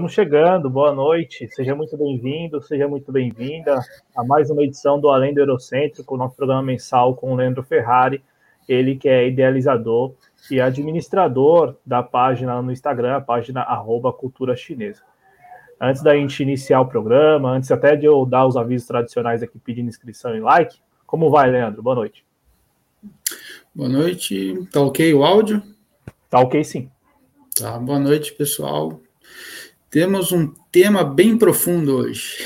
Estamos chegando, boa noite, seja muito bem-vindo, seja muito bem-vinda a mais uma edição do Além do Eurocêntrico, nosso programa mensal com o Leandro Ferrari, ele que é idealizador e administrador da página no Instagram, a página arroba cultura chinesa. Antes da gente iniciar o programa, antes até de eu dar os avisos tradicionais aqui pedindo inscrição e like, como vai, Leandro? Boa noite. Boa noite, tá ok o áudio? Tá ok sim. Tá, boa noite, pessoal. Temos um tema bem profundo hoje.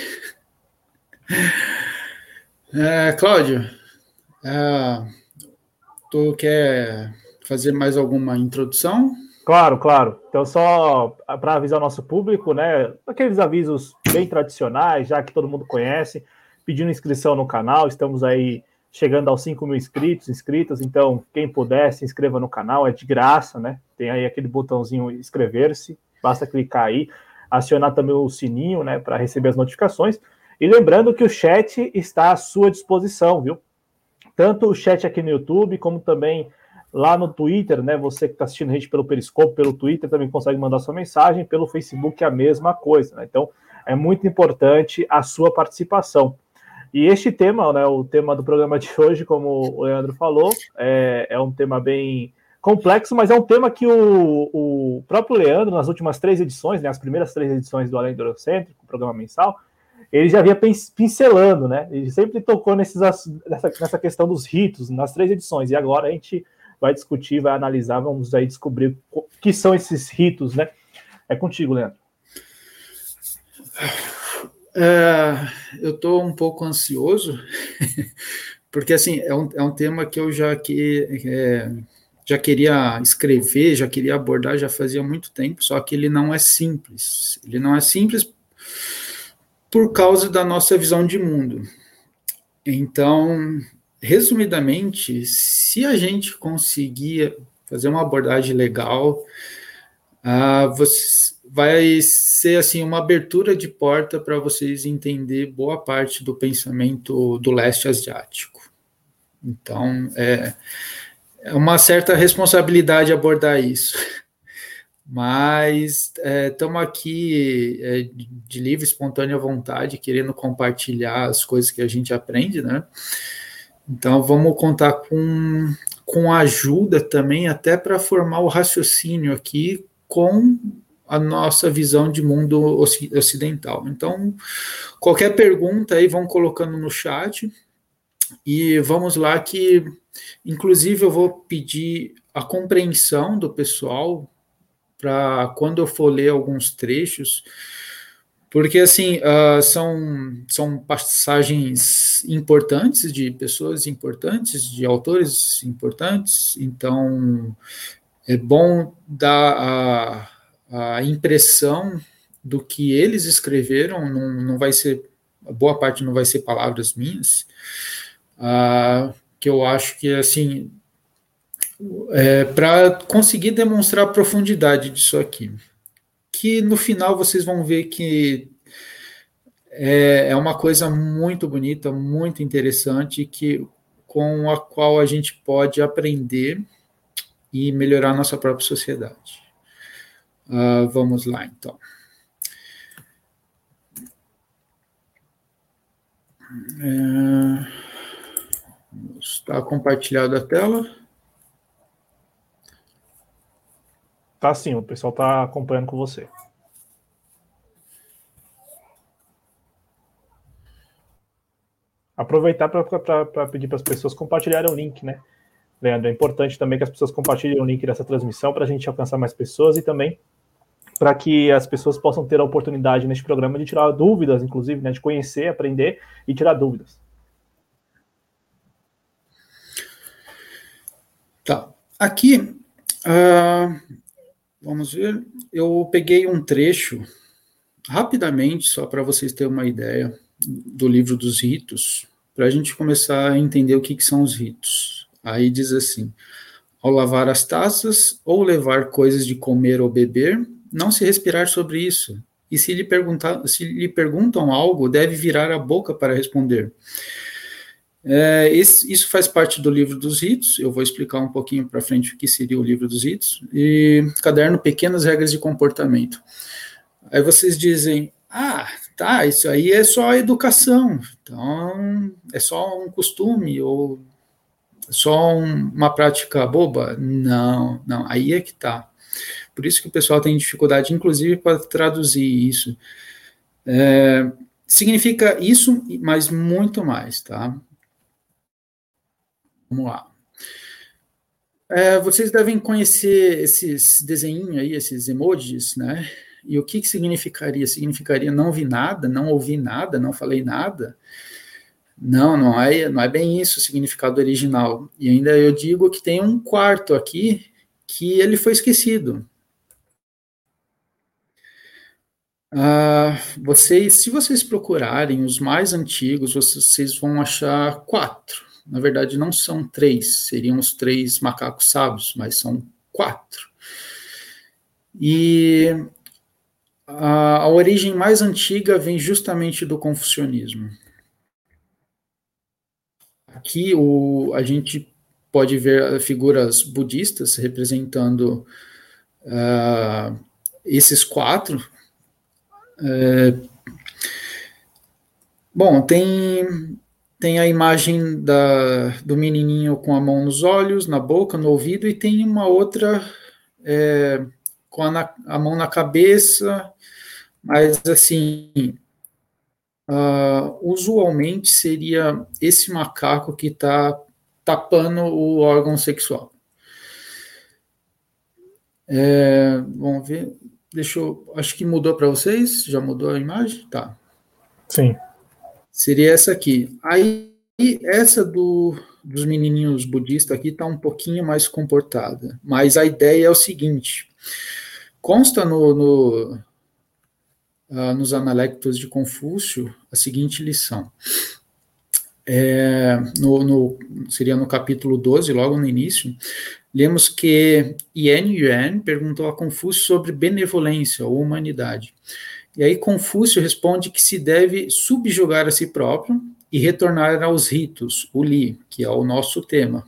É, Cláudio, é, tu quer fazer mais alguma introdução? Claro, claro. Então, só para avisar o nosso público, né? Aqueles avisos bem tradicionais, já que todo mundo conhece, pedindo inscrição no canal, estamos aí chegando aos 5 mil inscritos, inscritas, então quem puder se inscreva no canal, é de graça, né? Tem aí aquele botãozinho inscrever-se, basta clicar aí acionar também o sininho, né, para receber as notificações. E lembrando que o chat está à sua disposição, viu? Tanto o chat aqui no YouTube, como também lá no Twitter, né? Você que está assistindo a gente pelo Periscope, pelo Twitter, também consegue mandar sua mensagem, pelo Facebook é a mesma coisa, né? Então é muito importante a sua participação. E este tema, né, o tema do programa de hoje, como o Leandro falou, é, é um tema bem complexo, mas é um tema que o, o próprio Leandro, nas últimas três edições, né, as primeiras três edições do Além do Eurocêntrico, programa mensal, ele já vinha pincelando, né? Ele sempre tocou nesses, nessa, nessa questão dos ritos, nas três edições, e agora a gente vai discutir, vai analisar, vamos aí descobrir o que são esses ritos, né? É contigo, Leandro. É, eu estou um pouco ansioso, porque assim, é um, é um tema que eu já que é, já queria escrever, já queria abordar já fazia muito tempo, só que ele não é simples. Ele não é simples por causa da nossa visão de mundo. Então, resumidamente, se a gente conseguir fazer uma abordagem legal, uh, você, vai ser assim uma abertura de porta para vocês entender boa parte do pensamento do leste asiático. Então, é, é uma certa responsabilidade abordar isso. Mas estamos é, aqui é, de livre, espontânea vontade, querendo compartilhar as coisas que a gente aprende, né? Então vamos contar com, com ajuda também, até para formar o raciocínio aqui com a nossa visão de mundo ocidental. Então, qualquer pergunta aí, vão colocando no chat e vamos lá que Inclusive, eu vou pedir a compreensão do pessoal para quando eu for ler alguns trechos, porque assim uh, são, são passagens importantes de pessoas importantes, de autores importantes, então é bom dar a, a impressão do que eles escreveram, não, não vai ser, boa parte não vai ser palavras minhas, uh, que eu acho que assim é, para conseguir demonstrar a profundidade disso aqui, que no final vocês vão ver que é, é uma coisa muito bonita, muito interessante, que com a qual a gente pode aprender e melhorar nossa própria sociedade. Uh, vamos lá, então. É... Está compartilhada a tela? Tá sim, o pessoal está acompanhando com você. Aproveitar para pedir para as pessoas compartilharem o link, né? Leandro, é importante também que as pessoas compartilhem o link dessa transmissão para a gente alcançar mais pessoas e também para que as pessoas possam ter a oportunidade neste programa de tirar dúvidas, inclusive, né, de conhecer, aprender e tirar dúvidas. Tá. Aqui, uh, vamos ver, eu peguei um trecho, rapidamente, só para vocês terem uma ideia, do livro dos ritos, para a gente começar a entender o que, que são os ritos. Aí diz assim: ao lavar as taças ou levar coisas de comer ou beber, não se respirar sobre isso. E se lhe, perguntar, se lhe perguntam algo, deve virar a boca para responder. É, esse, isso faz parte do livro dos ritos, eu vou explicar um pouquinho para frente o que seria o livro dos ritos, e caderno Pequenas Regras de Comportamento. Aí vocês dizem, ah, tá, isso aí é só educação, então é só um costume ou só um, uma prática boba? Não, não, aí é que tá. Por isso que o pessoal tem dificuldade, inclusive, para traduzir isso. É, significa isso, mas muito mais, tá? Vamos lá. É, vocês devem conhecer esses desenhos aí, esses emojis, né? E o que, que significaria? Significaria não vi nada, não ouvi nada, não falei nada? Não, não é, não é bem isso o significado original. E ainda eu digo que tem um quarto aqui que ele foi esquecido. Ah, vocês, se vocês procurarem os mais antigos, vocês vão achar quatro. Na verdade, não são três, seriam os três macacos sábios, mas são quatro. E a, a origem mais antiga vem justamente do confucionismo. Aqui o, a gente pode ver figuras budistas representando uh, esses quatro. Uh, bom, tem, tem a imagem da, do menininho com a mão nos olhos, na boca, no ouvido, e tem uma outra é, com a, a, mão na cabeça, mas assim, uh, usualmente seria esse macaco que está tapando o órgão sexual. É, vamos ver. Deixa eu. Acho que mudou para vocês. Já mudou a imagem? Tá. Sim. Seria essa aqui. Aí, essa do, dos menininhos budistas aqui está um pouquinho mais comportada. Mas a ideia é o seguinte: consta no, no uh, nos Analectos de Confúcio a seguinte lição. É, no, no, seria no capítulo 12, logo no início, lemos que Yan Yuan perguntou a Confúcio sobre benevolência ou humanidade. E aí Confúcio responde que se deve subjugar a si próprio e retornar aos ritos, o Li, que é o nosso tema.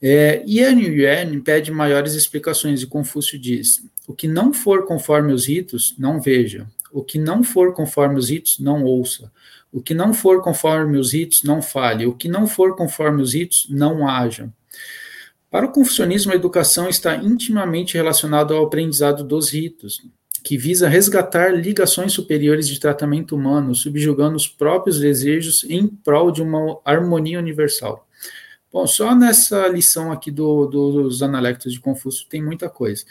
É, Yan Yuan pede maiores explicações e Confúcio diz: o que não for conforme os ritos, não veja. O que não for conforme os ritos, não ouça. O que não for conforme os ritos, não fale. O que não for conforme os ritos, não haja. Para o confucionismo, a educação está intimamente relacionada ao aprendizado dos ritos, que visa resgatar ligações superiores de tratamento humano, subjugando os próprios desejos em prol de uma harmonia universal. Bom, só nessa lição aqui do, do, dos analectos de Confúcio tem muita coisa.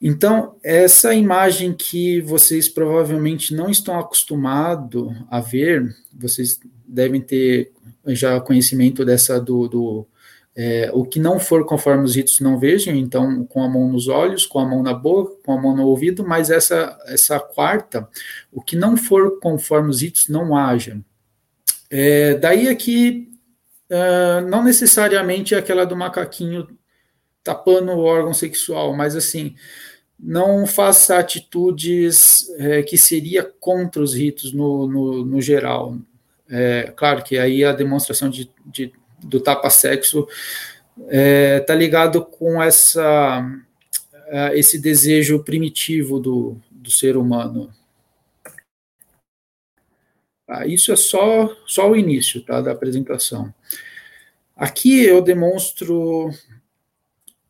Então, essa imagem que vocês provavelmente não estão acostumados a ver, vocês devem ter já conhecimento dessa do, do é, o que não for conforme os ritos não vejam, então com a mão nos olhos, com a mão na boca, com a mão no ouvido, mas essa, essa quarta, o que não for conforme os ritos não haja. É, daí aqui, é, não necessariamente é aquela do macaquinho tapando o órgão sexual, mas assim, não faça atitudes é, que seria contra os ritos no, no, no geral. É, claro que aí a demonstração de, de do tapa-sexo está é, tá ligado com essa, é, esse desejo primitivo do, do ser humano. Ah, isso é só, só o início tá, da apresentação. Aqui eu demonstro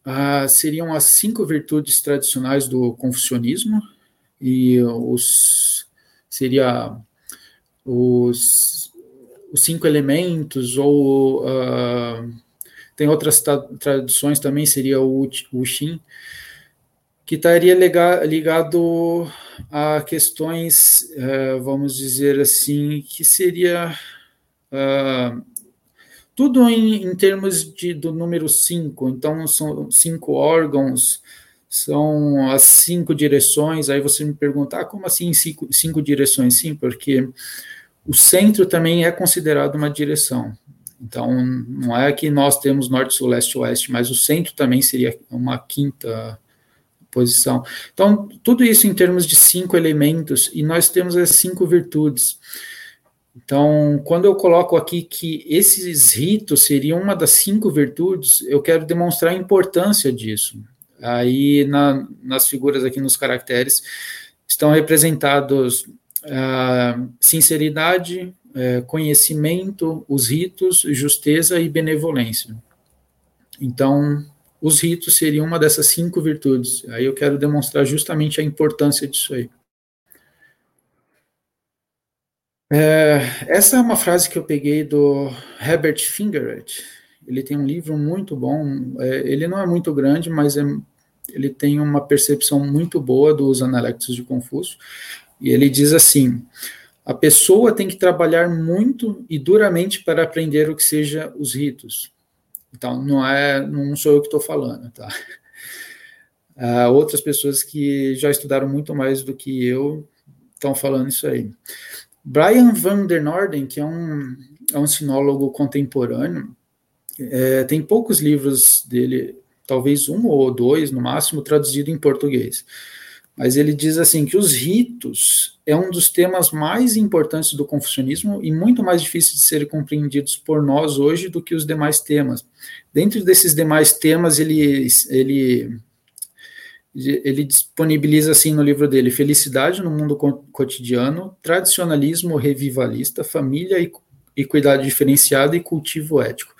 ah, seriam as cinco virtudes tradicionais do confucionismo e os seria os, os cinco elementos ou uh, tem outras traduções também seria o, Shin que estaria ligado a questões, uh, vamos dizer assim, que seria uh, tudo em, em termos de, do número 5, então são cinco órgãos, são as cinco direções. Aí você me pergunta, ah, como assim cinco, cinco direções? Sim, porque o centro também é considerado uma direção. Então, não é que nós temos norte, sul, leste, oeste, mas o centro também seria uma quinta posição. Então, tudo isso em termos de cinco elementos, e nós temos as cinco virtudes. Então, quando eu coloco aqui que esses ritos seriam uma das cinco virtudes, eu quero demonstrar a importância disso. Aí, na, nas figuras aqui nos caracteres, estão representados sinceridade, é, conhecimento, os ritos, justeza e benevolência. Então, os ritos seriam uma dessas cinco virtudes. Aí eu quero demonstrar justamente a importância disso aí. É, essa é uma frase que eu peguei do Herbert Fingeret. Ele tem um livro muito bom. É, ele não é muito grande, mas é, ele tem uma percepção muito boa dos analectos de Confúcio. E ele diz assim: a pessoa tem que trabalhar muito e duramente para aprender o que seja os ritos. Então, não é, não sou eu que estou falando, tá? Uh, outras pessoas que já estudaram muito mais do que eu estão falando isso aí. Brian van der Norden, que é um, é um sinólogo contemporâneo, é, tem poucos livros dele, talvez um ou dois no máximo, traduzido em português mas ele diz assim que os ritos é um dos temas mais importantes do confucionismo e muito mais difícil de serem compreendidos por nós hoje do que os demais temas. Dentro desses demais temas, ele, ele, ele disponibiliza assim no livro dele felicidade no mundo cotidiano, tradicionalismo revivalista, família e, e cuidado diferenciado e cultivo ético.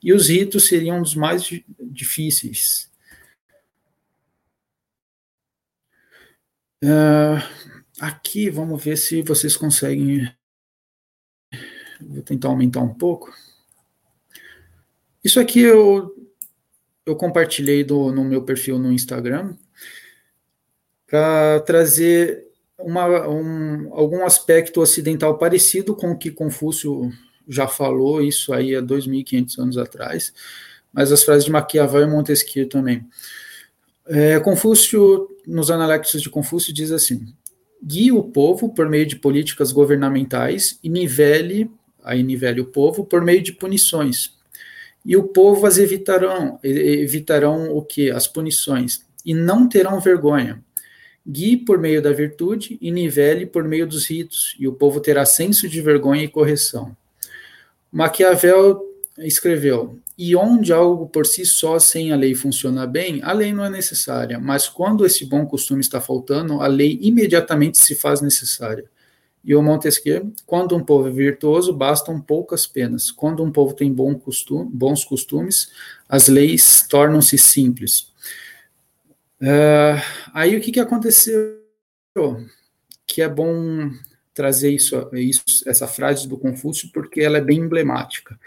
E os ritos seriam um dos mais difíceis Uh, aqui, vamos ver se vocês conseguem. Vou tentar aumentar um pouco. Isso aqui eu, eu compartilhei do, no meu perfil no Instagram para trazer uma, um, algum aspecto ocidental parecido com o que Confúcio já falou, isso aí há 2.500 anos atrás, mas as frases de Maquiavel e Montesquieu também. É, Confúcio, nos Analectos de Confúcio, diz assim: guie o povo por meio de políticas governamentais e nivele, aí nivele o povo por meio de punições. E o povo as evitarão, evitarão o que? As punições, e não terão vergonha. Guie por meio da virtude e nivele por meio dos ritos, e o povo terá senso de vergonha e correção. Maquiavel escreveu: E onde algo por si só sem a lei funciona bem, a lei não é necessária, mas quando esse bom costume está faltando, a lei imediatamente se faz necessária. E o Montesquieu, quando um povo é virtuoso, bastam poucas penas. Quando um povo tem bom costume, bons costumes, as leis tornam-se simples. Uh, aí o que, que aconteceu? Que é bom trazer isso, isso, essa frase do Confúcio, porque ela é bem emblemática.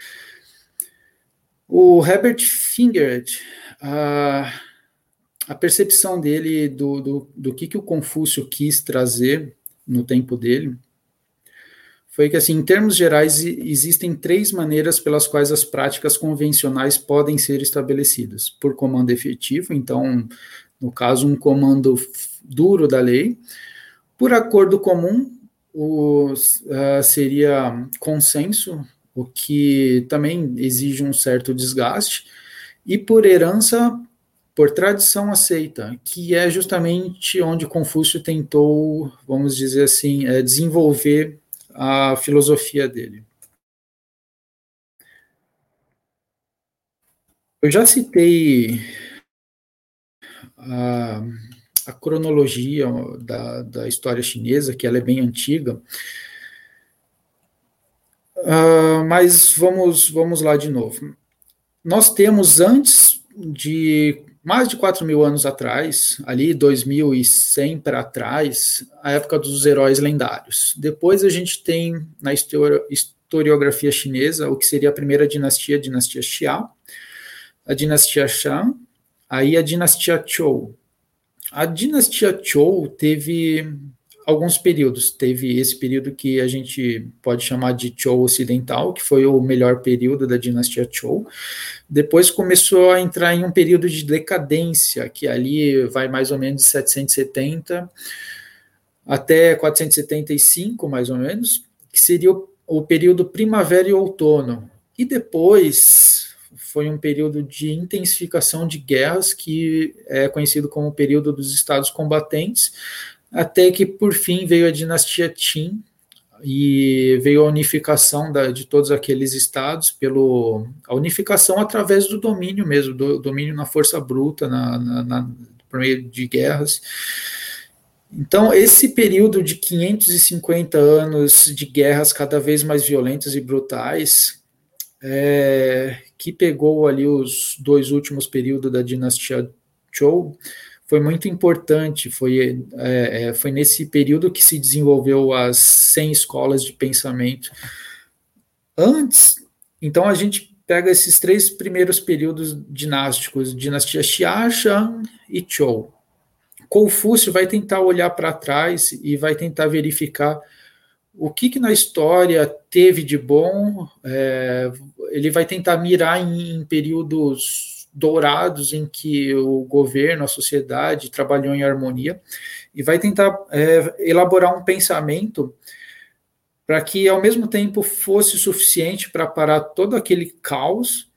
O Herbert Fingeret, a, a percepção dele do, do, do que, que o Confúcio quis trazer no tempo dele foi que, assim, em termos gerais, existem três maneiras pelas quais as práticas convencionais podem ser estabelecidas: por comando efetivo, então, no caso, um comando duro da lei, por acordo comum, o, uh, seria consenso, o que também exige um certo desgaste, e por herança, por tradição aceita, que é justamente onde Confúcio tentou, vamos dizer assim, é, desenvolver a filosofia dele. Eu já citei a, a cronologia da, da história chinesa, que ela é bem antiga, Uh, mas vamos, vamos lá de novo. Nós temos antes de mais de 4 mil anos atrás, ali 2100 para trás, a época dos heróis lendários. Depois a gente tem na historiografia chinesa o que seria a primeira dinastia, a dinastia Xia, a dinastia Shang, aí a dinastia Zhou. A dinastia Zhou teve alguns períodos. Teve esse período que a gente pode chamar de Zhou Ocidental, que foi o melhor período da dinastia Zhou. Depois começou a entrar em um período de decadência, que ali vai mais ou menos de 770 até 475, mais ou menos, que seria o, o período primavera e outono. E depois foi um período de intensificação de guerras, que é conhecido como o período dos estados combatentes, até que por fim veio a dinastia Qin e veio a unificação da, de todos aqueles estados pelo a unificação através do domínio mesmo, do domínio na força bruta, na, na, na por meio de guerras. Então, esse período de 550 anos de guerras cada vez mais violentas e brutais, é, que pegou ali os dois últimos períodos da dinastia Zhou, foi muito importante. Foi, é, é foi nesse período que se desenvolveu as 100 escolas de pensamento. Antes, então a gente pega esses três primeiros períodos dinásticos, dinastia Shang e Zhou. Confúcio vai tentar olhar para trás e vai tentar verificar o que, que na história teve de bom. É, ele vai tentar mirar em, em períodos dourados em que o governo, a sociedade trabalhou em harmonia e vai tentar é, elaborar um pensamento para que ao mesmo tempo fosse suficiente para parar todo aquele caos,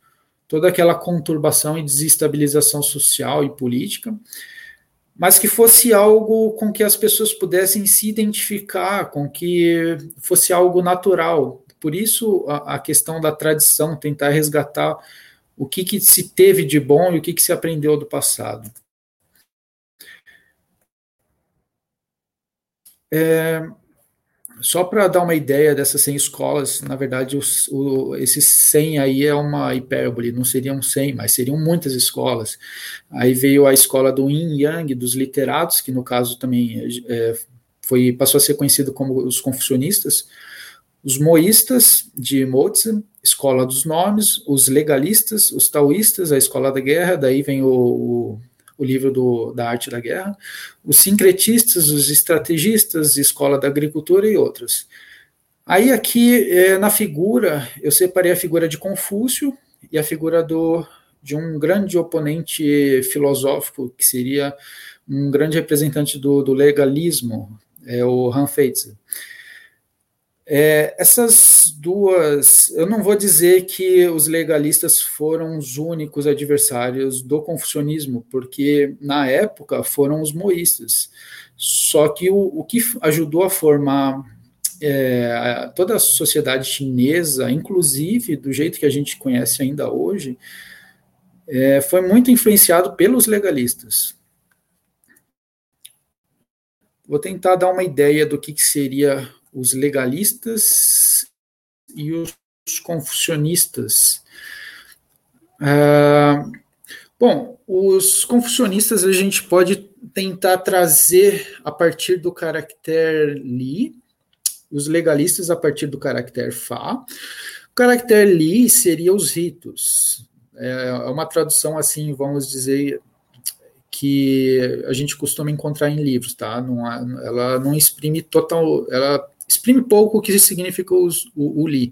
toda aquela conturbação e desestabilização social e política, mas que fosse algo com que as pessoas pudessem se identificar, com que fosse algo natural. Por isso a, a questão da tradição, tentar resgatar o que, que se teve de bom e o que, que se aprendeu do passado. É, só para dar uma ideia dessas 100 escolas, na verdade, os, o, esses 100 aí é uma hipérbole, não seriam 100, mas seriam muitas escolas. Aí veio a escola do Yin Yang, dos literatos, que no caso também é, foi, passou a ser conhecido como os confucionistas, os moístas de Mozi, escola dos nomes, os legalistas, os taoístas, a escola da guerra, daí vem o, o o livro do, da arte da guerra, os sincretistas, os estrategistas, escola da agricultura e outros. Aí aqui é, na figura eu separei a figura de Confúcio e a figura do, de um grande oponente filosófico que seria um grande representante do, do legalismo, é o Han Feitze. É, essas duas, eu não vou dizer que os legalistas foram os únicos adversários do confucionismo, porque na época foram os moístas. Só que o, o que ajudou a formar é, toda a sociedade chinesa, inclusive do jeito que a gente conhece ainda hoje, é, foi muito influenciado pelos legalistas. Vou tentar dar uma ideia do que, que seria os legalistas e os confucionistas. Ah, bom, os confucionistas a gente pode tentar trazer a partir do caractere li, os legalistas a partir do caractere fa. O caractere li seria os ritos. É uma tradução assim, vamos dizer, que a gente costuma encontrar em livros, tá? Não, ela não exprime total, ela exprime pouco o que significa o, o li,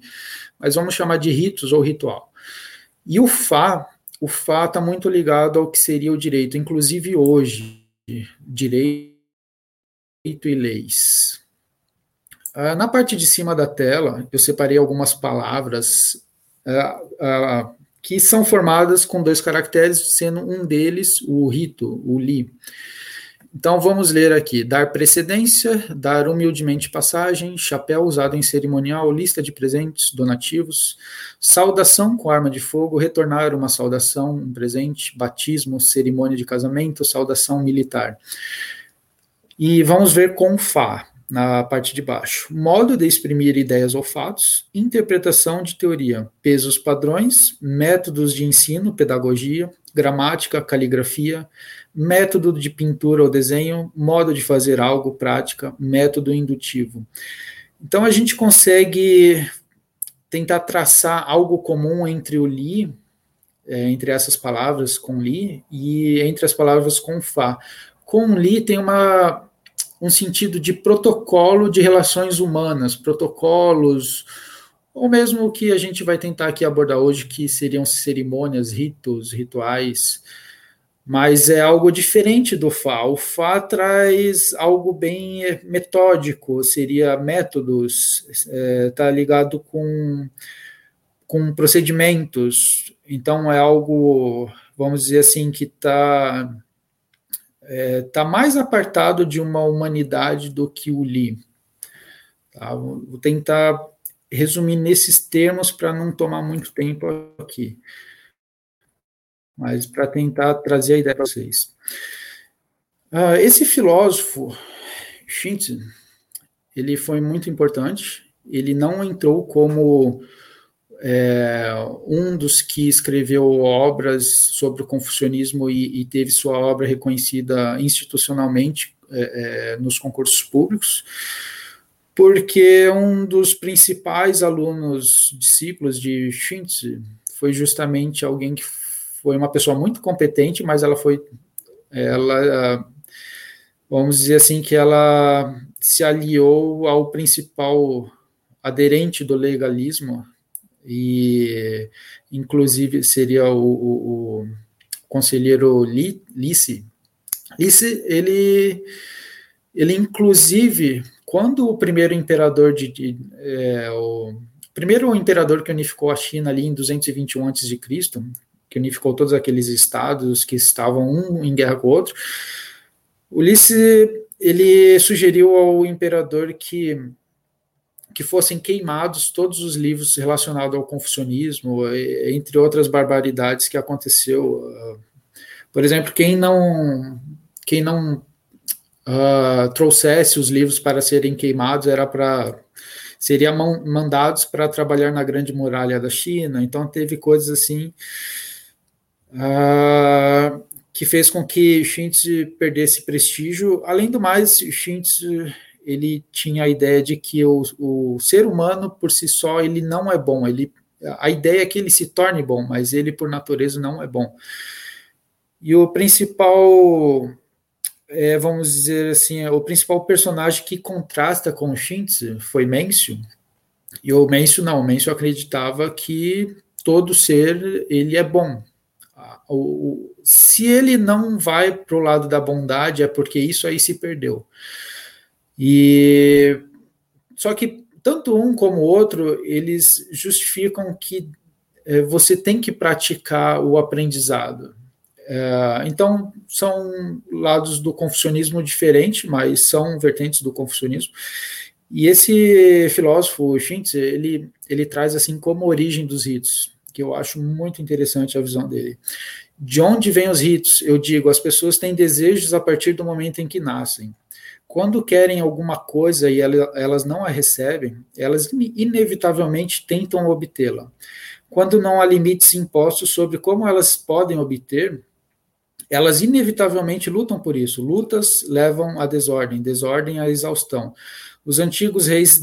mas vamos chamar de ritos ou ritual. E o Fá, o Fá está muito ligado ao que seria o direito, inclusive hoje, direito e leis. Ah, na parte de cima da tela, eu separei algumas palavras ah, ah, que são formadas com dois caracteres, sendo um deles o rito, o li. Então vamos ler aqui: dar precedência, dar humildemente passagem, chapéu usado em cerimonial, lista de presentes, donativos, saudação com arma de fogo, retornar uma saudação, um presente, batismo, cerimônia de casamento, saudação militar. E vamos ver com Fá, na parte de baixo. Modo de exprimir ideias ou fatos, interpretação de teoria, pesos padrões, métodos de ensino, pedagogia, gramática, caligrafia, método de pintura ou desenho, modo de fazer algo, prática, método indutivo. Então a gente consegue tentar traçar algo comum entre o li, é, entre essas palavras com li, e entre as palavras com fa. Com li tem uma, um sentido de protocolo de relações humanas, protocolos, ou mesmo o que a gente vai tentar aqui abordar hoje, que seriam cerimônias, ritos, rituais, mas é algo diferente do Fá. O Fá traz algo bem metódico, seria métodos, está é, tá ligado com, com procedimentos. Então é algo, vamos dizer assim, que está é, tá mais apartado de uma humanidade do que o Li. Tá? Vou tentar resumir nesses termos para não tomar muito tempo aqui mas para tentar trazer a ideia para vocês. Uh, esse filósofo, Schintz, ele foi muito importante. Ele não entrou como é, um dos que escreveu obras sobre o confucionismo e, e teve sua obra reconhecida institucionalmente é, é, nos concursos públicos, porque um dos principais alunos, discípulos de Schintz, foi justamente alguém que foi uma pessoa muito competente, mas ela foi, ela, vamos dizer assim, que ela se aliou ao principal aderente do legalismo e, inclusive, seria o, o, o conselheiro Lice. Lice, ele, ele inclusive, quando o primeiro imperador de, de é, o primeiro imperador que unificou a China ali em 221 a.C., que unificou todos aqueles estados que estavam um em guerra com o outro, Ulisses ele sugeriu ao imperador que que fossem queimados todos os livros relacionados ao confucionismo, entre outras barbaridades que aconteceu. Por exemplo, quem não quem não uh, trouxesse os livros para serem queimados era para seriam mandados para trabalhar na Grande Muralha da China. Então teve coisas assim uh, que fez com que Schintz perdesse prestígio. Além do mais, Schintz ele tinha a ideia de que o, o ser humano por si só ele não é bom. Ele a ideia é que ele se torne bom, mas ele por natureza não é bom. E o principal é, vamos dizer assim, o principal personagem que contrasta com Shintz foi Mencio. E o Mencio não, o Mencio acreditava que todo ser ele é bom. O, se ele não vai para o lado da bondade, é porque isso aí se perdeu. E só que tanto um como o outro, eles justificam que é, você tem que praticar o aprendizado. É, então, são lados do confucionismo diferentes, mas são vertentes do confucionismo. E esse filósofo Schintz, ele, ele traz assim como origem dos ritos, que eu acho muito interessante a visão dele. De onde vêm os ritos? Eu digo, as pessoas têm desejos a partir do momento em que nascem. Quando querem alguma coisa e elas não a recebem, elas inevitavelmente tentam obtê-la. Quando não há limites impostos sobre como elas podem obter, elas inevitavelmente lutam por isso. Lutas levam à desordem, desordem à exaustão. Os antigos reis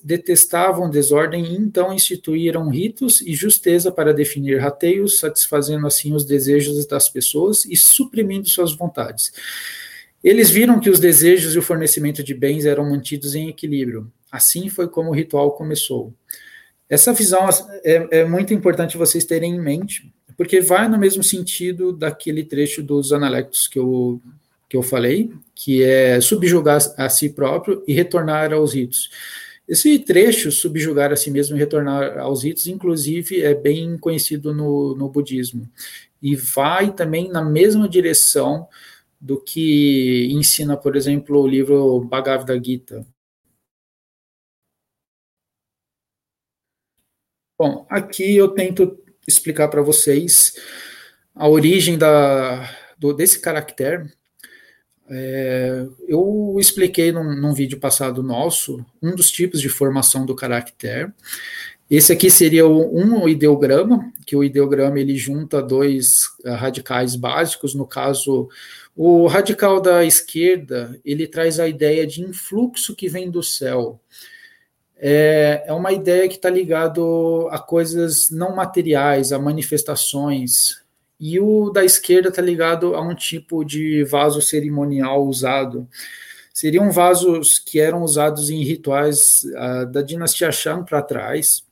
detestavam desordem e então instituíram ritos e justeza para definir rateios, satisfazendo assim os desejos das pessoas e suprimindo suas vontades. Eles viram que os desejos e o fornecimento de bens eram mantidos em equilíbrio. Assim foi como o ritual começou. Essa visão é, é muito importante vocês terem em mente, porque vai no mesmo sentido daquele trecho dos analectos que eu, que eu falei, que é subjugar a si próprio e retornar aos ritos. Esse trecho, subjugar a si mesmo e retornar aos ritos, inclusive, é bem conhecido no, no budismo. E vai também na mesma direção do que ensina, por exemplo, o livro Bhagavad Gita. Bom, aqui eu tento explicar para vocês a origem da, do, desse caractere. É, eu expliquei num, num, vídeo passado nosso um dos tipos de formação do caractere. Esse aqui seria o, um ideograma, que o ideograma ele junta dois uh, radicais básicos. No caso, o radical da esquerda ele traz a ideia de influxo que vem do céu é, é uma ideia que está ligado a coisas não materiais, a manifestações. E o da esquerda está ligado a um tipo de vaso cerimonial usado. Seriam vasos que eram usados em rituais uh, da dinastia Shang para trás.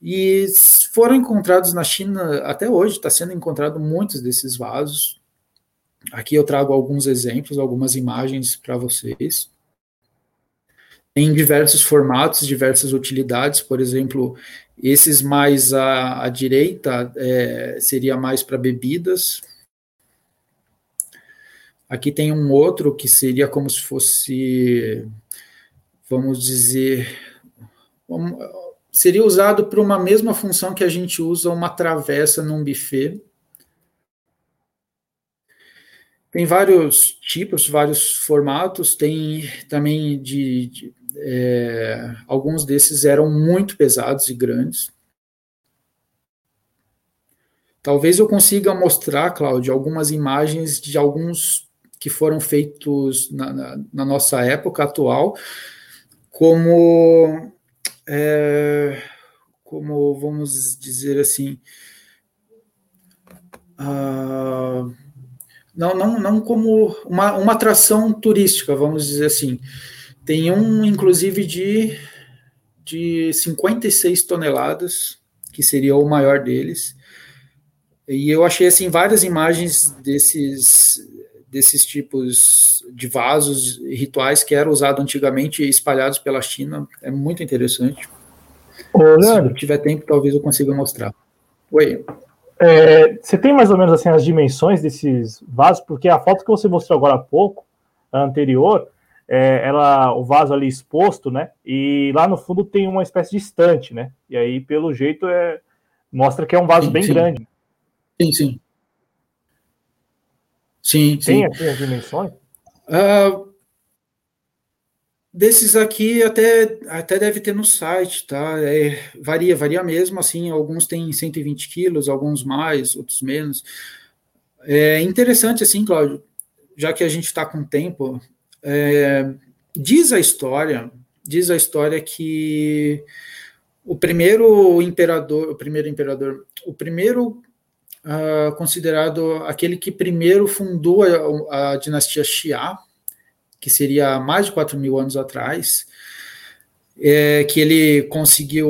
E foram encontrados na China até hoje, está sendo encontrado muitos desses vasos. Aqui eu trago alguns exemplos, algumas imagens para vocês em diversos formatos, diversas utilidades, por exemplo, esses mais à, à direita é, seria mais para bebidas. Aqui tem um outro que seria como se fosse, vamos dizer, seria usado para uma mesma função que a gente usa uma travessa num buffet. Tem vários tipos, vários formatos, tem também de, de é, alguns desses eram muito pesados e grandes. Talvez eu consiga mostrar, Cláudio, algumas imagens de alguns que foram feitos na, na, na nossa época atual, como, é, como vamos dizer assim, uh, não, não, não como uma, uma atração turística, vamos dizer assim. Tem um, inclusive, de, de 56 toneladas, que seria o maior deles. E eu achei, assim, várias imagens desses, desses tipos de vasos rituais que eram usados antigamente e espalhados pela China. É muito interessante. Ô, Se tiver tempo, talvez eu consiga mostrar. Oi. É, você tem mais ou menos assim as dimensões desses vasos, porque a foto que você mostrou agora há pouco, a anterior, é, ela, o vaso ali exposto, né? E lá no fundo tem uma espécie de estante, né? E aí, pelo jeito, é, mostra que é um vaso sim, bem sim. grande. Sim, sim. Sim, tem sim. aqui as dimensões? Uh, Desses aqui até, até deve ter no site, tá? É, varia, varia mesmo, assim, alguns têm 120 quilos, alguns mais, outros menos. É interessante, assim, Cláudio, já que a gente está com tempo, é, diz a história, diz a história que o primeiro imperador, o primeiro imperador, o primeiro uh, considerado aquele que primeiro fundou a, a dinastia Xia, que seria mais de 4 mil anos atrás, é, que ele conseguiu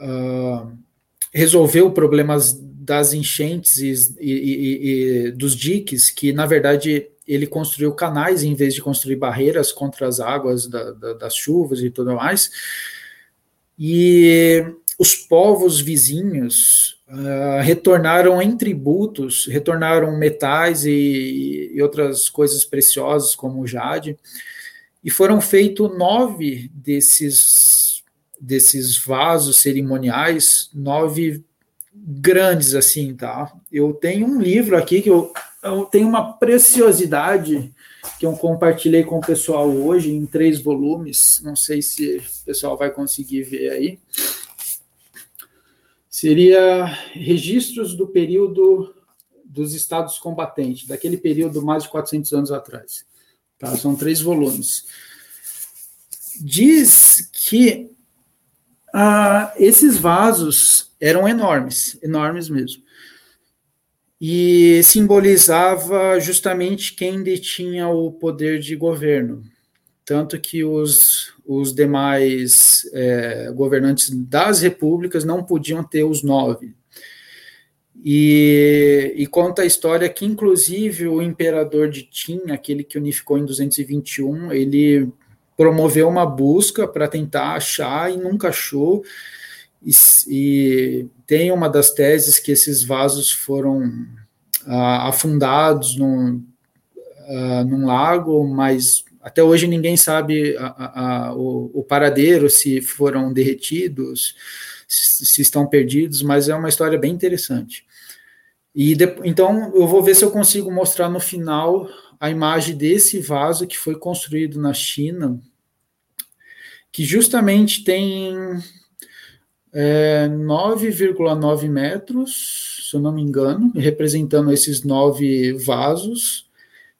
uh, resolver o problema das enchentes e, e, e, e, dos diques, que na verdade ele construiu canais em vez de construir barreiras contra as águas da, da, das chuvas e tudo mais. E os povos vizinhos uh, retornaram em tributos, retornaram metais e, e, outras coisas preciosas, como o jade, e foram feitos nove desses, desses vasos cerimoniais, nove grandes assim, tá? Eu tenho um livro aqui que eu, eu tenho uma preciosidade que eu compartilhei com o pessoal hoje em três volumes. Não sei se o pessoal vai conseguir ver aí seria registros do período dos estados combatentes, daquele período mais de 400 anos atrás. Tá? São três volumes. Diz que ah, esses vasos eram enormes, enormes mesmo. E simbolizava justamente quem detinha o poder de governo. Tanto que os os demais é, governantes das repúblicas não podiam ter os nove. E, e, conta a história que, inclusive, o imperador de Qin, aquele que unificou em 221, ele promoveu uma busca para tentar achar e nunca achou. E, e, tem uma das teses que esses vasos foram ah, afundados num, ah, num lago, mas até hoje ninguém sabe a, a, a, o, o, paradeiro, se foram derretidos, se, se, estão perdidos, mas é uma história bem interessante. E de, então eu vou ver se eu consigo mostrar no final a imagem desse vaso que foi construído na China, que justamente tem é, 9,9 metros, se eu não me engano, representando esses nove vasos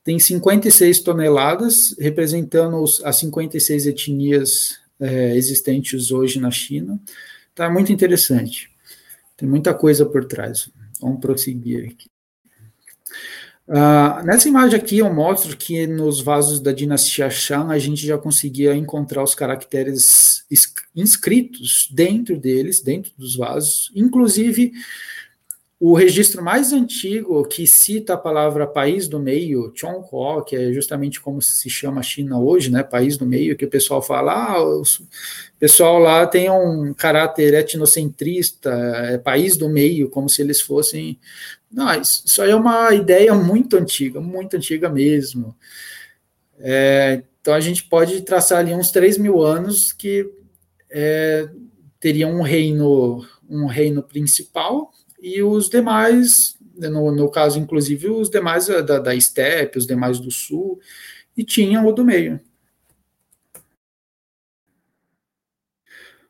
tem 56 toneladas, representando as 56 etnias é, existentes hoje na China. Tá muito interessante. Tem muita coisa por trás. Vamos prosseguir aqui. Uh, nessa imagem aqui eu mostro que nos vasos da dinastia Shang a gente já conseguia encontrar os caracteres inscritos dentro deles, dentro dos vasos, inclusive o registro mais antigo que cita a palavra país do meio, Chonghuo, que é justamente como se chama a China hoje, né, país do meio, que o pessoal fala, ah, o pessoal lá tem um caráter etnocentrista, é país do meio, como se eles fossem... Não, isso aí é uma ideia muito antiga, muito antiga mesmo. É, então a gente pode traçar ali uns 3 mil anos que é, teria um reino, um reino principal, e os demais no, no caso, inclusive, os demais da, da Steppe, os demais do Sul, e tinha o do meio.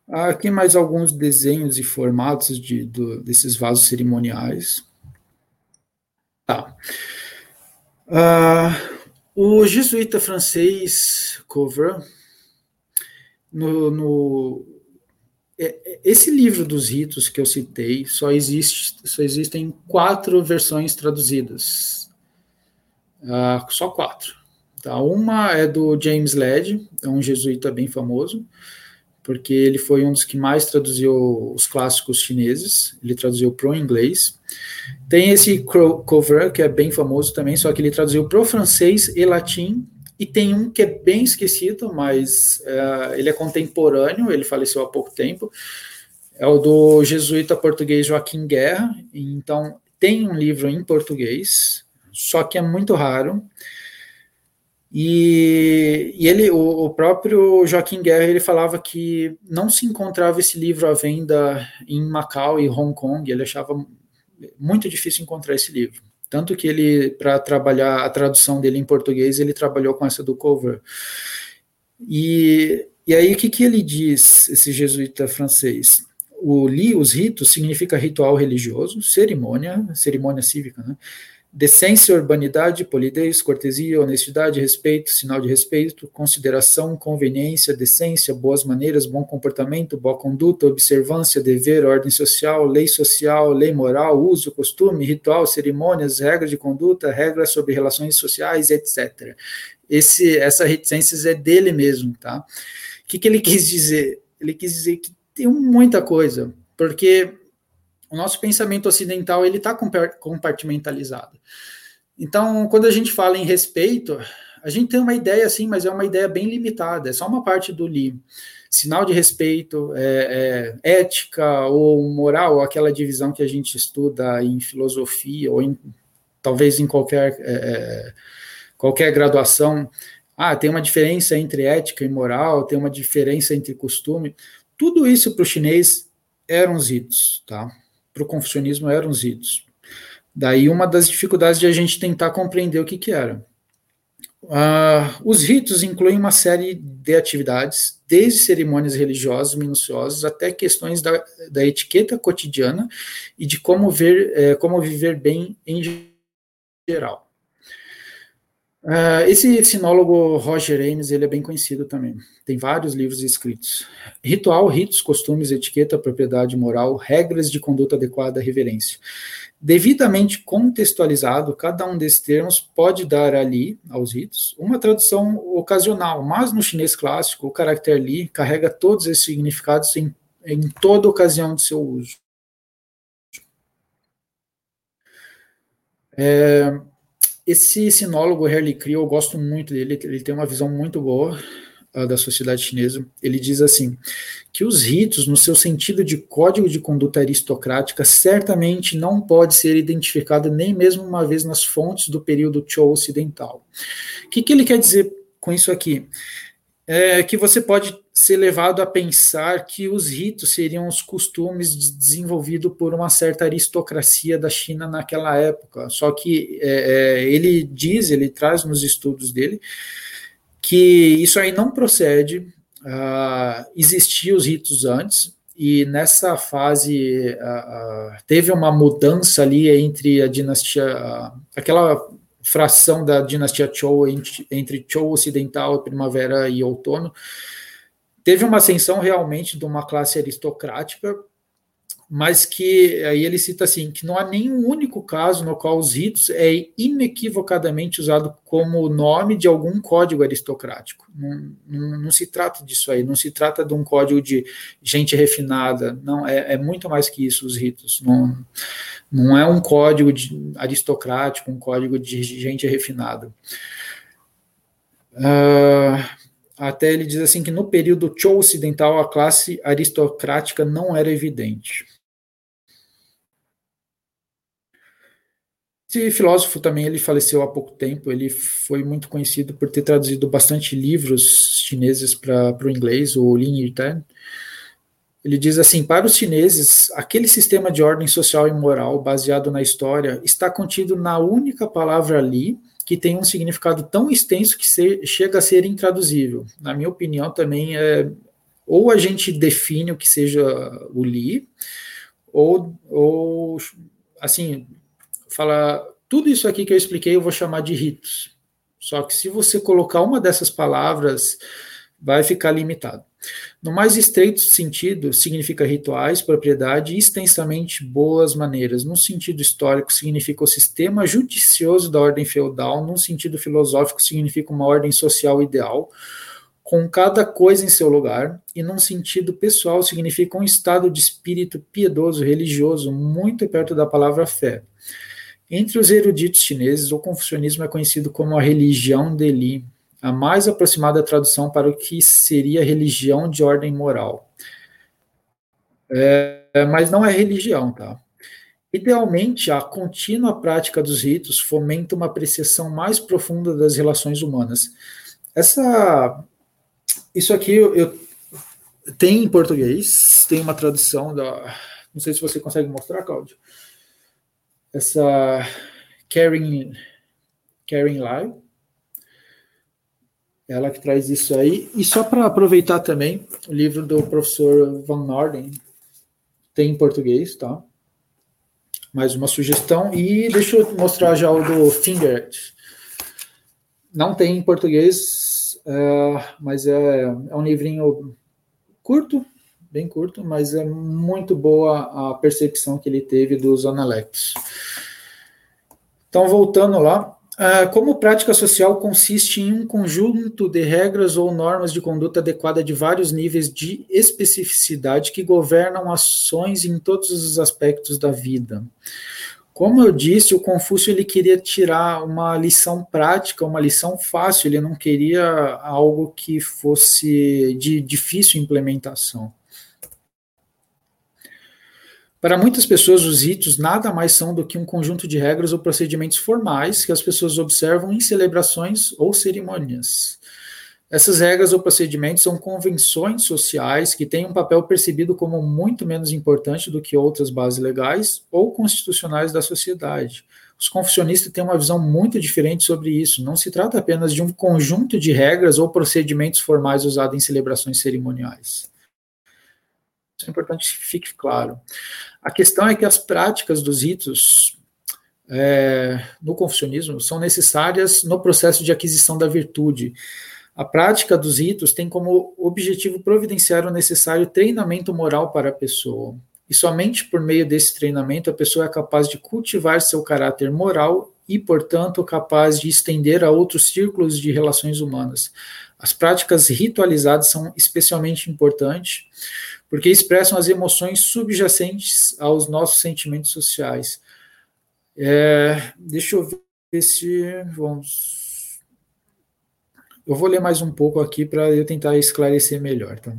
Aqui mais alguns desenhos e formatos de, do, desses vasos cerimoniais. Tá. Uh, o jesuíta francês Cover, no, no, é, é, esse livro dos ritos que eu citei, só, existe, só existem quatro versões traduzidas. Uh, só quatro. Tá? Uma é do James Led, é um jesuíta bem famoso porque ele foi um dos que mais traduziu os clássicos chineses, ele traduziu para o inglês. Tem esse Cover, que é bem famoso também, só que ele traduziu para o francês e latim, e tem um que é bem esquecido, mas uh, ele é contemporâneo, ele faleceu há pouco tempo, é o do jesuíta português Joaquim Guerra, então tem um livro em português, só que é muito raro, e, e ele, o, o, próprio Joaquim Guerra, ele falava que não se encontrava esse livro à venda em Macau e Hong Kong, ele achava muito difícil encontrar esse livro. Tanto que ele, para trabalhar a tradução dele em português, ele trabalhou com essa do cover. E, e aí, o que, que ele diz, esse jesuíta francês? O li, os ritos, significa ritual religioso, cerimônia, cerimônia cívica, né? Decência, urbanidade, polidez, cortesia, honestidade, respeito, sinal de respeito, consideração, conveniência, decência, boas maneiras, bom comportamento, boa conduta, observância, dever, ordem social, lei social, lei moral, uso, costume, ritual, cerimônias, regras de conduta, regras sobre relações sociais, etc. Esse, essa reticências é dele mesmo, tá? O que, que ele quis dizer? Ele quis dizer que tem muita coisa, porque o nosso pensamento ocidental ele está compartimentalizado. Então, quando a gente fala em respeito, a gente tem uma ideia assim, mas é uma ideia bem limitada. É só uma parte do li. Sinal de respeito, é, é, ética ou moral, aquela divisão que a gente estuda em filosofia ou em, talvez em qualquer é, é qualquer graduação. Ah, tem uma diferença entre ética e moral, tem uma diferença entre costume. Tudo isso para o chinês eram os ritos, tá? Para o confucionismo eram os ritos. Daí uma das dificuldades de a gente tentar compreender o que, que era. Uh, os ritos incluem uma série de atividades, desde cerimônias religiosas minuciosas até questões da, da etiqueta cotidiana e de como, ver, eh, como viver bem em geral. Uh, esse sinólogo Roger Ames, ele é bem conhecido também. Tem vários livros escritos. Ritual, ritos, costumes, etiqueta, propriedade moral, regras de conduta adequada, reverência. Devidamente contextualizado, cada um desses termos pode dar ali, aos ritos, uma tradução ocasional, mas no chinês clássico, o caractere li carrega todos esses significados em, em toda ocasião de seu uso. É, esse sinólogo Herli Kriel, eu gosto muito dele, ele tem uma visão muito boa uh, da sociedade chinesa. Ele diz assim, que os ritos, no seu sentido de código de conduta aristocrática, certamente não pode ser identificado nem mesmo uma vez nas fontes do período Chou ocidental. O que, que ele quer dizer com isso aqui? É que você pode ser levado a pensar que os ritos seriam os costumes desenvolvidos por uma certa aristocracia da China naquela época. Só que é, é, ele diz, ele traz nos estudos dele, que isso aí não procede. Uh, existiam os ritos antes, e nessa fase uh, uh, teve uma mudança ali entre a dinastia, aquela fração da dinastia Chou entre, Chou ocidental, primavera e outono, teve uma ascensão realmente de uma classe aristocrática, mas que aí ele cita assim que não há nenhum único caso no qual os ritos é inequivocadamente usado como nome de algum código aristocrático. Não, não, não, se trata disso aí, não se trata de um código de gente refinada, não é, é muito mais que isso os ritos. Não, não é um código aristocrático, um código de gente refinada. Uh, até ele diz assim que no período Chou ocidental a classe aristocrática não era evidente. Esse filósofo também ele faleceu há pouco tempo. Ele foi muito conhecido por ter traduzido bastante livros chineses para o inglês, o Lin Yutang. Ele diz assim: para os chineses, aquele sistema de ordem social e moral baseado na história está contido na única palavra ali, que tem um significado tão extenso que se, chega a ser intraduzível. Na minha opinião, também é. Ou a gente define o que seja o Li, ou, ou assim, fala. Tudo isso aqui que eu expliquei eu vou chamar de ritos. Só que se você colocar uma dessas palavras, vai ficar limitado. No mais estreito sentido, significa rituais, propriedade e extensamente boas maneiras. No sentido histórico, significa o sistema judicioso da ordem feudal. No sentido filosófico, significa uma ordem social ideal, com cada coisa em seu lugar. E num sentido pessoal, significa um estado de espírito piedoso, religioso, muito perto da palavra fé. Entre os eruditos chineses, o confucionismo é conhecido como a religião de Li, a mais aproximada tradução para o que seria religião de ordem moral. É, mas não é religião, tá? Idealmente, a contínua prática dos ritos fomenta uma apreciação mais profunda das relações humanas. Essa, isso aqui eu, eu tem em português, tem uma tradução da, não sei se você consegue mostrar, Cláudio. Essa Karen, Karen Lai, ela que traz isso aí. E só para aproveitar também, o livro do professor Van Norden tem em português, tá? Mais uma sugestão. E deixa eu mostrar já o do Fingert. Não tem em português, é, mas é, é um livrinho curto, bem curto, mas é muito boa a percepção que ele teve dos analectos. Então, voltando lá, como prática social consiste em um conjunto de regras ou normas de conduta adequada de vários níveis de especificidade que governam ações em todos os aspectos da vida. Como eu disse, o Confúcio ele queria tirar uma lição prática, uma lição fácil, ele não queria algo que fosse de difícil implementação. Para muitas pessoas, os ritos nada mais são do que um conjunto de regras ou procedimentos formais que as pessoas observam em celebrações ou cerimônias. Essas regras ou procedimentos são convenções sociais que têm um papel percebido como muito menos importante do que outras bases legais ou constitucionais da sociedade. Os confucionistas têm uma visão muito diferente sobre isso. Não se trata apenas de um conjunto de regras ou procedimentos formais usados em celebrações cerimoniais. Isso é importante que fique claro. A questão é que as práticas dos ritos é, no confucionismo são necessárias no processo de aquisição da virtude. A prática dos ritos tem como objetivo providenciar o necessário treinamento moral para a pessoa. E somente por meio desse treinamento a pessoa é capaz de cultivar seu caráter moral e, portanto, capaz de estender a outros círculos de relações humanas. As práticas ritualizadas são especialmente importantes porque expressam as emoções subjacentes aos nossos sentimentos sociais. É, deixa eu ver se vamos. Eu vou ler mais um pouco aqui para eu tentar esclarecer melhor. Tá?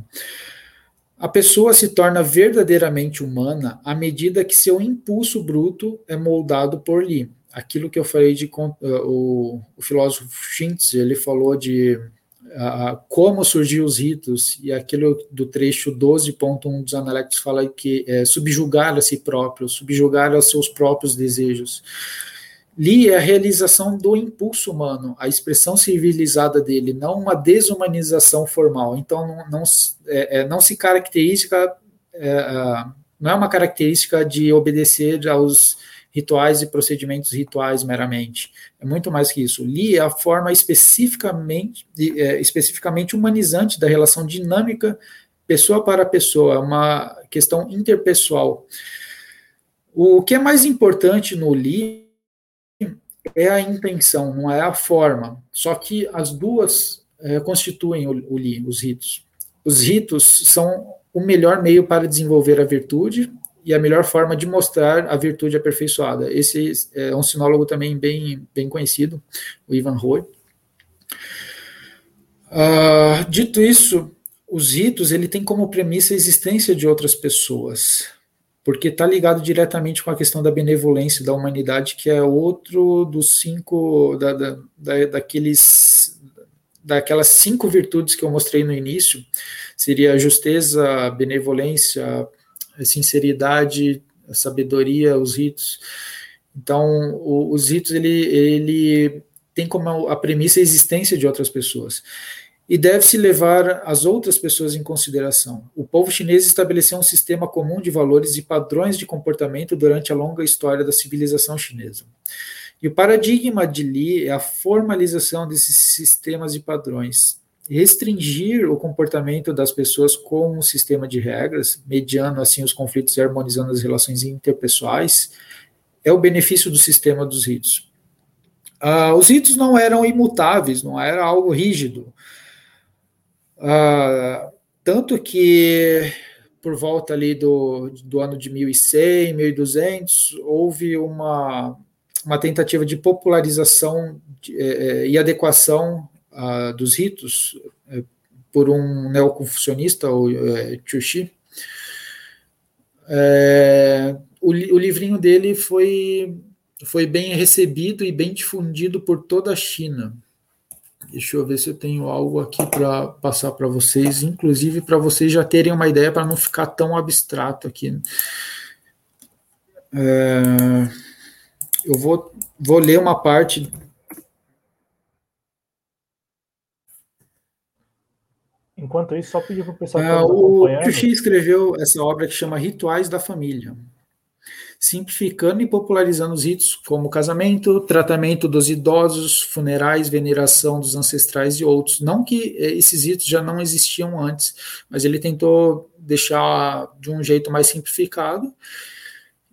A pessoa se torna verdadeiramente humana à medida que seu impulso bruto é moldado por lhe. Aquilo que eu falei de o, o filósofo Schintz, ele falou de como surgiu os ritos, e aquilo do trecho 12.1 dos Analectos fala que é subjugar a si próprio, subjugar aos seus próprios desejos. Li é a realização do impulso humano, a expressão civilizada dele, não uma desumanização formal. Então, não, não, é, é não se caracteriza, é, não é uma característica de obedecer aos rituais e procedimentos rituais meramente. É muito mais que isso. Li é a forma especificamente, é, especificamente humanizante da relação dinâmica pessoa para pessoa, é uma questão interpessoal. O que é mais importante no Li é a intenção, não é a forma. Só que as duas é, constituem o, o Li, os ritos. Os ritos são o melhor meio para desenvolver a virtude e a melhor forma de mostrar a virtude aperfeiçoada. Esse é um sinólogo também bem, bem conhecido, o Ivan Roy. Uh, dito isso, os ritos ele tem como premissa a existência de outras pessoas, porque está ligado diretamente com a questão da benevolência da humanidade, que é outro dos cinco da, da, da daqueles daquelas cinco virtudes que eu mostrei no início, seria a justeza, a benevolência, a sinceridade, a sabedoria, os ritos. Então, o, os ritos, ele, ele tem como a premissa a existência de outras pessoas e deve-se levar as outras pessoas em consideração. O povo chinês estabeleceu um sistema comum de valores e padrões de comportamento durante a longa história da civilização chinesa. E o paradigma de Li é a formalização desses sistemas e padrões. Restringir o comportamento das pessoas com um sistema de regras, mediando assim os conflitos e harmonizando as relações interpessoais, é o benefício do sistema dos ritos. Uh, os ritos não eram imutáveis, não era algo rígido. Uh, tanto que por volta ali do, do ano de 1100, 1200, houve uma, uma tentativa de popularização de, é, e adequação uh, dos ritos é, por um neoconfucionista, o é, Chuxi. É, o, o livrinho dele foi, foi bem recebido e bem difundido por toda a China. Deixa eu ver se eu tenho algo aqui para passar para vocês, inclusive para vocês já terem uma ideia, para não ficar tão abstrato aqui. É, eu vou, vou ler uma parte. Enquanto isso, só pedir para o pessoal. É, o Chuxi escreveu essa obra que chama Rituais da Família simplificando e popularizando os ritos como casamento, tratamento dos idosos, funerais, veneração dos ancestrais e outros. Não que eh, esses ritos já não existiam antes, mas ele tentou deixar de um jeito mais simplificado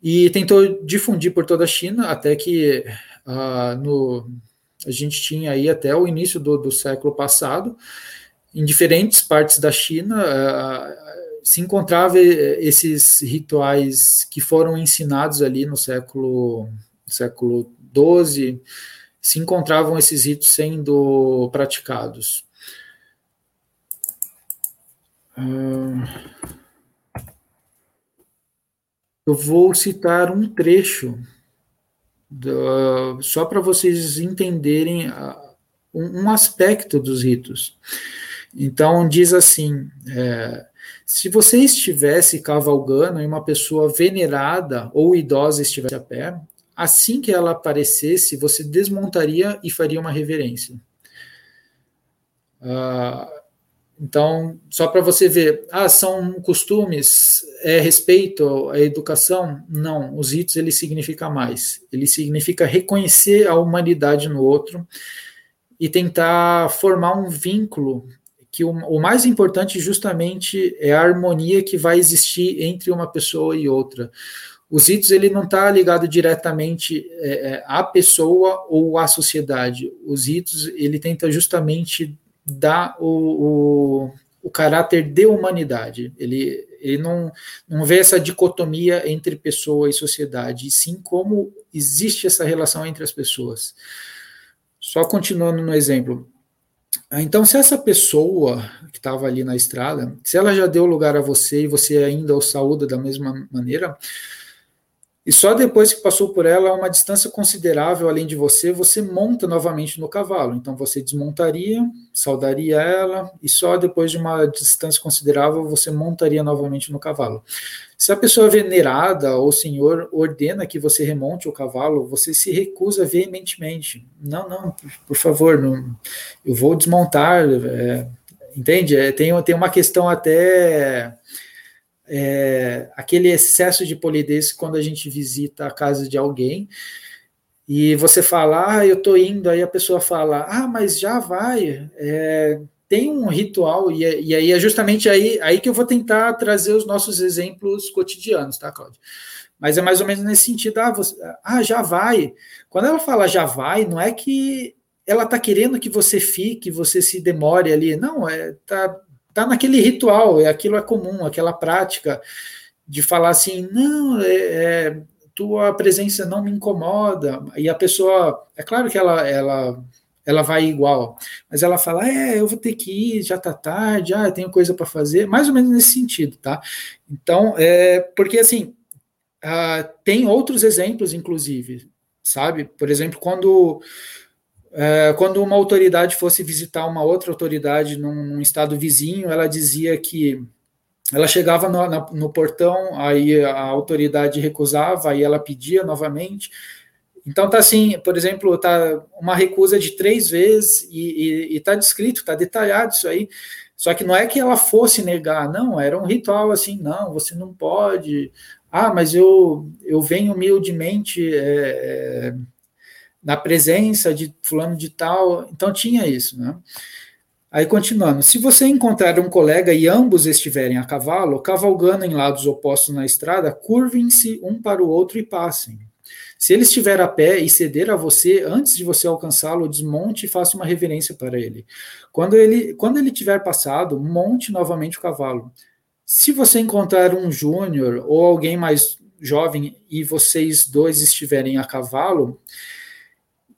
e tentou difundir por toda a China, até que uh, no, a gente tinha aí até o início do, do século passado, em diferentes partes da China, uh, se encontrava eh, esses rituais que foram ensinados ali no século século XII, se encontravam esses ritos sendo praticados. Eu vou citar um trecho do, só para vocês entenderem um, aspecto dos ritos. Então, diz assim: é, se você estivesse cavalgando e uma pessoa venerada ou idosa estivesse a pé, assim que ela aparecesse, você desmontaria e faria uma reverência. Uh, então, só para você ver, ah, são costumes, é respeito, é educação? Não, os ritos ele significa mais. Ele significa reconhecer a humanidade no outro e tentar formar um vínculo que o, o, mais importante justamente é a harmonia que vai existir entre uma pessoa e outra. Os ritos ele não está ligado diretamente é, é, à pessoa ou à sociedade. Os ritos ele tenta justamente dar o, o, o caráter de humanidade. Ele, ele não, não vê essa dicotomia entre pessoa e sociedade, e sim como existe essa relação entre as pessoas. Só continuando no exemplo, então, se essa pessoa que estava ali na estrada, se ela já deu lugar a você e você ainda o saúda da mesma maneira, e só depois que passou por ela uma distância considerável além de você, você monta novamente no cavalo. Então você desmontaria, saudaria ela, e só depois de uma distância considerável você montaria novamente no cavalo. Se a pessoa venerada ou senhor ordena que você remonte o cavalo, você se recusa veementemente. Não, não, por favor, não, eu vou desmontar. É, entende? É, tem, tem uma questão até é, aquele excesso de polidez quando a gente visita a casa de alguém e você fala, ah, eu tô indo, aí a pessoa fala, ah, mas já vai, é, tem um ritual, e, e, aí é justamente aí, aí que eu vou tentar trazer os nossos exemplos cotidianos, tá, Cláudio? Mas é mais ou menos nesse sentido, ah, você, ah, já vai. Quando ela fala já vai, não é que ela tá querendo que você fique, você se demore ali, não, é, tá, tá naquele ritual, é aquilo é comum, aquela prática de falar assim, não, é, é, tua presença não me incomoda, e a pessoa, é claro que ela, ela, ela vai igual, mas ela fala, é, eu vou ter que ir, já tá tarde, ah, eu tenho coisa para fazer, mais ou menos nesse sentido, tá? Então, é, porque assim, uh, tem outros exemplos, inclusive, sabe? Por exemplo, quando quando uma autoridade fosse visitar uma outra autoridade num, num estado vizinho, ela dizia que ela chegava no, na, no, portão, aí a autoridade recusava, aí ela pedia novamente. Então tá assim, por exemplo, tá uma recusa de três vezes e, está descrito, está detalhado isso aí. Só que não é que ela fosse negar, não, era um ritual assim, não, você não pode. Ah, mas eu, eu venho humildemente é, é na presença de fulano de tal. Então tinha isso, né? Aí continuando, se você encontrar um colega e ambos estiverem a cavalo, cavalgando em lados opostos na estrada, curvem-se um para o outro e passem. Se ele estiver a pé e ceder a você, antes de você alcançá-lo, desmonte e faça uma reverência para ele. Quando ele, quando ele tiver passado, monte novamente o cavalo. Se você encontrar um júnior ou alguém mais jovem e vocês dois estiverem a cavalo,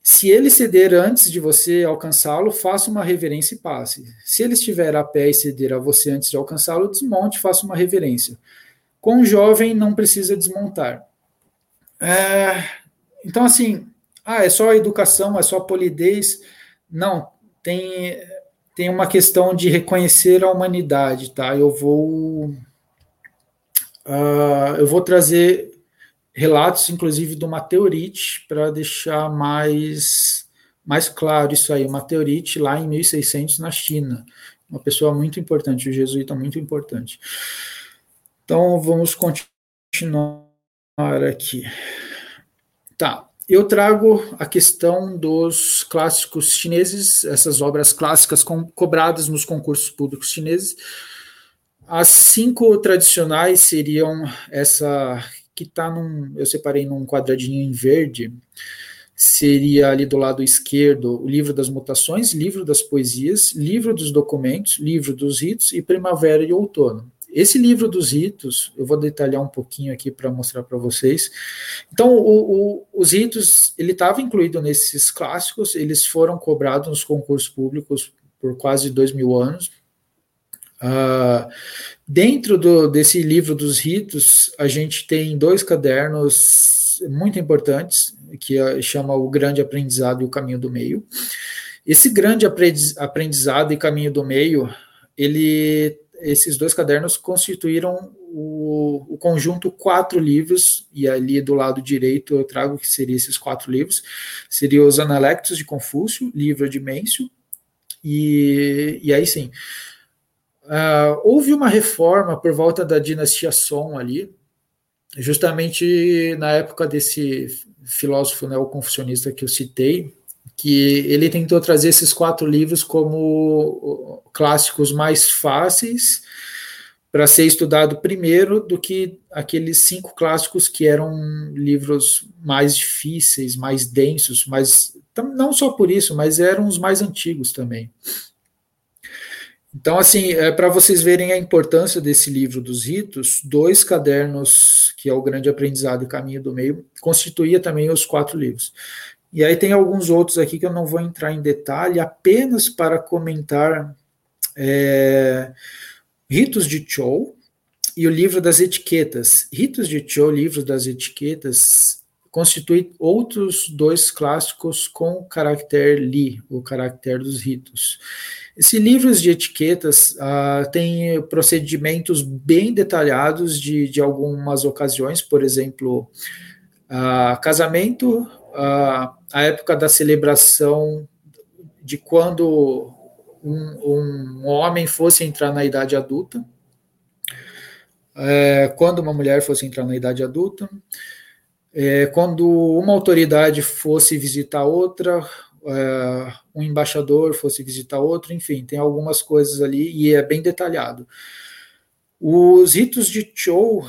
se ele ceder antes de você alcançá-lo, faça uma reverência e passe. Se ele estiver a pé e ceder a você antes de alcançá-lo, desmonte faça uma reverência. Com o jovem, não precisa desmontar. É, então, assim, ah, é só educação, é só polidez. Não, tem, tem uma questão de reconhecer a humanidade, tá? Eu vou. Uh, eu vou trazer relatos, inclusive, do Mateorite, para deixar mais, mais claro isso aí. O Mateorite, lá em 1600, na China. Uma pessoa muito importante, o jesuíta muito importante. Então, vamos continuar aqui. Tá. Eu trago a questão dos clássicos chineses, essas obras clássicas com, cobradas nos concursos públicos chineses. As cinco tradicionais seriam essa que está num. Eu separei num quadradinho em verde. Seria ali do lado esquerdo o livro das mutações, livro das poesias, livro dos documentos, livro dos ritos e primavera e outono. Esse livro dos ritos, eu vou detalhar um pouquinho aqui para mostrar para vocês. Então, o, o, os ritos, ele estava incluído nesses clássicos, eles foram cobrados nos concursos públicos por quase dois mil anos. Uh, dentro do, desse livro dos ritos, a gente tem dois cadernos muito importantes, que é, chama O Grande Aprendizado e o Caminho do Meio. Esse grande aprendizado e caminho do meio, ele esses dois cadernos constituíram o, o, conjunto quatro livros, e ali do lado direito eu trago que seriam esses quatro livros, seriam os Analectos de Confúcio, livro de Mêncio, e, e aí sim, uh, houve uma reforma por volta da dinastia Song ali, justamente na época desse filósofo neoconfucionista que eu citei, que ele tentou trazer esses quatro livros como clássicos mais fáceis para ser estudado primeiro do que aqueles cinco clássicos que eram livros mais difíceis, mais densos, mas não só por isso, mas eram os mais antigos também. Então, assim, é, para vocês verem a importância desse livro dos ritos, dois cadernos, que é o Grande Aprendizado e Caminho do Meio, constituía também os quatro livros. E aí tem alguns outros aqui que eu não vou entrar em detalhe, apenas para comentar é, Ritos de Chou e o livro das etiquetas. Ritos de Chou, livro das etiquetas, constitui outros dois clássicos com o caractere Li, o caractere dos ritos. Esses livros de etiquetas uh, têm procedimentos bem detalhados de, de algumas ocasiões, por exemplo, uh, casamento, uh, a época da celebração de quando um, um homem fosse entrar na idade adulta, é, quando uma mulher fosse entrar na idade adulta, é, quando uma autoridade fosse visitar outra, é, um embaixador fosse visitar outro, enfim, tem algumas coisas ali e é bem detalhado. Os ritos de Chou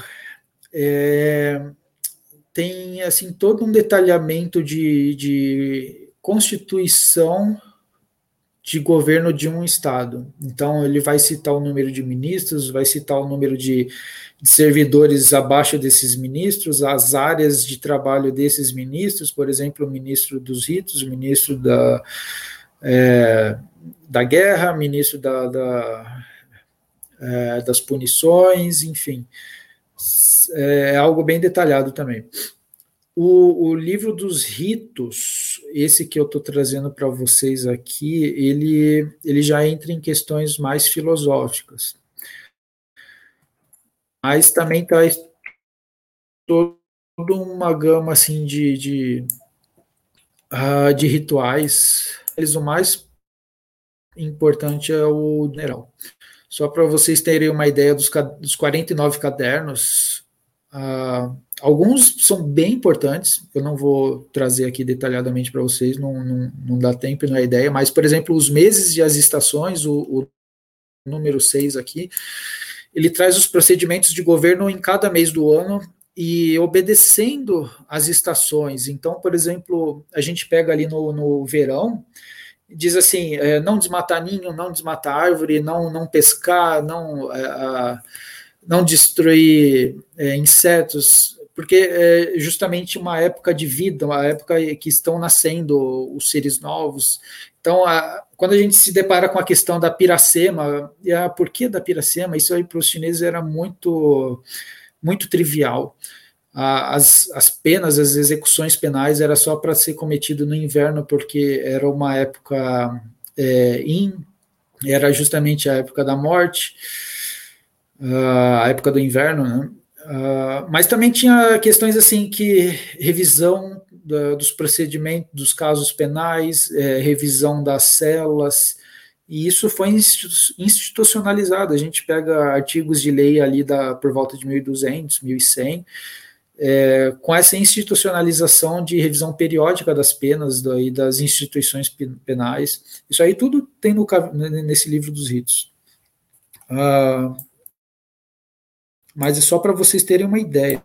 é, tem assim todo um detalhamento de, de constituição de governo de um estado. Então ele vai citar o número de ministros, vai citar o número de, de servidores abaixo desses ministros, as áreas de trabalho desses ministros, por exemplo, o ministro dos ritos, o ministro da, é, da guerra, ministro da, da é, das punições, enfim é algo bem detalhado também. O, o, livro dos ritos, esse que eu estou trazendo para vocês aqui, ele, ele já entra em questões mais filosóficas. Mas também traz toda uma gama assim de, de, uh, de rituais. Eles, o mais importante é o general. Só para vocês terem uma ideia dos, dos 49 cadernos, uh, alguns são bem importantes, eu não vou trazer aqui detalhadamente para vocês, não, não, não, dá tempo e não é ideia, mas, por exemplo, os meses e as estações, o, o número 6 aqui, ele traz os procedimentos de governo em cada mês do ano e obedecendo as estações. Então, por exemplo, a gente pega ali no, no verão, diz assim, é, não desmatar ninho, não desmatar árvore, não, não pescar, não, é, não destruir é, insetos, porque é justamente uma época de vida, uma época que estão nascendo os seres novos. Então, a, quando a gente se depara com a questão da piracema, e a porquê da piracema, isso aí para os chineses era muito, muito trivial as, as penas, as execuções penais era só para ser cometido no inverno, porque era uma época é, in, era justamente a época da morte, uh, a época do inverno, né? Uh, mas também tinha questões assim que revisão da, dos procedimentos, dos casos penais, é, revisão das celas, e isso foi institucionalizado. A gente pega artigos de lei ali da, por volta de 1200, 1100, é, com essa institucionalização de revisão periódica das penas e das instituições penais. Isso aí tudo tem no, nesse livro dos ritos. Ah, mas é só para vocês terem uma ideia,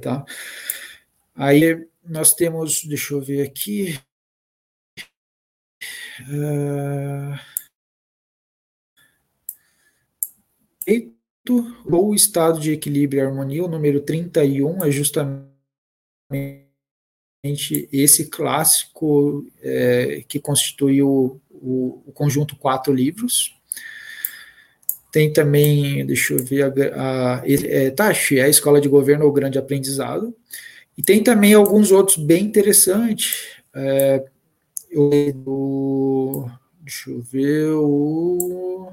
tá? Aí nós temos, deixa eu ver aqui. Uh, ou estado de equilíbrio e harmonia, o número 31 é justamente esse clássico é, que constitui o, o, o, conjunto quatro livros. Tem também, deixa eu ver, a, a é, Tashi, é a Escola de Governo ou Grande Aprendizado. E tem também alguns outros bem interessantes. É, eu, deixa eu ver, o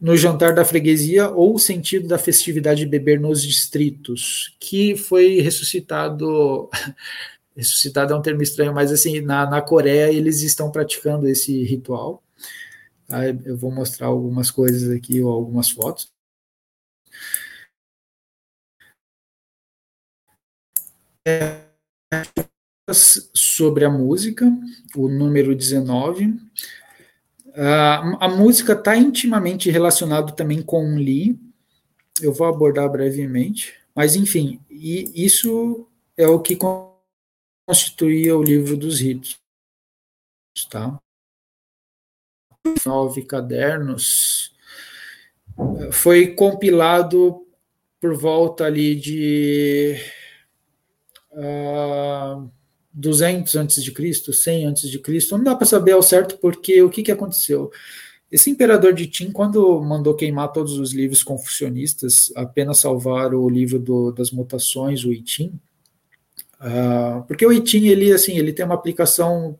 no jantar da freguesia ou o sentido da festividade de beber nos distritos, que foi ressuscitado. ressuscitado é um termo estranho, mas assim, na, na Coreia eles estão praticando esse ritual. Tá? Eu vou mostrar algumas coisas aqui ou algumas fotos. É, sobre a música, o número 19 Uh, a música está intimamente relacionada também com Lee. Eu vou abordar brevemente, mas enfim, e isso é o que constituía o livro dos ritos, tá? Nove cadernos foi compilado por volta ali de uh, 200 antes de Cristo, 100 antes de Cristo, não dá para saber ao certo porque o que, que aconteceu. Esse imperador de Qin, quando mandou queimar todos os livros confucionistas, apenas salvar o livro do, das mutações, o I Ching, uh, porque o I Ching, ele, assim, ele tem uma aplicação,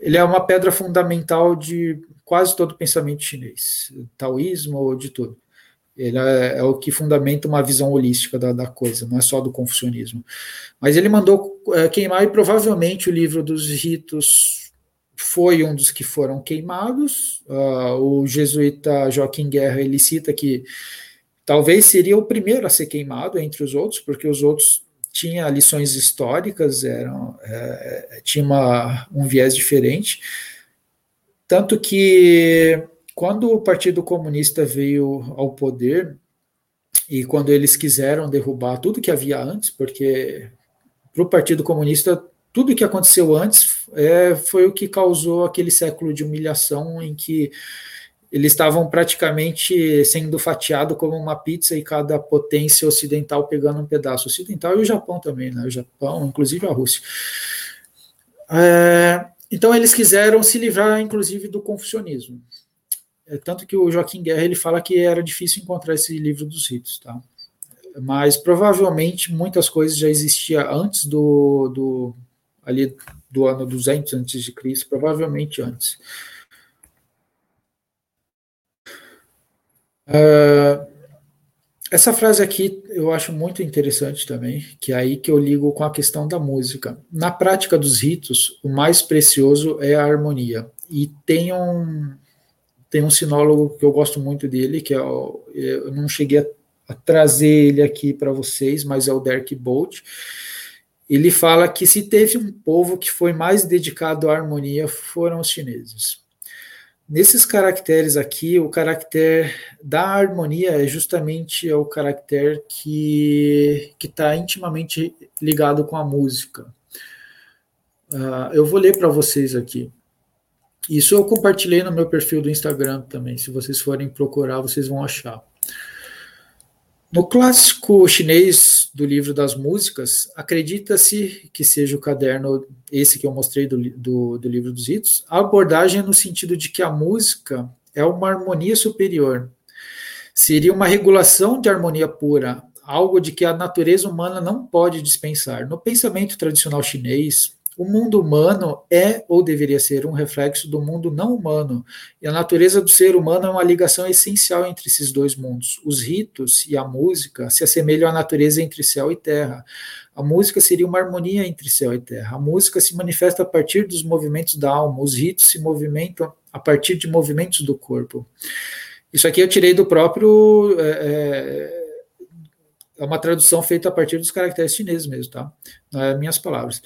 ele é uma pedra fundamental de quase todo o pensamento chinês, taoísmo ou de tudo. Ele é, é, o que fundamenta uma visão holística da, da, coisa, não é só do confucionismo. Mas ele mandou é, queimar e provavelmente o livro dos ritos foi um dos que foram queimados. Uh, o jesuíta Joaquim Guerra ele cita que talvez seria o primeiro a ser queimado entre os outros, porque os outros tinham lições históricas, eram, é, tinha uma, um viés diferente. Tanto que quando o Partido Comunista veio ao poder e quando eles quiseram derrubar tudo que havia antes, porque para o Partido Comunista tudo que aconteceu antes é, foi o que causou aquele século de humilhação em que eles estavam praticamente sendo fatiado como uma pizza e cada potência ocidental pegando um pedaço ocidental e o Japão também, né? O Japão, inclusive a Rússia. É, então eles quiseram se livrar, inclusive, do confucionismo. É, tanto que o Joaquim Guerra ele fala que era difícil encontrar esse livro dos ritos. Tá? mas provavelmente muitas coisas já existiam antes do, do ali do ano 200 antes de Cristo, provavelmente antes. Uh, essa frase aqui eu acho muito interessante também, que é aí que eu ligo com a questão da música. Na prática dos ritos, o mais precioso é a harmonia. E tem um, tem um sinólogo que eu gosto muito dele, que é o, eu não cheguei a, a trazer ele aqui para vocês, mas é o Derek Bolt. Ele fala que se teve um povo que foi mais dedicado à harmonia, foram os chineses. Nesses caracteres aqui, o caractere da harmonia é justamente o caractere que está intimamente ligado com a música. Uh, eu vou ler para vocês aqui. Isso eu compartilhei no meu perfil do Instagram também. Se vocês forem procurar, vocês vão achar. No clássico chinês do livro das músicas, acredita-se que seja o caderno, esse que eu mostrei do, do, do, livro dos ritos, a abordagem no sentido de que a música é uma harmonia superior. Seria uma regulação de harmonia pura, algo de que a natureza humana não pode dispensar. No pensamento tradicional chinês, o mundo humano é ou deveria ser um reflexo do mundo não humano, e a natureza do ser humano é uma ligação essencial entre esses dois mundos. Os ritos e a música se assemelham à natureza entre céu e terra. A música seria uma harmonia entre céu e terra. A música se manifesta a partir dos movimentos da alma, os ritos se movimentam a partir de movimentos do corpo. Isso aqui eu tirei do próprio. É, é, é uma tradução feita a partir dos caracteres chineses mesmo, tá? Não é minhas palavras.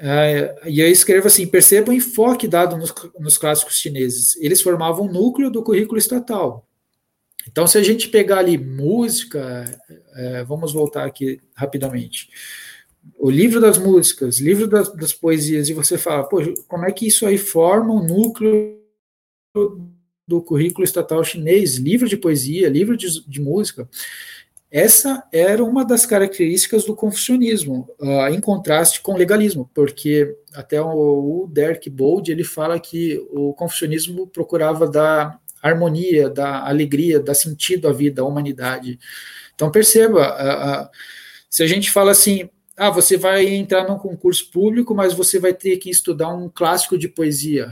É, e eu escrevo assim: perceba o enfoque dado nos, nos, clássicos chineses. Eles formavam o núcleo do currículo estatal. Então, se a gente pegar ali música, é, vamos voltar aqui rapidamente. O livro das músicas, livro das, das, poesias, e você fala, pô, como é que isso aí forma o núcleo do currículo estatal chinês? Livro de poesia, livro de, de música. Essa era uma das características do confucionismo, uh, em contraste com o legalismo, porque até o, o Derek Bold ele fala que o confucionismo procurava dar harmonia, dar alegria, dar sentido à vida, à humanidade. Então perceba, uh, uh, se a gente fala assim, ah, você vai entrar num concurso público, mas você vai ter que estudar um clássico de poesia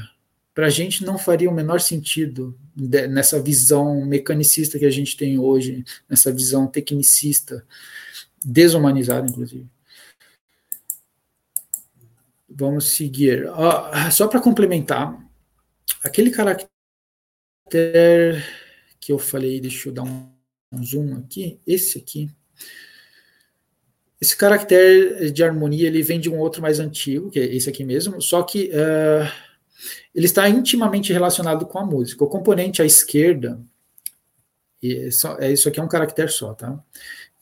para a gente não faria o menor sentido nessa visão mecanicista que a gente tem hoje, nessa visão tecnicista, desumanizada, inclusive. Vamos seguir. Só para complementar, aquele caractere que eu falei, deixa eu dar um, um zoom aqui, esse aqui. Esse caractere de harmonia ele vem de um outro mais antigo, que é esse aqui mesmo, só que uh, ele está intimamente relacionado com a música. O componente à esquerda, é, isso aqui é um caractere só, tá?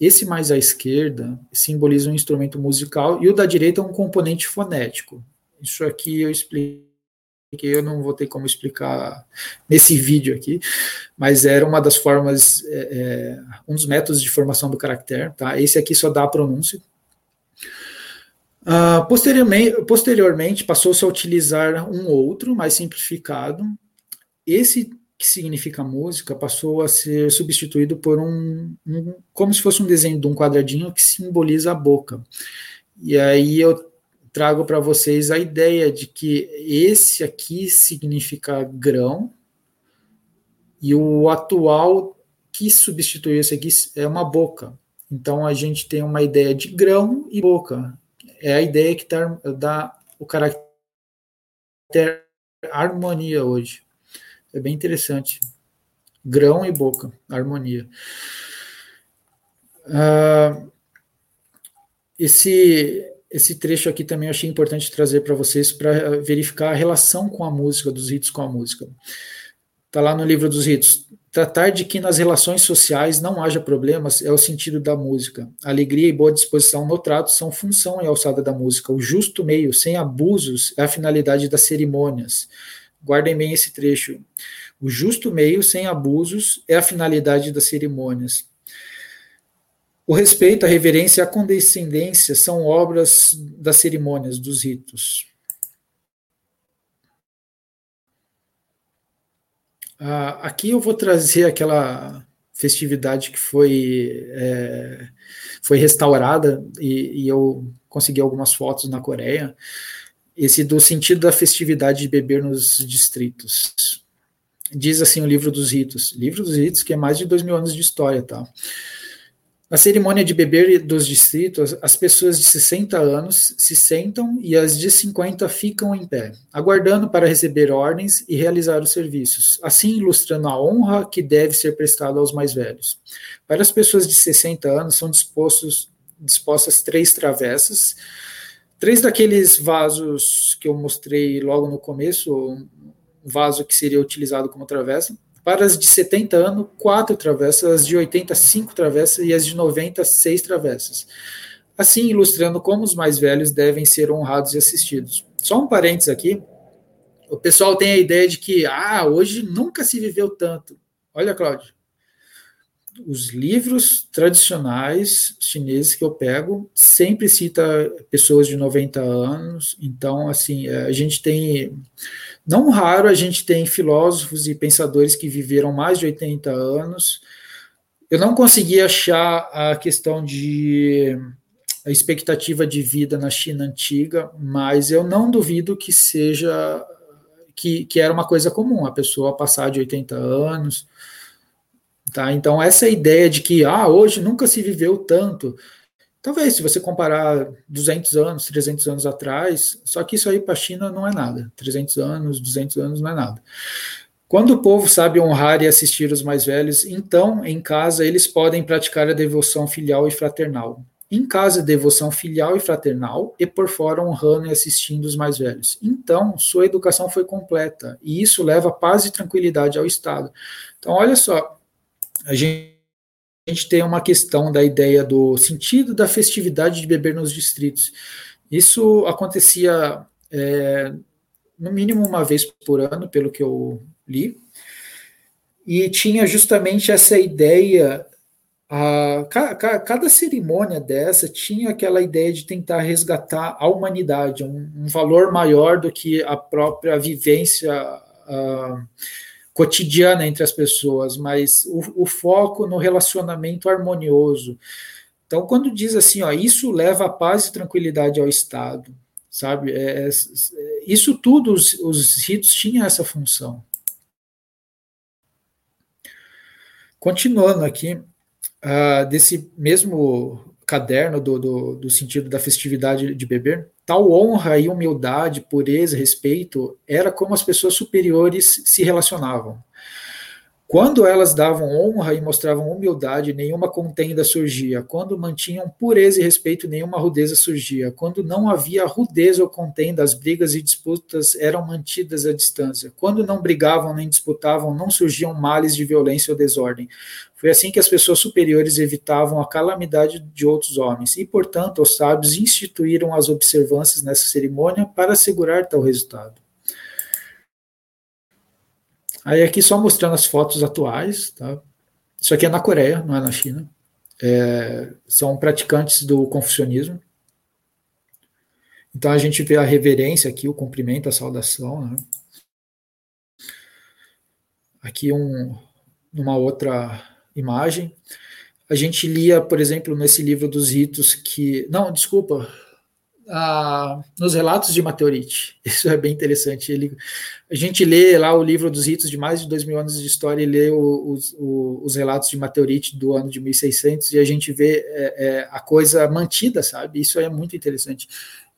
Esse mais à esquerda simboliza um instrumento musical e o da direita é um componente fonético. Isso aqui eu expliquei, eu não vou ter como explicar nesse vídeo aqui, mas era uma das formas, é, é, um dos métodos de formação do caractere, tá? Esse aqui só dá a pronúncia, Uh, posteriormente, posteriormente passou-se a utilizar um outro, mais simplificado. Esse que significa música passou a ser substituído por um, um como se fosse um desenho de um quadradinho que simboliza a boca. E aí eu trago para vocês a ideia de que esse aqui significa grão e o atual que substituiu esse aqui é uma boca. Então a gente tem uma ideia de grão e boca é a ideia que tá, dá o caráter harmonia hoje. É bem interessante. Grão e boca, harmonia. Uh, esse, esse trecho aqui também eu achei importante trazer para vocês para verificar a relação com a música, dos ritos com a música. Está lá no livro dos ritos. Tratar de que nas relações sociais não haja problemas é o sentido da música. Alegria e boa disposição no trato são função e alçada da música. O justo meio, sem abusos, é a finalidade das cerimônias. Guardem bem esse trecho. O justo meio, sem abusos, é a finalidade das cerimônias. O respeito, a reverência e a condescendência são obras das cerimônias, dos ritos. Aqui eu vou trazer aquela festividade que foi, é, foi restaurada e, e, eu consegui algumas fotos na Coreia. Esse do sentido da festividade de beber nos distritos. Diz assim o livro dos ritos. Livro dos ritos que é mais de dois mil anos de história, tá? Na cerimônia de beber dos distritos, as pessoas de 60 anos se sentam e as de 50 ficam em pé, aguardando para receber ordens e realizar os serviços, assim ilustrando a honra que deve ser prestada aos mais velhos. Para as pessoas de 60 anos, são dispostos, dispostas três travessas, três daqueles vasos que eu mostrei logo no começo, um vaso que seria utilizado como travessa, para as de 70 anos, quatro travessas, as de 80, cinco travessas e as de 90, seis travessas. Assim, ilustrando como os mais velhos devem ser honrados e assistidos. Só um parênteses aqui. O pessoal tem a ideia de que, ah, hoje nunca se viveu tanto. Olha, Cláudio, os livros tradicionais chineses que eu pego sempre cita pessoas de 90 anos, então assim, a gente tem não raro a gente tem filósofos e pensadores que viveram mais de 80 anos. Eu não consegui achar a questão de a expectativa de vida na China antiga, mas eu não duvido que seja que, que era uma coisa comum a pessoa passar de 80 anos. Tá? Então, essa ideia de que ah, hoje nunca se viveu tanto, Talvez, se você comparar 200 anos, 300 anos atrás, só que isso aí para a China não é nada. 300 anos, 200 anos não é nada. Quando o povo sabe honrar e assistir os mais velhos, então, em casa, eles podem praticar a devoção filial e fraternal. Em casa, devoção filial e fraternal, e por fora, honrando e assistindo os mais velhos. Então, sua educação foi completa, e isso leva paz e tranquilidade ao Estado. Então, olha só, a gente a gente tem uma questão da ideia do sentido da festividade de beber nos distritos. Isso acontecia é, no mínimo uma vez por ano, pelo que eu li, e tinha justamente essa ideia. A, cada, cada cerimônia dessa tinha aquela ideia de tentar resgatar a humanidade, um, um valor maior do que a própria vivência. Cotidiana entre as pessoas, mas o, o foco no relacionamento harmonioso. Então, quando diz assim, ó, isso leva a paz e tranquilidade ao Estado, sabe? É, é, isso tudo, os, os ritos tinham essa função. Continuando aqui, uh, desse mesmo caderno do, do, do, sentido da festividade de beber, tal honra e humildade, pureza, respeito, era como as pessoas superiores se relacionavam. Quando elas davam honra e mostravam humildade, nenhuma contenda surgia. Quando mantinham pureza e respeito, nenhuma rudeza surgia. Quando não havia rudeza ou contenda, as brigas e disputas eram mantidas à distância. Quando não brigavam nem disputavam, não surgiam males de violência ou desordem. Foi assim que as pessoas superiores evitavam a calamidade de outros homens, e, portanto, os sábios instituíram as observâncias nessa cerimônia para assegurar tal resultado. Aí aqui só mostrando as fotos atuais, tá? Isso aqui é na Coreia, não é na China. É, são praticantes do confucionismo. Então a gente vê a reverência aqui, o cumprimento, a saudação. Né? Aqui um, numa outra imagem. A gente lia, por exemplo, nesse livro dos ritos que. Não, desculpa, ah, nos relatos de Mateorite. Isso é bem interessante. Ele, a gente lê lá o livro dos ritos de mais de dois mil anos de história e lê os, o, os relatos de Mateorite do ano de 1600 e a gente vê é, é, a coisa mantida, sabe? Isso é muito interessante.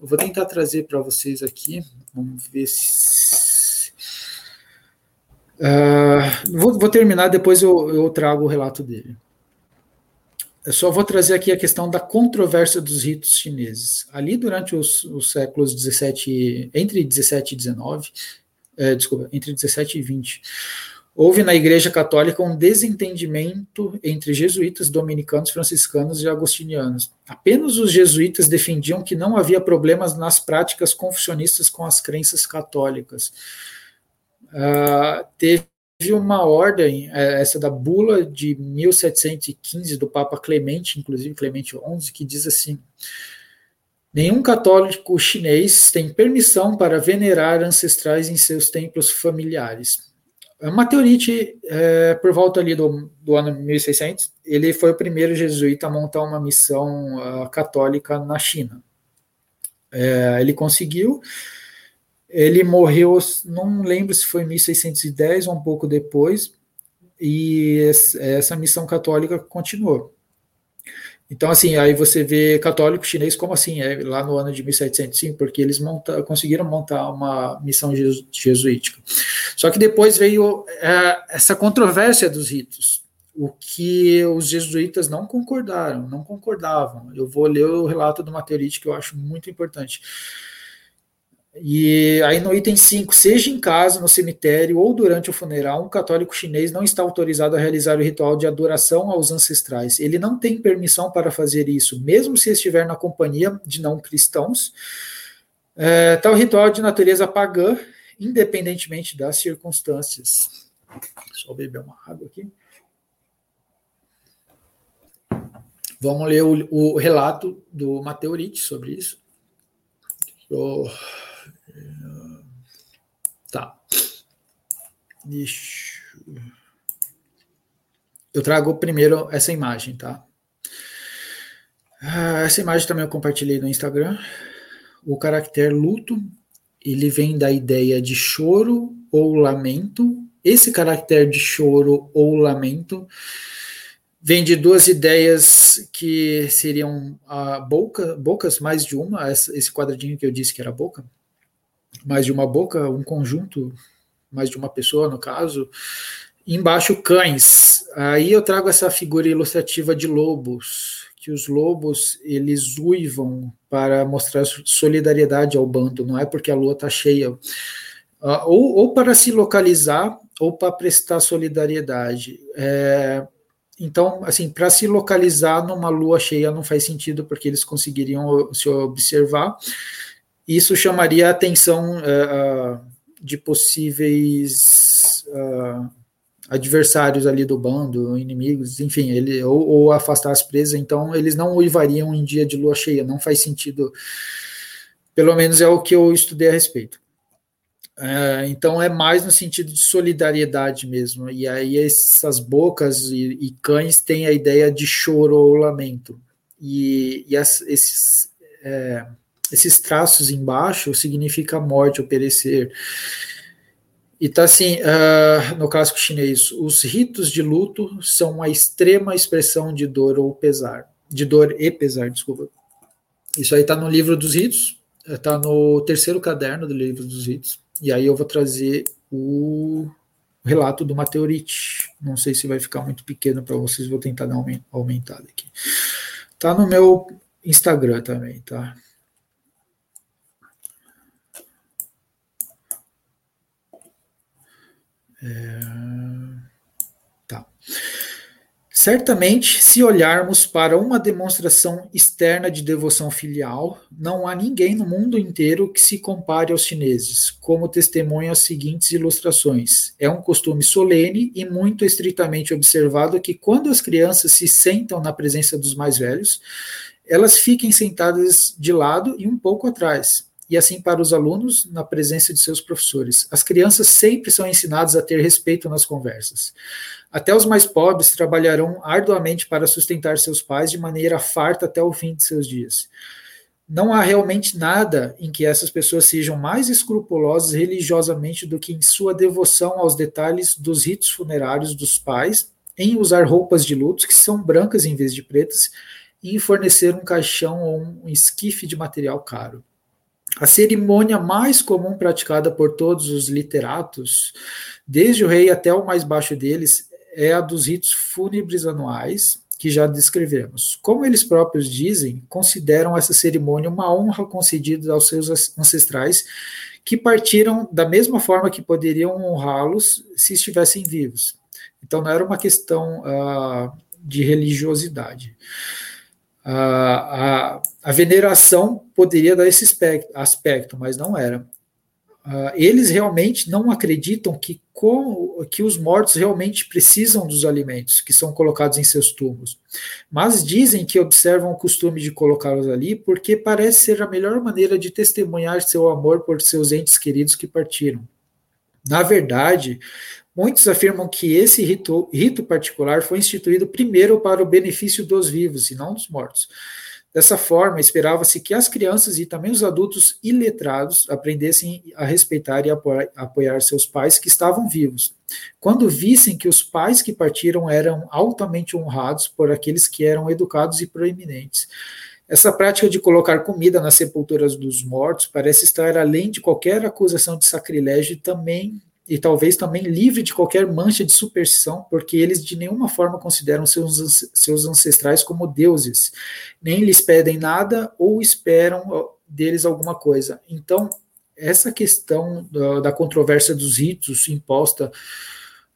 Eu vou tentar trazer para vocês aqui. Vamos ver se. Uh, vou, vou, terminar, depois eu, eu trago o relato dele. Eu só vou trazer aqui a questão da controvérsia dos ritos chineses. Ali, durante os, os séculos 17, entre 17 e 19, é, desculpa, entre 17 e 20, houve na Igreja Católica um desentendimento entre jesuítas, dominicanos, franciscanos e agostinianos. Apenas os jesuítas defendiam que não havia problemas nas práticas confucionistas com as crenças católicas. Uh, teve uma ordem, é, essa da bula de 1715 do Papa Clemente, inclusive Clemente XI, que diz assim: Nenhum católico chinês tem permissão para venerar ancestrais em seus templos familiares. É uma meteorite, é, por volta ali do, do ano 1600, ele foi o primeiro jesuíta a montar uma missão uh, católica na China. É, ele conseguiu, ele morreu, não lembro se foi em 1610 ou um pouco depois, e essa missão católica continuou. Então, assim, aí você vê católico chinês como assim, é lá no ano de 1705, porque eles monta, conseguiram montar uma missão jesuítica. Só que depois veio é, essa controvérsia dos ritos, o que os jesuítas não concordaram, não concordavam. Eu vou ler o relato do Materite, que eu acho muito importante. E aí no item 5, seja em casa, no cemitério ou durante o funeral, um católico chinês não está autorizado a realizar o ritual de adoração aos ancestrais. Ele não tem permissão para fazer isso, mesmo se estiver na companhia de não cristãos. É, tal ritual de natureza pagã, independentemente das circunstâncias. Só beber uma água aqui. Vamos ler o, o relato do Mateorite sobre isso. Oh. Tá. Deixa. Eu trago primeiro essa imagem, tá? Ah, essa imagem também eu compartilhei no Instagram. O caractere luto, ele vem da ideia de choro ou lamento. Esse caractere de choro ou lamento vem de duas ideias que seriam a boca, bocas, mais de uma, esse quadradinho que eu disse que era boca, mais de uma boca, um conjunto, mais de uma pessoa no caso. Embaixo, cães. Aí eu trago essa figura ilustrativa de lobos, que os lobos eles uivam para mostrar solidariedade ao bando, não é porque a lua está cheia. Uh, ou, ou, para se localizar, ou para prestar solidariedade. É, então, assim, para se localizar numa lua cheia não faz sentido, porque eles conseguiriam se observar. Isso chamaria a atenção uh, de possíveis uh, adversários ali do bando, inimigos, enfim, ele, ou, ou, afastar as presas, então eles não uivariam em dia de lua cheia, não faz sentido, pelo menos é o que eu estudei a respeito. Uh, então é mais no sentido de solidariedade mesmo, e aí essas bocas e, e cães têm a ideia de choro ou lamento, e, e as, esses. É, esses traços embaixo significa morte ou perecer. E tá assim, uh, no clássico chinês, os ritos de luto são uma extrema expressão de dor ou pesar, de dor e pesar, desculpa. Isso aí tá no livro dos ritos, tá no terceiro caderno do livro dos ritos. E aí eu vou trazer o relato do Mateorite. Não sei se vai ficar muito pequeno para vocês, vou tentar dar uma aumentada aqui. Tá no meu Instagram também, tá? É... Tá. Certamente, se olharmos para uma demonstração externa de devoção filial, não há ninguém no mundo inteiro que se compare aos chineses, como testemunham as seguintes ilustrações. É um costume solene e muito estritamente observado que, quando as crianças se sentam na presença dos mais velhos, elas fiquem sentadas de lado e um pouco atrás, e assim para os alunos na presença de seus professores. As crianças sempre são ensinadas a ter respeito nas conversas. Até os mais pobres trabalharão arduamente para sustentar seus pais de maneira farta até o fim de seus dias. Não há realmente nada em que essas pessoas sejam mais escrupulosas religiosamente do que em sua devoção aos detalhes dos ritos funerários dos pais, em usar roupas de luto que são brancas em vez de pretas, e em fornecer um caixão ou um esquife de material caro. A cerimônia mais comum praticada por todos os literatos, desde o rei até o mais baixo deles, é a dos ritos fúnebres anuais, que já descrevemos. Como eles próprios dizem, consideram essa cerimônia uma honra concedida aos seus ancestrais, que partiram da mesma forma que poderiam honrá-los se estivessem vivos. Então não era uma questão uh, de religiosidade a, a, veneração poderia dar esse aspecto, aspecto mas não era. Uh, eles realmente não acreditam que, que os mortos realmente precisam dos alimentos que são colocados em seus túmulos, mas dizem que observam o costume de colocá-los ali porque parece ser a melhor maneira de testemunhar seu amor por seus entes queridos que partiram. Na verdade, Muitos afirmam que esse rito, rito particular foi instituído primeiro para o benefício dos vivos e não dos mortos. Dessa forma, esperava-se que as crianças e também os adultos iletrados aprendessem a respeitar e apoiar seus pais que estavam vivos. Quando vissem que os pais que partiram eram altamente honrados por aqueles que eram educados e proeminentes. Essa prática de colocar comida nas sepulturas dos mortos parece estar além de qualquer acusação de sacrilégio e também e talvez também livre de qualquer mancha de superstição, porque eles de nenhuma forma consideram seus, seus ancestrais como deuses, nem lhes pedem nada ou esperam deles alguma coisa. Então, essa questão da, da controvérsia dos ritos imposta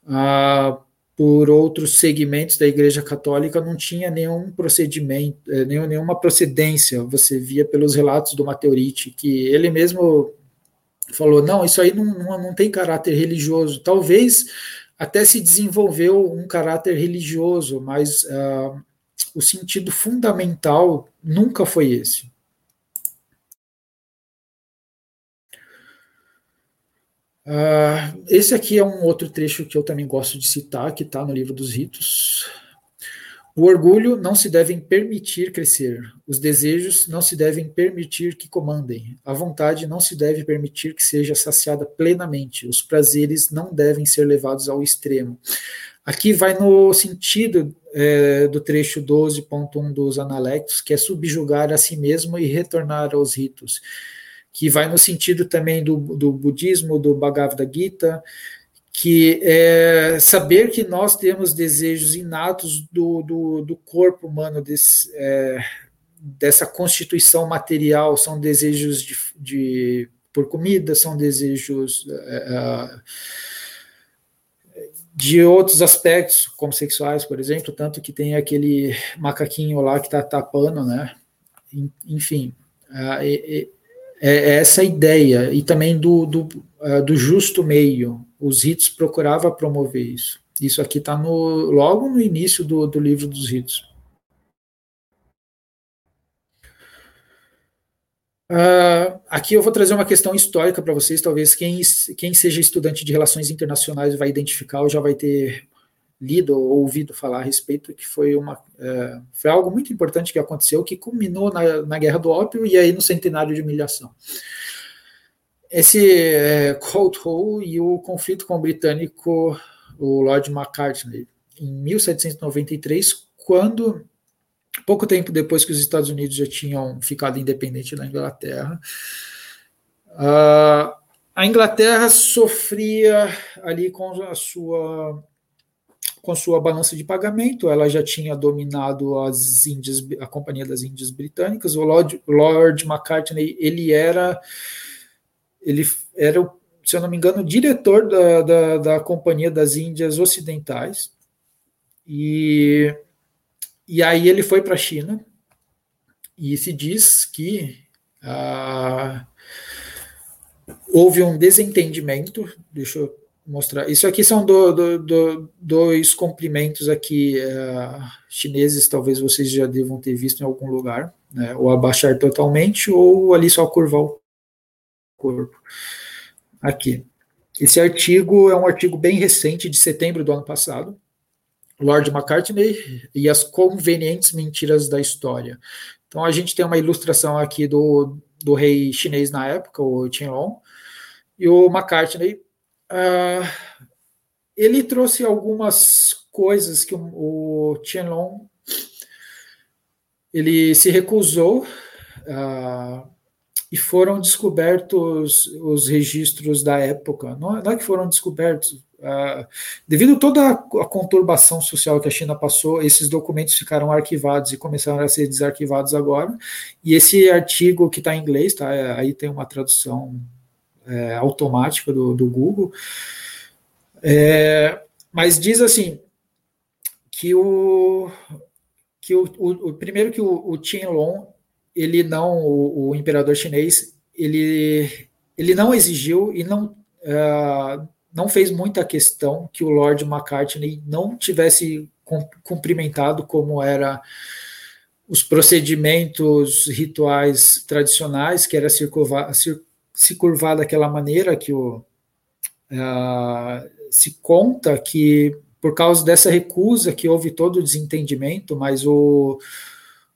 ah, por outros segmentos da Igreja Católica não tinha nenhum procedimento, eh, nenhuma procedência. Você via pelos relatos do Mateorite que ele mesmo falou: não, isso aí não, não, não tem caráter religioso. Talvez até se desenvolveu um caráter religioso, mas uh, o sentido fundamental nunca foi esse. Uh, esse aqui é um outro trecho que eu também gosto de citar, que está no livro dos ritos. O orgulho não se devem permitir crescer, os desejos não se devem permitir que comandem, a vontade não se deve permitir que seja saciada plenamente, os prazeres não devem ser levados ao extremo. Aqui vai no sentido é, do trecho 12.1 dos Analectos, que é subjugar a si mesmo e retornar aos ritos, que vai no sentido também do, do budismo, do Bhagavad Gita, que é saber que nós temos desejos inatos do, do, do corpo humano, desse, é, dessa constituição material, são desejos de, de por comida, são desejos é, é, de outros aspectos, como sexuais, por exemplo, tanto que tem aquele macaquinho lá que está tapando, né? Enfim, é, é, é essa ideia, e também do, do, do justo meio, os ritos procurava promover isso. Isso aqui está logo no início do, do livro dos ritos. Uh, aqui eu vou trazer uma questão histórica para vocês. Talvez quem, quem seja estudante de relações internacionais vai identificar ou já vai ter lido ou ouvido falar a respeito, que foi, uma, uh, foi algo muito importante que aconteceu, que culminou na, na Guerra do Ópio e aí no centenário de humilhação. Esse é, Cold Hole e o conflito com o britânico, o Lord Macartney, em 1793, quando, pouco tempo depois que os Estados Unidos já tinham ficado independentes da Inglaterra, uh, a Inglaterra sofria ali com a sua com sua balança de pagamento, ela já tinha dominado as Índias, a Companhia das Índias Britânicas. O Lord, Lord Macartney ele era ele era, se eu não me engano, diretor da, da, da Companhia das Índias Ocidentais. E, e aí ele foi para a China e se diz que ah, houve um desentendimento. Deixa eu mostrar. Isso aqui são do, do, do, dois cumprimentos aqui uh, chineses, talvez vocês já devam ter visto em algum lugar, né? ou abaixar totalmente, ou ali só curvar o corpo. Aqui. Esse artigo é um artigo bem recente, de setembro do ano passado. Lord McCartney e as convenientes mentiras da história. Então a gente tem uma ilustração aqui do, do rei chinês na época, o Qianlong, e o McCartney. Uh, ele trouxe algumas coisas que o, o Qianlong ele se recusou uh, e foram descobertos os registros da época. Não, é que foram descobertos. Uh, devido a toda a conturbação social que a China passou, esses documentos ficaram arquivados e começaram a ser desarquivados agora. E esse artigo que está em inglês, tá, é, aí tem uma tradução é, automática do, do Google, é, mas diz assim que o que o, o, o primeiro que o, o Qianlong ele não, o, o, imperador chinês, ele, ele não exigiu e não, uh, não fez muita questão que o Lord Macartney não tivesse cumprimentado como era os procedimentos rituais tradicionais, que era curvar, se, curvar daquela maneira que o, Uh, se conta que por causa dessa recusa que houve todo o desentendimento, mas o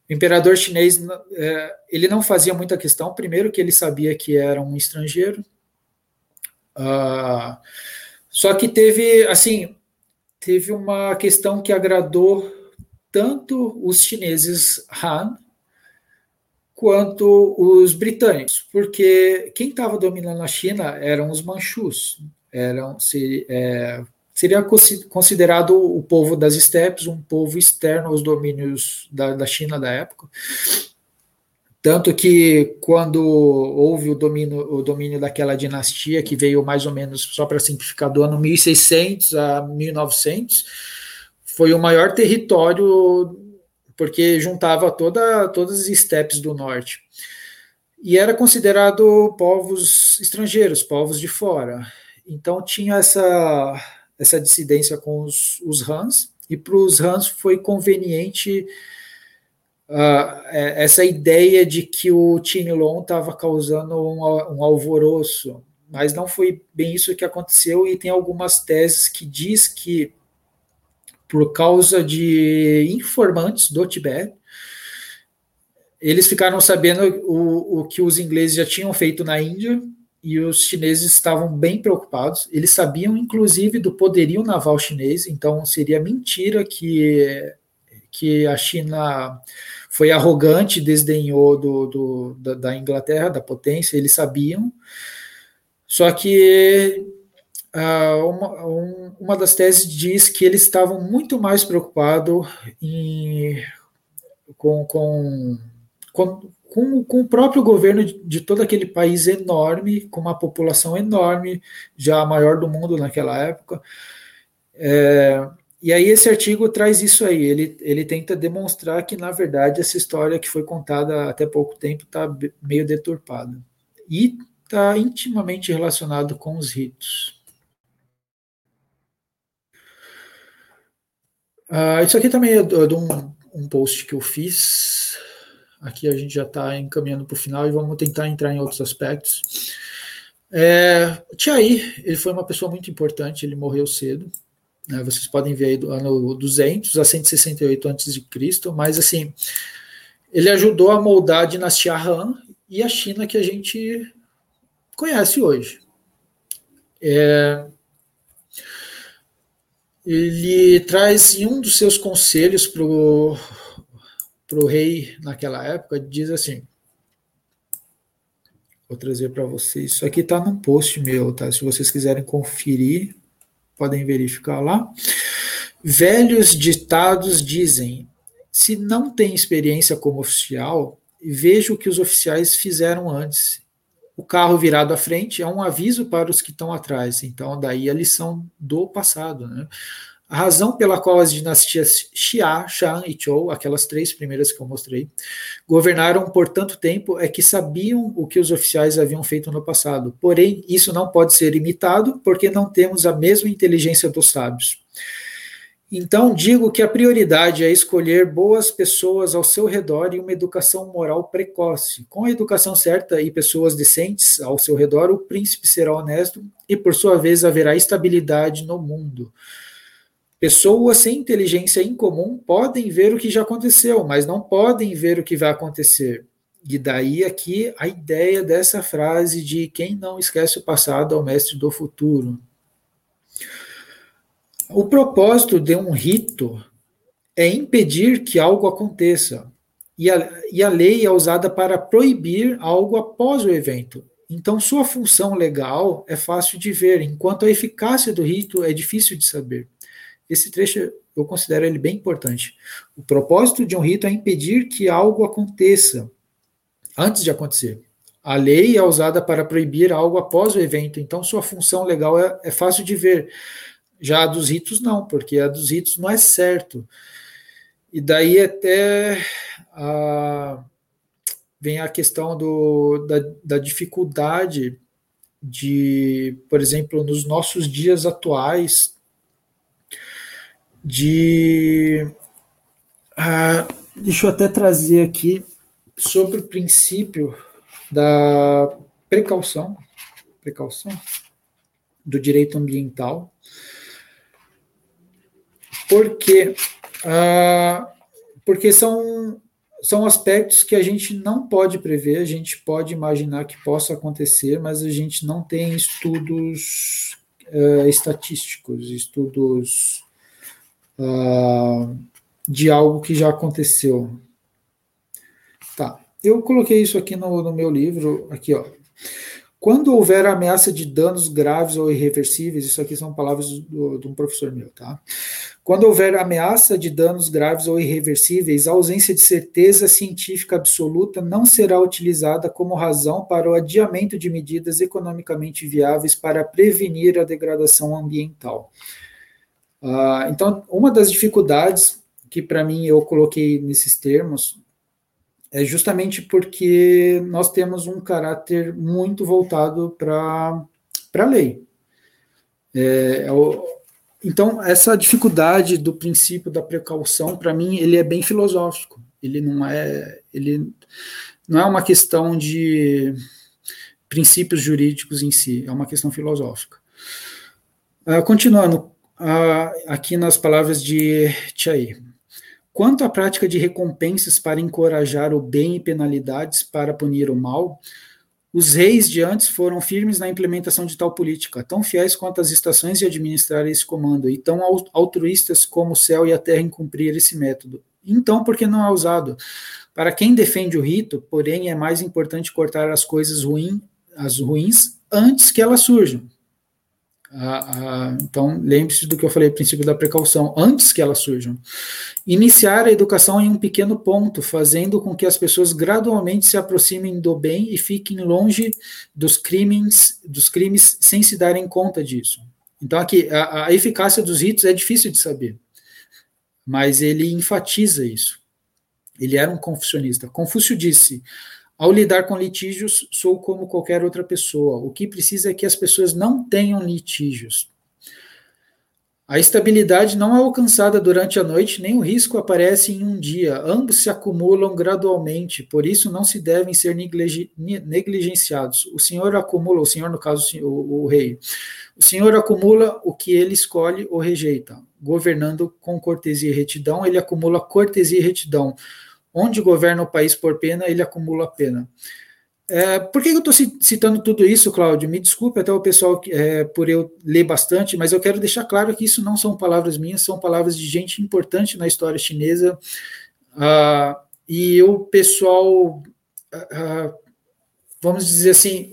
imperador chinês é, ele não fazia muita questão. Primeiro que ele sabia que era um estrangeiro, uh, só que teve assim teve uma questão que agradou tanto os chineses Han quanto os britânicos, porque quem estava dominando a China eram os manchus, eram se, é, seria considerado o povo das estepes, um povo externo aos domínios da, da China da época. Tanto que quando houve o domínio, o domínio daquela dinastia, que veio mais ou menos, só para simplificar, do ano 1600 a 1900, foi o maior território, porque juntava toda, todas as estepes do norte. E era considerado povos estrangeiros, povos de fora. Então tinha essa, essa dissidência com os, os Hans, e para os Hans foi conveniente uh, essa ideia de que o Tinilon estava causando um, um, alvoroço, mas não foi bem isso que aconteceu, e tem algumas teses que diz que por causa de informantes do Tibete, eles ficaram sabendo o, o que os ingleses já tinham feito na Índia e os chineses estavam bem preocupados. Eles sabiam, inclusive, do poderio naval chinês, então seria mentira que, que a China foi arrogante, desdenhou do, do da, da, Inglaterra, da potência, eles sabiam. Só que uh, uma, um, uma das teses diz que eles estavam muito mais preocupados com, com com, com o próprio governo de, de, todo aquele país enorme, com uma população enorme, já a maior do mundo naquela época. É, e aí esse artigo traz isso aí, ele, ele tenta demonstrar que, na verdade, essa história que foi contada até pouco tempo está meio deturpada. E está intimamente relacionado com os ritos. Ah, isso aqui também é de um, um post que eu fiz Aqui a gente já está encaminhando para o final e vamos tentar entrar em outros aspectos. É, Tiaí, ele foi uma pessoa muito importante, ele morreu cedo. Né, vocês podem ver aí do ano 200 a 168 a.C., mas assim, ele ajudou a moldar a dinastia Han e a China que a gente conhece hoje. É, ele traz em um dos seus conselhos para o rei naquela época, diz assim: Vou trazer para vocês. Isso aqui está num post meu, tá? Se vocês quiserem conferir, podem verificar lá. Velhos ditados dizem: se não tem experiência como oficial, veja o que os oficiais fizeram antes. O carro virado à frente é um aviso para os que estão atrás. Então, daí a lição do passado. Né? A razão pela qual as dinastias Xia, Shang e Zhou, aquelas três primeiras que eu mostrei, governaram por tanto tempo é que sabiam o que os oficiais haviam feito no passado. Porém, isso não pode ser imitado porque não temos a mesma inteligência dos sábios. Então, digo que a prioridade é escolher boas pessoas ao seu redor e uma educação moral precoce. Com a educação certa e pessoas decentes ao seu redor, o príncipe será honesto e, por sua vez, haverá estabilidade no mundo. Pessoas sem inteligência incomum podem ver o que já aconteceu, mas não podem ver o que vai acontecer. E daí aqui a ideia dessa frase de quem não esquece o passado é o mestre do futuro. O propósito de um rito é impedir que algo aconteça. E a, e a lei é usada para proibir algo após o evento. Então, sua função legal é fácil de ver, enquanto a eficácia do rito é difícil de saber. Esse trecho eu considero ele bem importante. O propósito de um rito é impedir que algo aconteça antes de acontecer. A lei é usada para proibir algo após o evento, então sua função legal é, é fácil de ver. Já a dos ritos não, porque a dos ritos não é certo. E daí até a, vem a questão do, da, da dificuldade de, por exemplo, nos nossos dias atuais, de. Ah, deixa eu até trazer aqui sobre o princípio da precaução. Precaução? do direito ambiental. Por quê? Ah, porque são, são aspectos que a gente não pode prever, a gente pode imaginar que possa acontecer, mas a gente não tem estudos uh, estatísticos, estudos uh, de algo que já aconteceu. Tá, eu coloquei isso aqui no, no meu livro, aqui ó. Quando houver ameaça de danos graves ou irreversíveis, isso aqui são palavras do, de um professor meu, tá? Quando houver ameaça de danos graves ou irreversíveis, a ausência de certeza científica absoluta não será utilizada como razão para o adiamento de medidas economicamente viáveis para prevenir a degradação ambiental. Uh, então, uma das dificuldades que para mim eu coloquei nesses termos é justamente porque nós temos um caráter muito voltado para a lei. É, é então, essa dificuldade do princípio da precaução, para mim, ele é bem filosófico. Ele não é, ele não é uma questão de princípios jurídicos em si, é uma questão filosófica. Uh, continuando, uh, aqui nas palavras de Tchai. Quanto à prática de recompensas para encorajar o bem e penalidades para punir o mal, os reis de antes foram firmes na implementação de tal política, tão fiéis quanto as estações de administrar esse comando, e tão altruístas como o céu e a terra em cumprir esse método. Então, por que não é usado? Para quem defende o rito, porém, é mais importante cortar as coisas as ruins antes que elas surjam. Então, lembre-se do que eu falei, o princípio da precaução, antes que elas surjam. Iniciar a educação em um pequeno ponto, fazendo com que as pessoas gradualmente se aproximem do bem e fiquem longe dos crimes, dos crimes sem se darem conta disso. Então, aqui, a, a eficácia dos ritos é difícil de saber, mas ele enfatiza isso. Ele era um confucionista. Confúcio disse: ao lidar com litígios, sou como qualquer outra pessoa. O que precisa é que as pessoas não tenham litígios. A estabilidade não é alcançada durante a noite, nem o risco aparece em um dia. Ambos se acumulam gradualmente, por isso não se devem ser negligenciados. O Senhor acumula, o Senhor, no caso, o, o rei, o Senhor acumula o que ele escolhe ou rejeita. Governando com cortesia e retidão, ele acumula cortesia e retidão. Onde governa o país por pena, ele acumula pena. É, por que eu estou citando tudo isso, Cláudio? Me desculpe até o pessoal é, por eu ler bastante, mas eu quero deixar claro que isso não são palavras minhas, são palavras de gente importante na história chinesa. Ah, e o pessoal, ah, ah vamos dizer assim,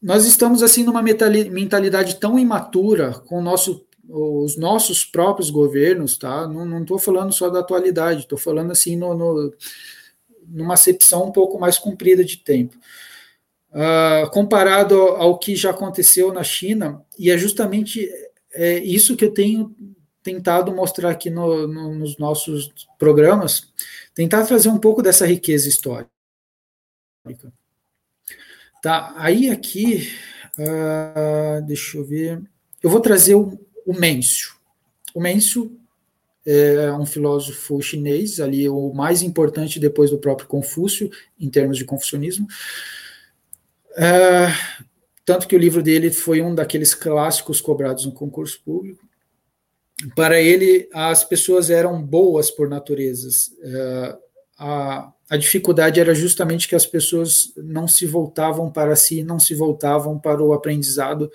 nós estamos assim numa mentalidade tão imatura com o nosso os nossos próprios governos, tá? Não estou falando só da atualidade, estou falando assim no, no, numa acepção um pouco mais comprida de tempo. Uh, comparado ao que já aconteceu na China, e é justamente é, isso que eu tenho tentado mostrar aqui no, no, nos nossos programas, tentar trazer um pouco dessa riqueza histórica. Tá, aí aqui, uh, deixa eu ver, eu vou trazer um, o Mêncio. O Mêncio é um filósofo chinês, ali o mais importante depois do próprio Confúcio, em termos de confucionismo. É, tanto que o livro dele foi um daqueles clássicos cobrados no concurso público. Para ele, as pessoas eram boas por natureza. É, a, a dificuldade era justamente que as pessoas não se voltavam para si, não se voltavam para o aprendizado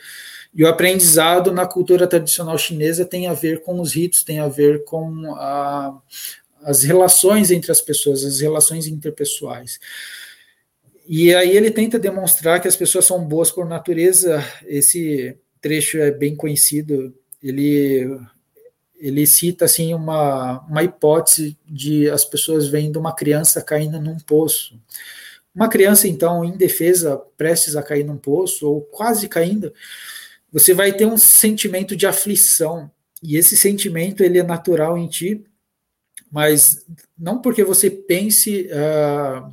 e o aprendizado na cultura tradicional chinesa tem a ver com os ritos, tem a ver com a, as relações entre as pessoas, as relações interpessoais. E aí ele tenta demonstrar que as pessoas são boas por natureza. Esse trecho é bem conhecido. Ele ele cita assim uma, uma hipótese de as pessoas vendo uma criança caindo num poço. Uma criança então indefesa, prestes a cair num poço ou quase caindo, você vai ter um sentimento de aflição, e esse sentimento ele é natural em ti, mas não porque você pense uh,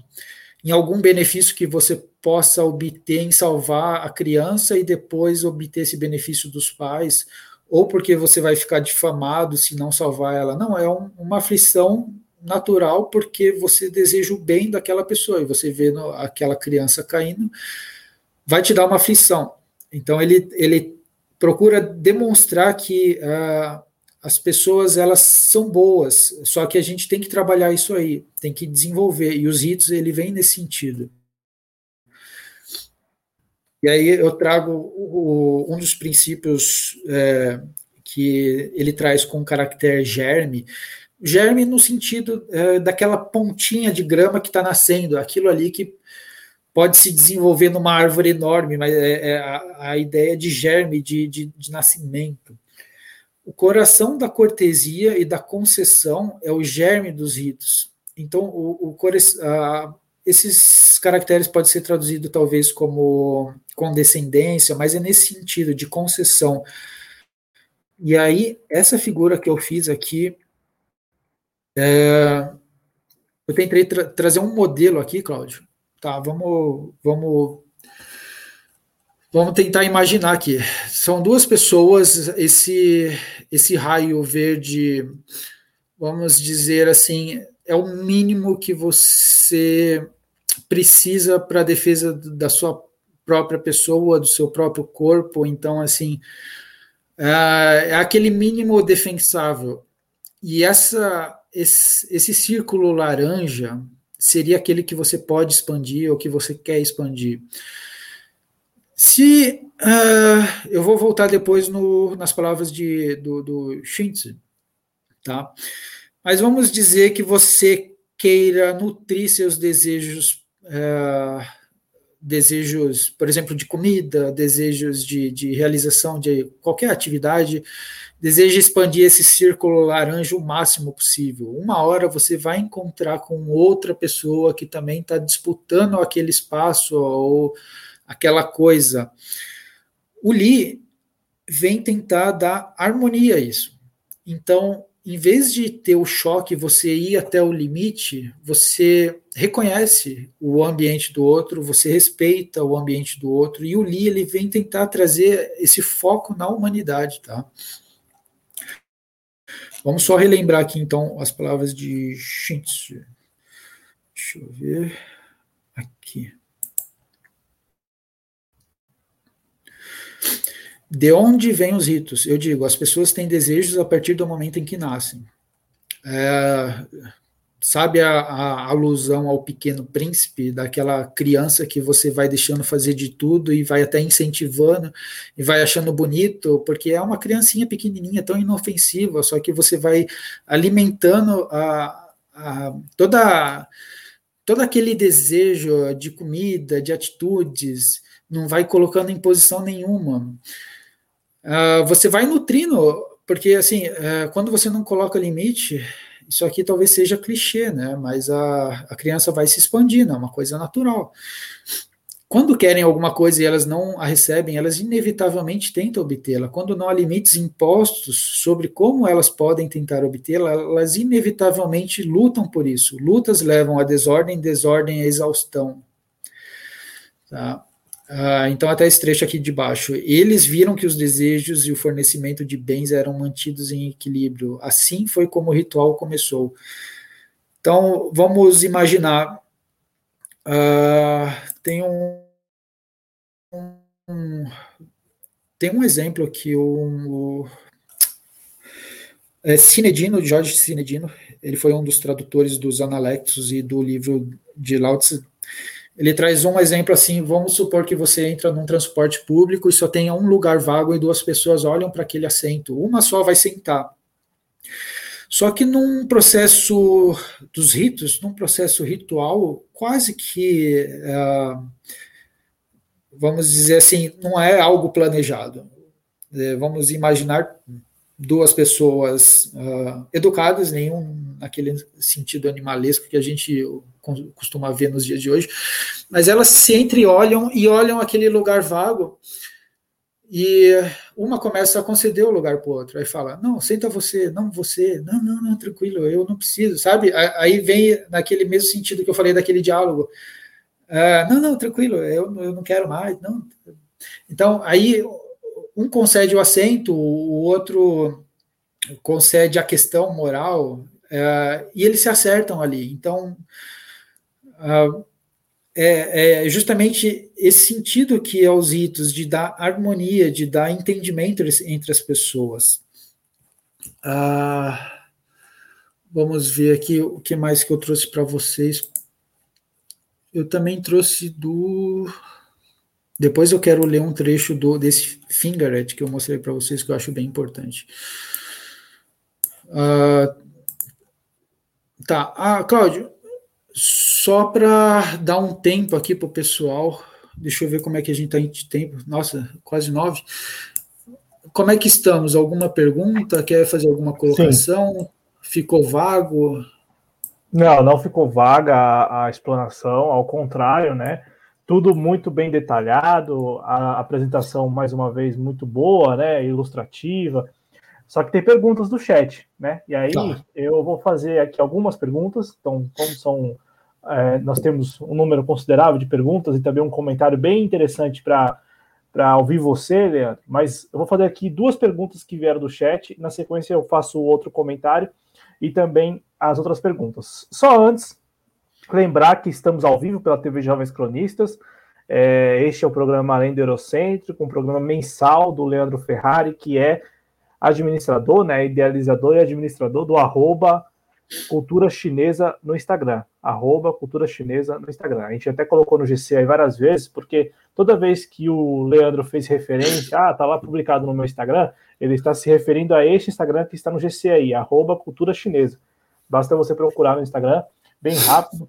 em algum benefício que você possa obter em salvar a criança e depois obter esse benefício dos pais, ou porque você vai ficar difamado se não salvar ela. Não, é um, uma aflição natural porque você deseja o bem daquela pessoa e você vê aquela criança caindo, vai te dar uma aflição. Então ele, ele procura demonstrar que uh, as pessoas elas são boas, só que a gente tem que trabalhar isso aí, tem que desenvolver, e os ritos ele vem nesse sentido. E aí eu trago o, um dos princípios é, que ele traz com o caractere germe, germe no sentido é, daquela pontinha de grama que está nascendo, aquilo ali que pode se desenvolver numa árvore enorme, mas é, é a, a, ideia de germe, de, de, de nascimento. O coração da cortesia e da concessão é o germe dos ritos. Então, o, o a, esses caracteres podem ser traduzidos talvez como condescendência, mas é nesse sentido de concessão. E aí, essa figura que eu fiz aqui, é, eu tentei tra trazer um modelo aqui, Cláudio. Tá, vamos, vamos, vamos tentar imaginar aqui. São duas pessoas, esse, esse raio verde, vamos dizer assim, é o mínimo que você precisa para a defesa da sua própria pessoa, do seu próprio corpo. Então, assim, é, é aquele mínimo defensável. E essa, esse, esse círculo laranja seria aquele que você pode expandir ou que você quer expandir. Se uh, eu vou voltar depois no, nas palavras de, do, do tá? Mas vamos dizer que você queira nutrir seus desejos, uh, desejos, por exemplo, de comida, desejos de, de realização de qualquer atividade, deseja expandir esse círculo laranja o máximo possível. Uma hora você vai encontrar com outra pessoa que também está disputando aquele espaço ou aquela coisa. O Li vem tentar dar harmonia a isso. Então, em vez de ter o choque, você ir até o limite, você reconhece o ambiente do outro, você respeita o ambiente do outro, e o Li ele vem tentar trazer esse foco na humanidade, tá? Vamos só relembrar aqui então as palavras de Schintz. Deixa eu ver aqui. De onde vêm os ritos? Eu digo, as pessoas têm desejos a partir do momento em que nascem. É, sabe a, a, alusão ao pequeno príncipe, daquela criança que você vai deixando fazer de tudo e vai até incentivando e vai achando bonito, porque é uma criancinha pequenininha, tão inofensiva, só que você vai alimentando a, a, toda, todo aquele desejo de comida, de atitudes, não vai colocando em posição nenhuma. Uh, você vai nutrindo, porque assim, uh, quando você não coloca limite, isso aqui talvez seja clichê, né? Mas a, a criança vai se expandindo, é uma coisa natural. Quando querem alguma coisa e elas não a recebem, elas inevitavelmente tentam obtê-la. Quando não há limites impostos sobre como elas podem tentar obtê-la, elas inevitavelmente lutam por isso. Lutas levam à desordem, desordem à exaustão. Tá? Uh, então, até esse trecho aqui de baixo. Eles viram que os desejos e o fornecimento de bens eram mantidos em equilíbrio. Assim foi como o ritual começou. Então, vamos imaginar. Uh, tem um, um, Tem um exemplo aqui, o. é, Cinedino, Jorge Cinedino, ele foi um dos tradutores dos Analectos e do livro de Lao ele traz um exemplo assim: vamos supor que você entra num transporte público e só tenha um lugar vago e duas pessoas olham para aquele assento. Uma só vai sentar. Só que num processo dos ritos, num processo ritual, quase que, uh, vamos dizer assim, não é algo planejado. É, vamos imaginar duas pessoas uh, educadas, nenhum naquele sentido animalesco que a gente costuma ver nos dias de hoje, mas elas se entreolham e olham aquele lugar vago e uma começa a conceder o lugar para o outro, aí fala, não, senta você, não você, não, não, não, tranquilo, eu não preciso, sabe? Aí vem naquele mesmo sentido que eu falei daquele diálogo, uh, não, não, tranquilo, eu, eu não quero mais, não. Então, aí um concede o assento, o outro concede a questão moral, é, e eles se acertam ali. Então, é, é, justamente esse sentido que é os ritos de dar harmonia, de dar entendimento entre as pessoas. Ah, vamos ver aqui o que mais que eu trouxe para vocês. Eu também trouxe do. Depois eu quero ler um trecho do desse Fingeret que eu mostrei para vocês que eu acho bem importante. Ah, tá, ah, Cláudio, só para dar um tempo aqui para o pessoal, deixa eu ver como é que a gente está em tempo. Nossa, quase nove. Como é que estamos? Alguma pergunta? Quer fazer alguma colocação? Sim. Ficou vago? Não, não ficou vaga a, a, explanação, ao contrário, né? Tudo muito bem detalhado, a apresentação, mais uma vez, muito boa, né? Ilustrativa. Só que tem perguntas do chat, né? E aí tá. eu vou fazer aqui algumas perguntas. Então, como são. É, nós temos um número considerável de perguntas e também um comentário bem interessante para ouvir você, Leandro. Mas eu vou fazer aqui duas perguntas que vieram do chat. Na sequência, eu faço outro comentário e também as outras perguntas. Só antes, lembrar que estamos ao vivo pela TV Jovens Cronistas. É, este é o programa Além do Eurocêntrico, um programa mensal do Leandro Ferrari, que é administrador, né, idealizador e administrador do arroba cultura chinesa no Instagram, arroba cultura chinesa no Instagram. A gente até colocou no GC aí várias vezes, porque toda vez que o Leandro fez referência, ah, tá lá publicado no meu Instagram, ele está se referindo a este Instagram que está no GC aí, arroba cultura chinesa. Basta você procurar no Instagram, bem rápido,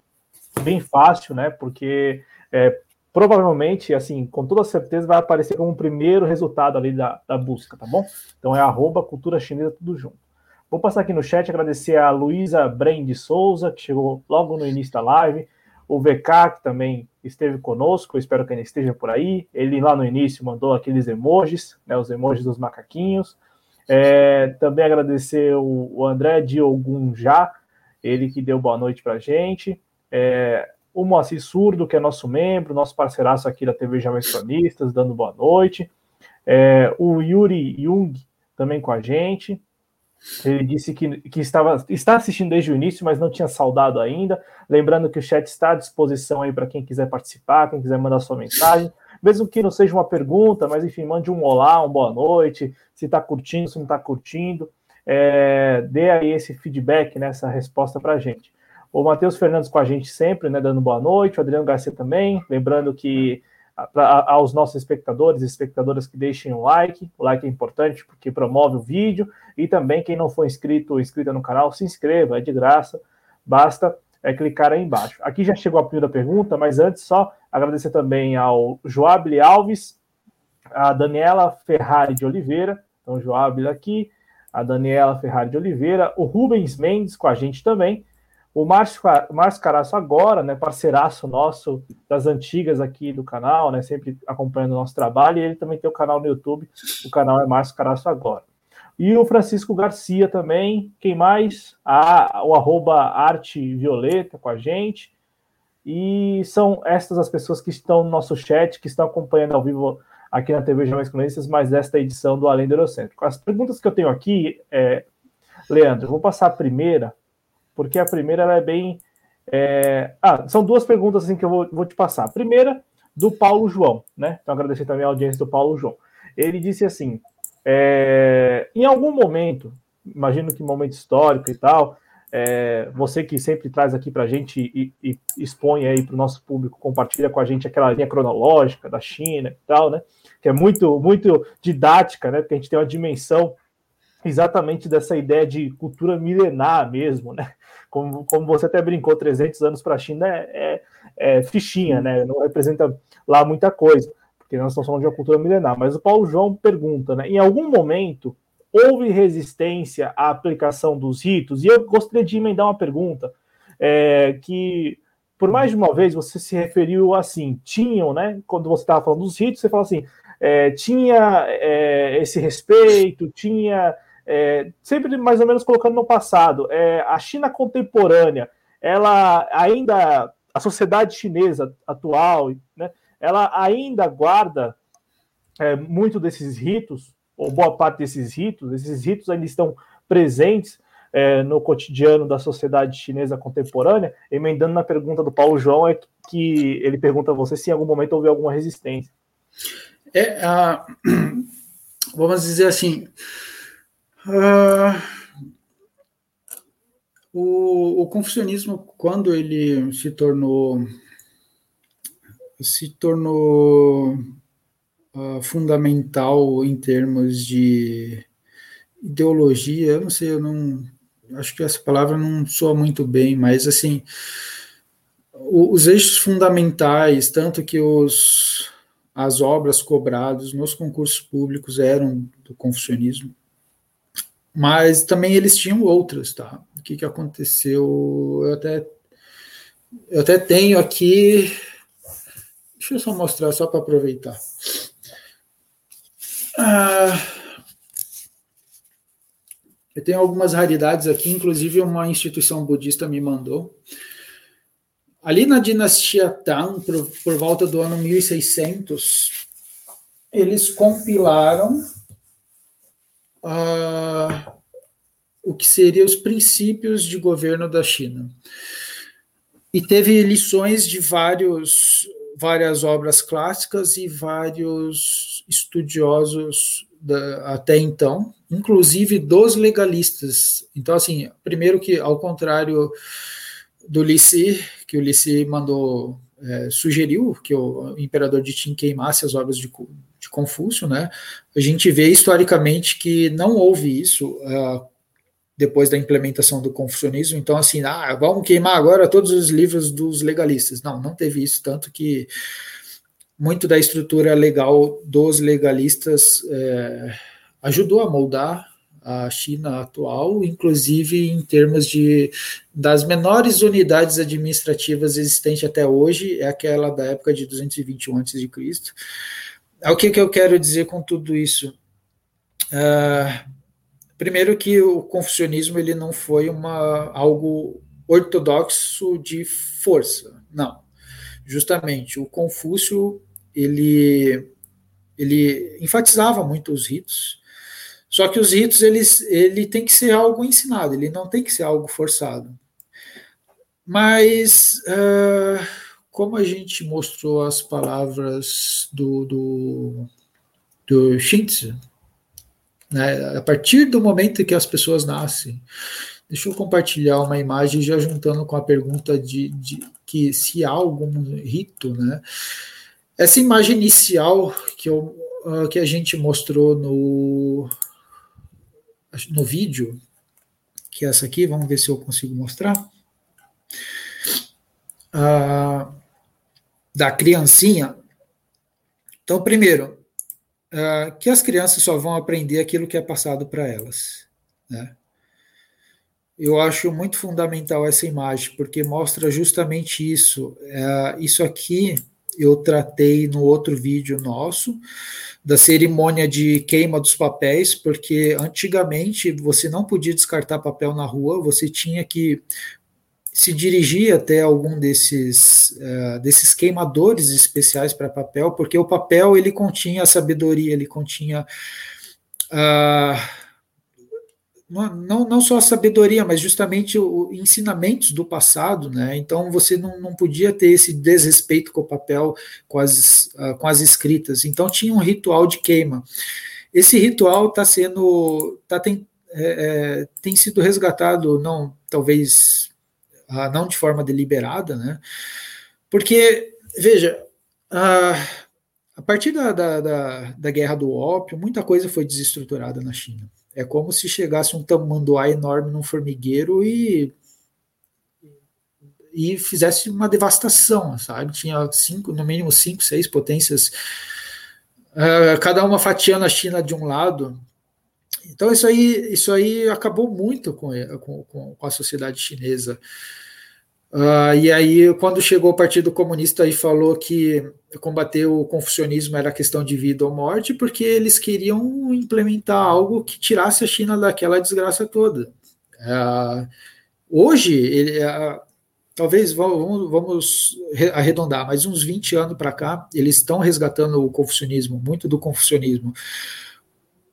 bem fácil, né, porque é, provavelmente, assim, com toda certeza, vai aparecer como o primeiro resultado ali da, da busca, tá bom? Então é arroba cultura chinesa tudo junto. Vou passar aqui no chat agradecer a Luísa Bren de Souza, que chegou logo no início da live, o VK, que também esteve conosco, espero que ele esteja por aí. Ele lá no início mandou aqueles emojis, né, os emojis dos macaquinhos. É, também agradecer o, o André Diogunjá, ele que deu boa noite para gente. É, o Moacir Surdo, que é nosso membro, nosso parceiraço aqui da TV Jovens dando boa noite. É, o Yuri Jung também com a gente. Ele disse que, que estava, está assistindo desde o início, mas não tinha saudado ainda. Lembrando que o chat está à disposição aí para quem quiser participar, quem quiser mandar sua mensagem. Mesmo que não seja uma pergunta, mas enfim, mande um olá, uma boa noite, se está curtindo, se não está curtindo. É, dê aí esse feedback, né, essa resposta para a gente. O Matheus Fernandes com a gente sempre, né, dando boa noite, o Adriano Garcia também, lembrando que pra, aos nossos espectadores e espectadoras que deixem um like, o like é importante porque promove o vídeo, e também quem não for inscrito ou inscrita no canal, se inscreva, é de graça, basta é, clicar aí embaixo. Aqui já chegou a primeira pergunta, mas antes só agradecer também ao Joable Alves, a Daniela Ferrari de Oliveira, então Joable aqui, a Daniela Ferrari de Oliveira, o Rubens Mendes com a gente também, o Márcio, Márcio Caraço agora, né, parceiraço nosso das antigas aqui do canal, né, sempre acompanhando o nosso trabalho, e ele também tem o canal no YouTube, o canal é Márcio Caraço agora. E o Francisco Garcia também, quem mais? Ah, o arroba Arte Violeta com a gente. E são estas as pessoas que estão no nosso chat, que estão acompanhando ao vivo aqui na TV Jovens Cronistas, mais desta edição do Além do Eurocêntrico. As perguntas que eu tenho aqui, é, Leandro, vou passar a primeira, porque a primeira é bem. É... Ah, são duas perguntas assim que eu vou, vou te passar. A primeira, do Paulo João, né? Então, agradecer também a audiência do Paulo João. Ele disse assim: é... em algum momento, imagino que momento histórico e tal, é... você que sempre traz aqui para a gente e, e, expõe aí para o nosso público, compartilha com a gente aquela linha cronológica da China e tal, né? Que é muito, muito didática, né? Porque a gente tem uma dimensão exatamente dessa ideia de cultura milenar mesmo, né? Como, como você até brincou, 300 anos para a China é, é, é, fichinha, né? Não representa lá muita coisa, porque nós estamos falando de uma cultura milenar. Mas o Paulo João pergunta, né? Em algum momento houve resistência à aplicação dos ritos? E eu gostaria de emendar uma pergunta é, que por mais de uma vez você se referiu assim, tinham, né? Quando você estava falando dos ritos, você fala assim, é, tinha é, esse respeito, tinha é, sempre mais ou menos colocando no passado, é, a China contemporânea, ela ainda, a sociedade chinesa atual, né, ela ainda guarda é, muito desses ritos, ou boa parte desses ritos, esses ritos ainda estão presentes é, no cotidiano da sociedade chinesa contemporânea, emendando na pergunta do Paulo João, é que ele pergunta a você se em algum momento houve alguma resistência. É, uh, vamos dizer assim, uh, o, o confucionismo, quando ele se tornou se tornou uh, fundamental em termos de ideologia, eu não sei, eu não acho que essa palavra não soa muito bem, mas assim, os eixos fundamentais, tanto que os as obras cobradas nos concursos públicos eram do confucionismo, mas também eles tinham outras, tá? O que, que aconteceu? Eu até, eu até tenho aqui. Deixa eu só mostrar, só para aproveitar. Ah, eu tenho algumas raridades aqui, inclusive uma instituição budista me mandou. Ali na dinastia Tang, por, por volta do ano 1600, eles compilaram uh, o que seriam os princípios de governo da China. E teve lições de vários, várias obras clássicas e vários estudiosos da, até então, inclusive dos legalistas. Então, assim, primeiro que, ao contrário do Lissi, que o Lissi mandou, é, sugeriu que o imperador de Qin queimasse as obras de Confúcio, né? A gente vê historicamente que não houve isso uh, depois da implementação do confucionismo. Então, assim, ah, vamos queimar agora todos os livros dos legalistas. Não, não teve isso, tanto que muito da estrutura legal dos legalistas é, ajudou a moldar a China atual, inclusive em termos de das menores unidades administrativas existentes até hoje, é aquela da época de 221 a.C. O que, que eu quero dizer com tudo isso? Uh, primeiro que o confucionismo ele não foi uma, algo ortodoxo de força, não. Justamente, o Confúcio, ele, ele enfatizava muito os ritos, só que os ritos eles, ele tem que ser algo ensinado, ele não tem que ser algo forçado. Mas uh, como a gente mostrou as palavras do, do, do Shintze, né, a partir do momento que as pessoas nascem, deixa eu compartilhar uma imagem já juntando com a pergunta de, de que se há algum rito, né? Essa imagem inicial que, eu, uh, que a gente mostrou no no vídeo, que é essa aqui, vamos ver se eu consigo mostrar. Ah, da criancinha. Então, primeiro, ah, que as crianças só vão aprender aquilo que é passado para elas. Né? Eu acho muito fundamental essa imagem, porque mostra justamente isso. Ah, isso aqui eu tratei no outro vídeo nosso, da cerimônia de queima dos papéis, porque antigamente você não podia descartar papel na rua, você tinha que se dirigir até algum desses, uh, desses queimadores especiais para papel, porque o papel ele continha a sabedoria, ele continha uh, não, não só a sabedoria, mas justamente os ensinamentos do passado, né? Então você não, não podia ter esse desrespeito com o papel, com as, uh, com as escritas. Então tinha um ritual de queima. Esse ritual está sendo, tá, tem, é, é, tem sido resgatado, não talvez uh, não de forma deliberada, né? Porque veja, uh, a partir da, da, da, da guerra do ópio, muita coisa foi desestruturada na China. É como se chegasse um tamanduá enorme num formigueiro e e fizesse uma devastação, sabe? Tinha cinco, no mínimo cinco, seis potências, uh, cada uma fatiando a China de um lado. Então isso aí, isso aí acabou muito com, com, com a sociedade chinesa. Uh, e aí, quando chegou o Partido Comunista e falou que combater o confucionismo era questão de vida ou morte, porque eles queriam implementar algo que tirasse a China daquela desgraça toda. Uh, hoje, ele, uh, talvez vamos, vamos, arredondar, mas uns 20 anos para cá, eles estão resgatando o confucionismo, muito do confucionismo.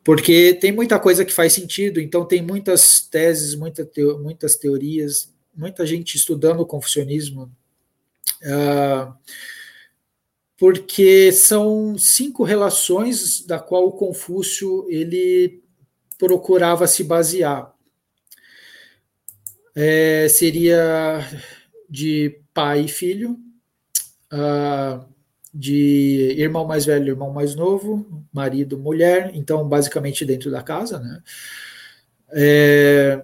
Porque tem muita coisa que faz sentido, então tem muitas teses, muita teo, muitas teorias muita gente estudando o confucionismo Uh, porque são cinco relações da qual o Confúcio ele procurava se basear. É, seria de pai e filho, uh, de irmão mais velho, irmão mais novo, marido, mulher, então basicamente dentro da casa, né? É,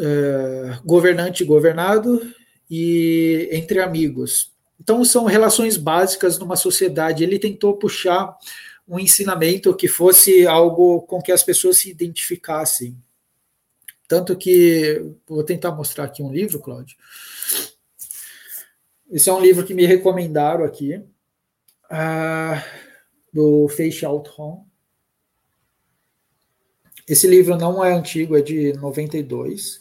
é, governante e governado e entre amigos. Então são relações básicas numa sociedade. Ele tentou puxar um ensinamento que fosse algo com que as pessoas se identificassem. Tanto que vou tentar mostrar aqui um livro, Cláudio. Esse é um livro que me recomendaram aqui, uh, do Fei Xiaotong. Esse livro não é antigo, é de 92.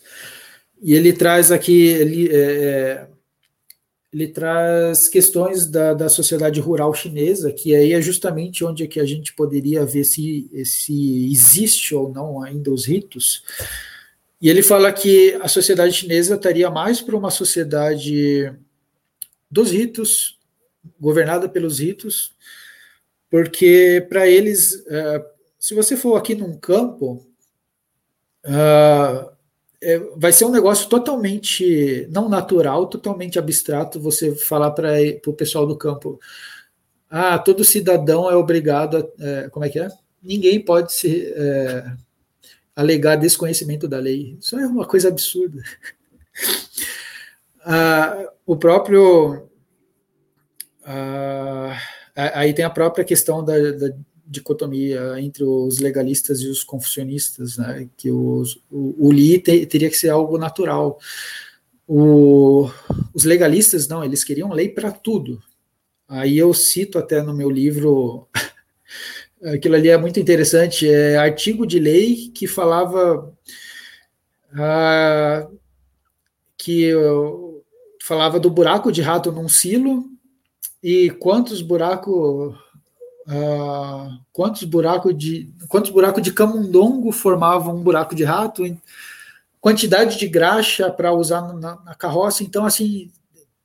E ele traz aqui, ele, é, é, ele traz questões da, da sociedade rural chinesa, que aí é justamente onde é que a gente poderia ver se, se existe ou não ainda os ritos. E ele fala que a sociedade chinesa estaria mais para uma sociedade dos ritos, governada pelos ritos, porque para eles, é, se você for aqui num campo, uh, é, vai ser um negócio totalmente não natural, totalmente abstrato você falar para o pessoal do campo. Ah, todo cidadão é obrigado a. É, como é que é? Ninguém pode se é, alegar desconhecimento da lei. Isso é uma coisa absurda. ah, o próprio. Ah, aí tem a própria questão da, da dicotomia entre os legalistas e os confucionistas, né? que os, o, o Li te, teria que ser algo natural. O, os legalistas, não, eles queriam lei para tudo. Aí eu cito até no meu livro, aquilo ali é muito interessante, é artigo de lei que falava ah, que falava do buraco de rato num silo e quantos buracos Uh, quantos buracos de quantos buracos de camundongo formavam um buraco de rato, quantidade de graxa para usar na, na, carroça. Então, assim,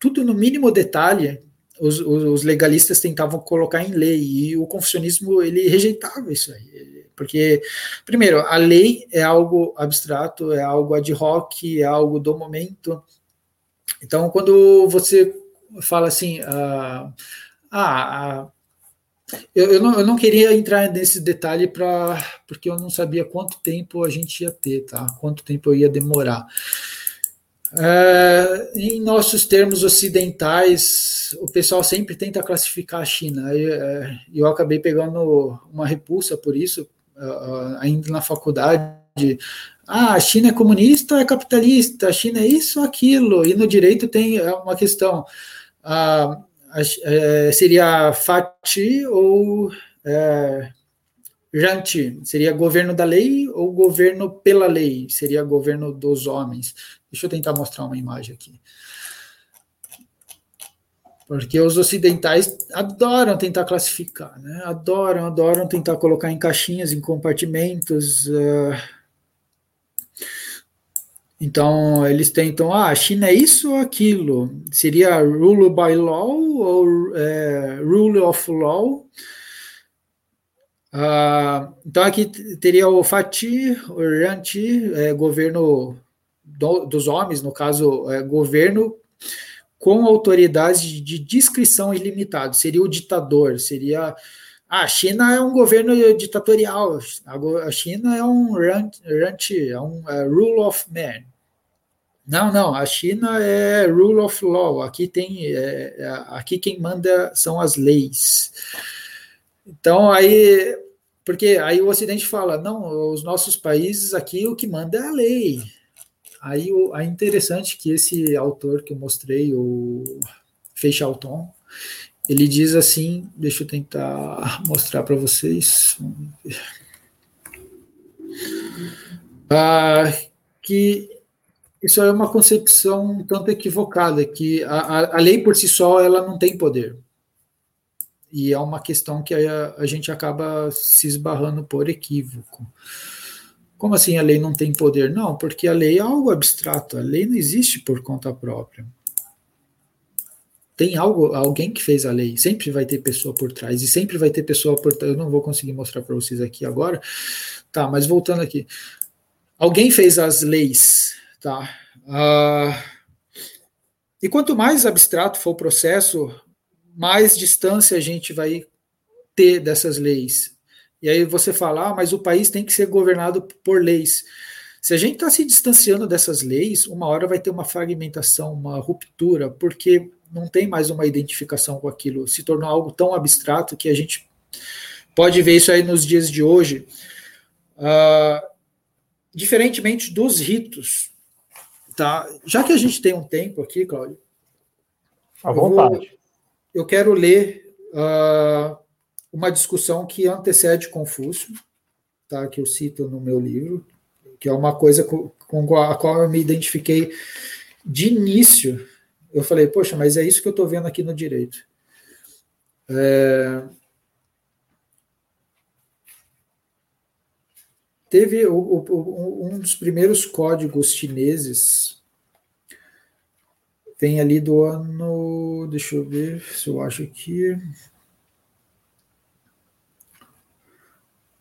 tudo no mínimo detalhe os, os, legalistas tentavam colocar em lei e o confucionismo ele rejeitava isso aí, porque primeiro a lei é algo abstrato, é algo ad hoc, é algo do momento. Então, quando você fala assim, uh, ah, eu, eu, não, eu não queria entrar nesse detalhe para porque eu não sabia quanto tempo a gente ia ter, tá? Quanto tempo eu ia demorar. É, em nossos termos ocidentais, o pessoal sempre tenta classificar a China. Eu, é, eu acabei pegando uma repulsa por isso, ainda na faculdade. Ah, a China é comunista, é capitalista, a China é isso, aquilo. E no direito tem uma questão. Ah, é, seria Fati ou é, Janti? Seria governo da lei ou governo pela lei? Seria governo dos homens? Deixa eu tentar mostrar uma imagem aqui. Porque os ocidentais adoram tentar classificar, né? adoram, adoram tentar colocar em caixinhas, em compartimentos. Uh, então, eles tentam, ah, a China é isso ou aquilo? Seria rule by law ou é, rule of law? Ah, então, aqui teria o Fatih, o Ranti, é, governo do, dos homens, no caso, é, governo com autoridade de discrição ilimitada. Seria o ditador, seria... Ah, a China é um governo ditatorial, a China é um ranti, é um é, rule of man. Não, não, a China é rule of law, aqui tem, é, é, aqui quem manda são as leis. Então, aí, porque aí o Ocidente fala, não, os nossos países aqui o que manda é a lei. Aí é interessante que esse autor que eu mostrei, o Feixalton, ele diz assim, deixa eu tentar mostrar para vocês, ah, que isso é uma concepção um tanto equivocada, que a, a, lei por si só ela não tem poder. E é uma questão que a, a gente acaba se esbarrando por equívoco. Como assim a lei não tem poder? Não, porque a lei é algo abstrato, a lei não existe por conta própria. tem algo, alguém que fez a lei, sempre vai ter pessoa por trás, e sempre vai ter pessoa por trás. Eu não vou conseguir mostrar para vocês aqui agora. Tá, mas voltando aqui. Alguém fez as leis, tá? Uh, e quanto mais abstrato for o processo, mais distância a gente vai ter dessas leis. E aí você fala, ah, mas o país tem que ser governado por leis. Se a gente está se distanciando dessas leis, uma hora vai ter uma fragmentação, uma ruptura, porque não tem mais uma identificação com aquilo. Se tornou algo tão abstrato que a gente pode ver isso aí nos dias de hoje. Uh, diferentemente dos ritos, tá? Já que a gente tem um tempo aqui, Cláudio. À vontade. Eu, vou, eu quero ler uh, uma discussão que antecede Confúcio, tá? Que eu cito no meu livro, que é uma coisa com, com a qual eu me identifiquei de início. Eu falei, poxa, mas é isso que eu estou vendo aqui no direito. É... Teve o, o, um dos primeiros códigos chineses, vem ali do ano, deixa eu ver se eu acho aqui.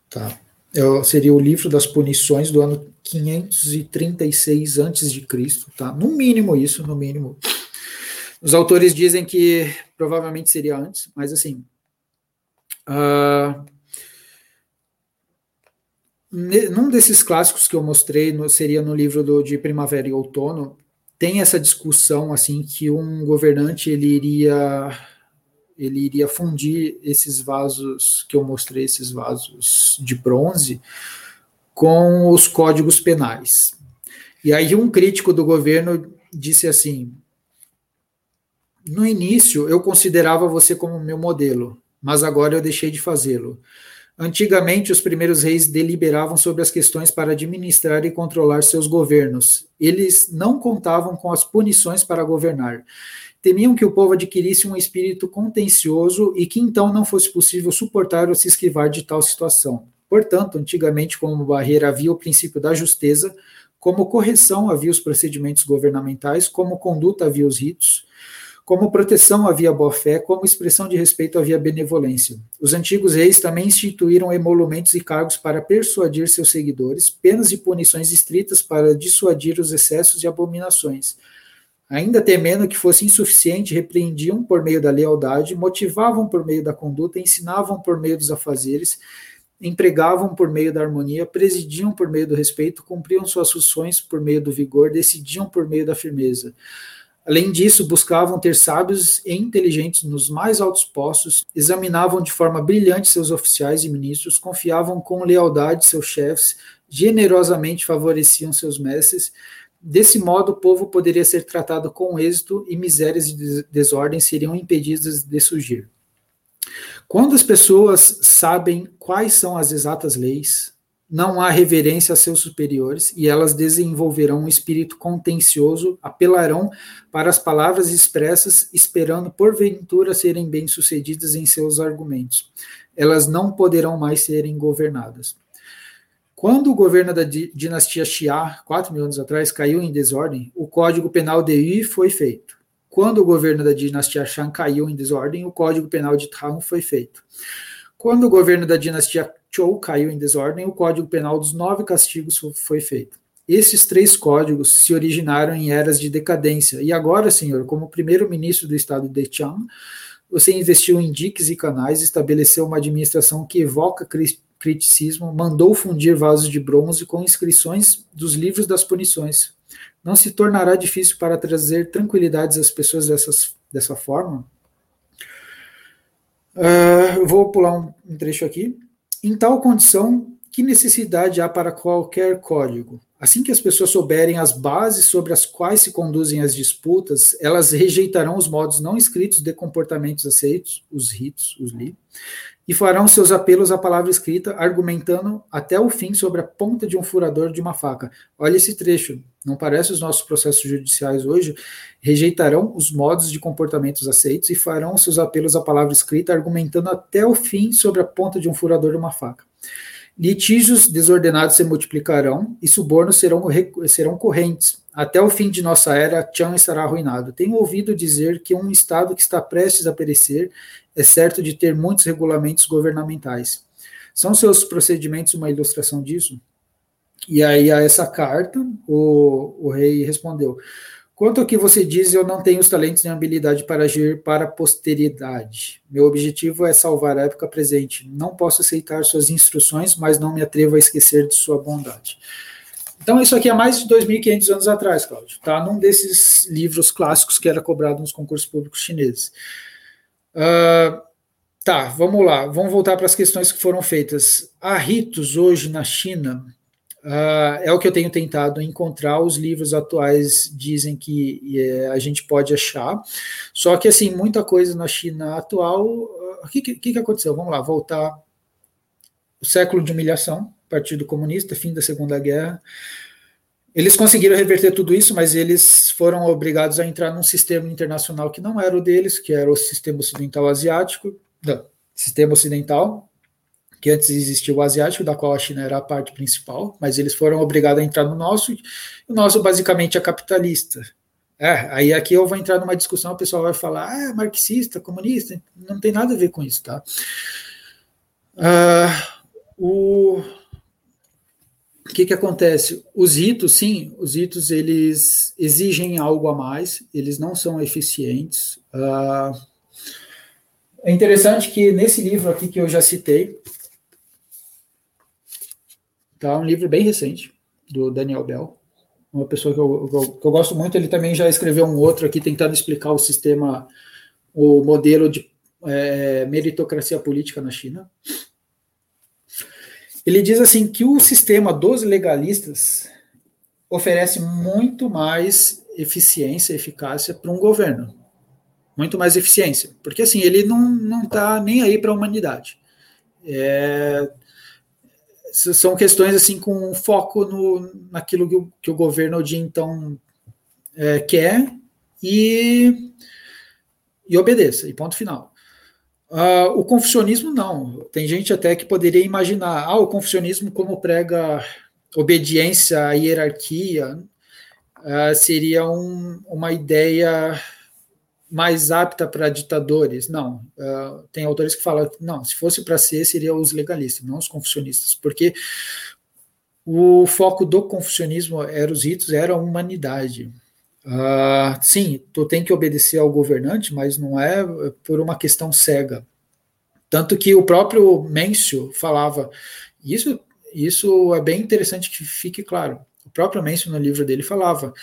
Tá. É, seria o livro das punições do ano 536 a.C., tá? No mínimo isso, no mínimo. Os autores dizem que provavelmente seria antes, mas assim. Uh, num desses clássicos que eu mostrei, no, seria no livro do, de Primavera e Outono, tem essa discussão assim que um governante ele iria ele iria fundir esses vasos que eu mostrei, esses vasos de bronze, com os códigos penais. E aí um crítico do governo disse assim: no início eu considerava você como meu modelo, mas agora eu deixei de fazê-lo. Antigamente, os primeiros reis deliberavam sobre as questões para administrar e controlar seus governos. Eles não contavam com as punições para governar. Temiam que o povo adquirisse um espírito contencioso e que então não fosse possível suportar ou se esquivar de tal situação. Portanto, antigamente, como barreira havia o princípio da justeza, como correção havia os procedimentos governamentais, como conduta havia os ritos, como proteção havia boa-fé, como expressão de respeito havia benevolência. Os antigos reis também instituíram emolumentos e cargos para persuadir seus seguidores, penas e punições estritas para dissuadir os excessos e abominações Ainda temendo que fosse insuficiente, repreendiam por meio da lealdade, motivavam por meio da conduta, ensinavam por meio dos afazeres, empregavam por meio da harmonia, presidiam por meio do respeito, cumpriam suas funções por meio do vigor, decidiam por meio da firmeza. Além disso, buscavam ter sábios e inteligentes nos mais altos postos, examinavam de forma brilhante seus oficiais e ministros, confiavam com lealdade seus chefes, generosamente favoreciam seus mestres, Desse modo, o povo poderia ser tratado com êxito e misérias e desordens seriam impedidas de surgir. Quando as pessoas sabem quais são as exatas leis, não há reverência a seus superiores e elas desenvolverão um espírito contencioso, apelarão para as palavras expressas, esperando porventura serem bem-sucedidas em seus argumentos. Elas não poderão mais serem governadas. Quando o governo da dinastia Xia, 4 mil anos atrás, caiu em desordem, o Código Penal de Yi foi feito. Quando o governo da dinastia Shang caiu em desordem, o Código Penal de Tang foi feito. Quando o governo da dinastia Zhou caiu em desordem, o Código Penal dos Nove Castigos foi feito. Esses três códigos se originaram em eras de decadência. E agora, senhor, como primeiro-ministro do estado de Chang, você investiu em diques e canais, estabeleceu uma administração que evoca criticismo, mandou fundir vasos de bronze com inscrições dos livros das punições. Não se tornará difícil para trazer tranquilidades às pessoas dessas, dessa forma? Uh, vou pular um trecho aqui. Em tal condição, que necessidade há para qualquer código? Assim que as pessoas souberem as bases sobre as quais se conduzem as disputas, elas rejeitarão os modos não escritos de comportamentos aceitos, os ritos, os li, e farão seus apelos à palavra escrita, argumentando até o fim sobre a ponta de um furador de uma faca. Olha esse trecho, não parece os nossos processos judiciais hoje? Rejeitarão os modos de comportamentos aceitos e farão seus apelos à palavra escrita, argumentando até o fim sobre a ponta de um furador de uma faca. Litígios desordenados se multiplicarão e subornos serão, serão correntes. Até o fim de nossa era, Chan estará arruinado. Tenho ouvido dizer que um Estado que está prestes a perecer é certo de ter muitos regulamentos governamentais. São seus procedimentos uma ilustração disso? E aí, a essa carta, o, o rei respondeu: Quanto ao que você diz, eu não tenho os talentos nem habilidade para agir para a posteridade. Meu objetivo é salvar a época presente. Não posso aceitar suas instruções, mas não me atrevo a esquecer de sua bondade. Então, isso aqui é mais de 2.500 anos atrás, Cláudio. Tá num desses livros clássicos que era cobrado nos concursos públicos chineses. Uh, tá, vamos lá. Vamos voltar para as questões que foram feitas. Há ritos hoje na China Uh, é o que eu tenho tentado encontrar. Os livros atuais dizem que é, a gente pode achar. Só que, assim, muita coisa na China atual. O uh, que, que, que aconteceu? Vamos lá, voltar. O século de humilhação, Partido Comunista, fim da Segunda Guerra. Eles conseguiram reverter tudo isso, mas eles foram obrigados a entrar num sistema internacional que não era o deles, que era o sistema ocidental asiático, não, sistema ocidental, que antes existia o asiático, da qual a China era a parte principal, mas eles foram obrigados a entrar no nosso, e o nosso basicamente é capitalista. É, aí aqui eu vou entrar numa discussão, o pessoal vai falar, ah, é marxista, comunista, não tem nada a ver com isso, tá? Ah, o o que, que acontece? Os ritos, sim, os ritos eles exigem algo a mais, eles não são eficientes. Uh, é interessante que nesse livro aqui que eu já citei, Tá? Um livro bem recente, do Daniel Bell. Uma pessoa que eu, que eu, que eu gosto muito. Ele também já escreveu um outro aqui tentando explicar o sistema, o modelo de é, meritocracia política na China. Ele diz assim que o sistema dos legalistas oferece muito mais eficiência, eficácia para um governo, muito mais eficiência, porque assim ele não está nem aí para a humanidade. É, são questões assim com foco no, naquilo que o, que o governo de então é, quer e, e obedeça, e ponto final. Uh, o confucionismo não. Tem gente até que poderia imaginar, ah, o confucionismo como prega obediência à hierarquia uh, seria um, uma ideia mais apta para ditadores. Não, uh, tem autores que falam não, se fosse para ser, seria os legalistas, não os confucionistas, porque o foco do confucionismo era os ritos, era a humanidade. Uh, sim, tu tem que obedecer ao governante, mas não é por uma questão cega. Tanto que o próprio Mêncio falava, isso, isso é bem interessante que fique claro. O próprio Mêncio no livro dele falava.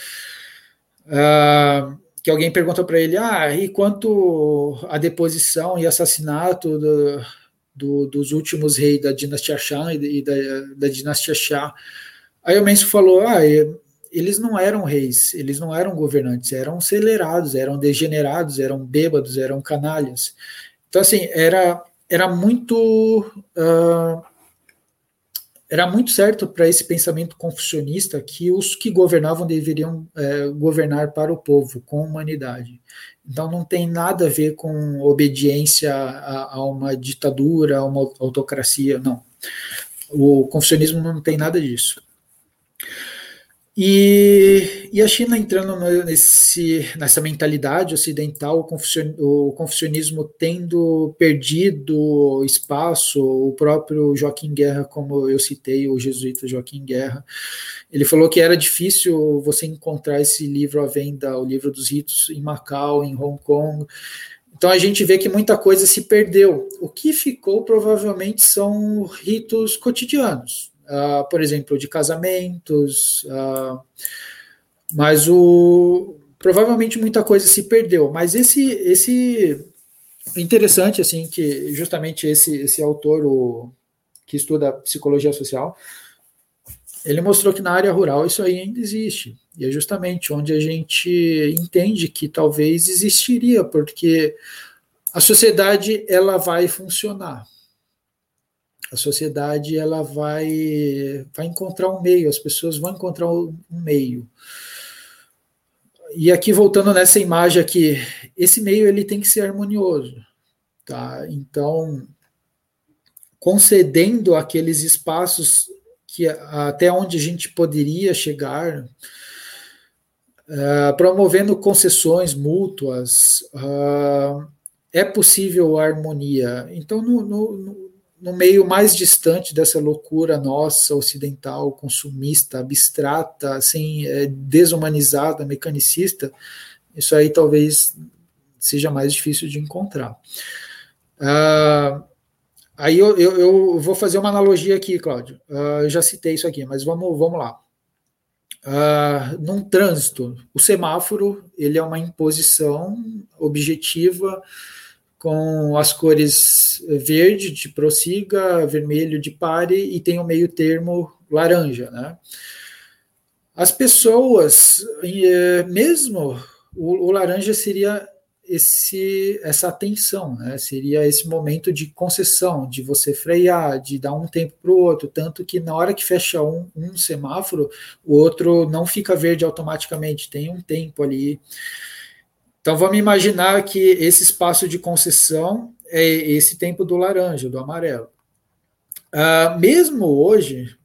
Uh, que alguém perguntou para ele, ah, e quanto a deposição e assassinato do, do, dos últimos reis da dinastia Shang e da, da dinastia Xia? Aí o Menso falou, ah, eles não eram reis, eles não eram governantes, eram acelerados, eram degenerados, eram bêbados, eram canalhas. Então, assim, era, era muito... Uh, era muito certo para esse pensamento confucionista que os que governavam deveriam é, governar para o povo, com humanidade. Então não tem nada a ver com obediência a, a uma ditadura, a uma autocracia, não. O confucionismo não tem nada disso. E, e a China entrando nesse, nessa mentalidade ocidental, o, confucionismo tendo perdido espaço, o próprio Joaquim Guerra, como eu citei, o jesuíta Joaquim Guerra, ele falou que era difícil você encontrar esse livro à venda, o livro dos ritos, em Macau, em Hong Kong. Então a gente vê que muita coisa se perdeu. O que ficou provavelmente são ritos cotidianos, uh, por exemplo, de casamentos, uh, mas o provavelmente muita coisa se perdeu. Mas esse esse interessante assim que justamente esse esse autor o, que estuda psicologia social ele mostrou que na área rural isso aí ainda existe. E é justamente onde a gente entende que talvez existiria, porque a sociedade ela vai funcionar a sociedade ela vai, vai encontrar um meio, as pessoas vão encontrar um meio. E aqui voltando nessa imagem aqui, esse meio ele tem que ser harmonioso, tá? Então, concedendo aqueles espaços que até onde a gente poderia chegar, uh, promovendo concessões mútuas, uh, é possível a harmonia. Então, no, no, no, meio mais distante dessa loucura nossa, ocidental, consumista, abstrata, assim, é, desumanizada, mecanicista, isso aí talvez seja mais difícil de encontrar. Uh, aí eu, eu, eu, vou fazer uma analogia aqui, Cláudio. Uh, eu já citei isso aqui, mas vamos, vamos lá. Uh, num trânsito, o semáforo ele é uma imposição objetiva com as cores verde de prossiga, vermelho de pare e tem o meio termo laranja, né? As pessoas, eh, mesmo o, o laranja seria esse, essa atenção, né? seria esse momento de concessão, de você frear, de dar um tempo para o outro, tanto que na hora que fecha um, um, semáforo, o outro não fica verde automaticamente, tem um tempo ali. Então vamos imaginar que esse espaço de concessão é esse tempo do laranja, do amarelo. Uh, mesmo hoje,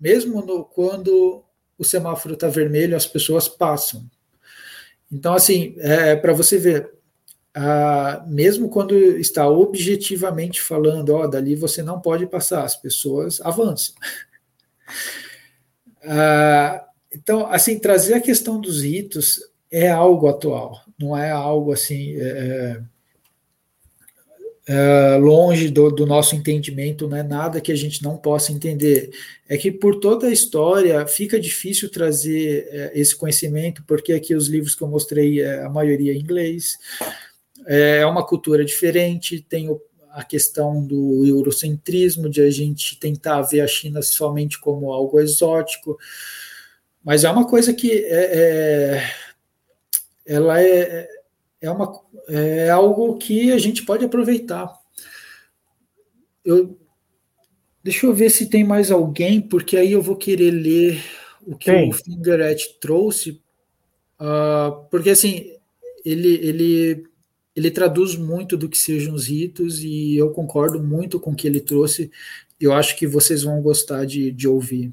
mesmo no, quando o semáforo está vermelho, as pessoas passam. Então, assim, é, para você ver, ah, mesmo quando está objetivamente falando, ó, dali você não pode passar, as pessoas avançam. Ah, então, assim, trazer a questão dos ritos é algo atual, não é algo assim é, é, longe do, do, nosso entendimento, não é nada que a gente não possa entender. É que por toda a história fica difícil trazer é, esse conhecimento, porque aqui os livros que eu mostrei, é, a maioria em inglês, é, é uma cultura diferente, tem o, a questão do eurocentrismo, de a gente tentar ver a China somente como algo exótico, mas é uma coisa que é, é ela é, é, uma, é algo que a gente pode aproveitar. Eu, deixa eu ver se tem mais alguém, porque aí eu vou querer ler o que tem. o Fingeret trouxe, uh, porque assim, ele, ele ele traduz muito do que sejam os ritos e eu concordo muito com o que ele trouxe. Eu acho que vocês vão gostar de, de ouvir.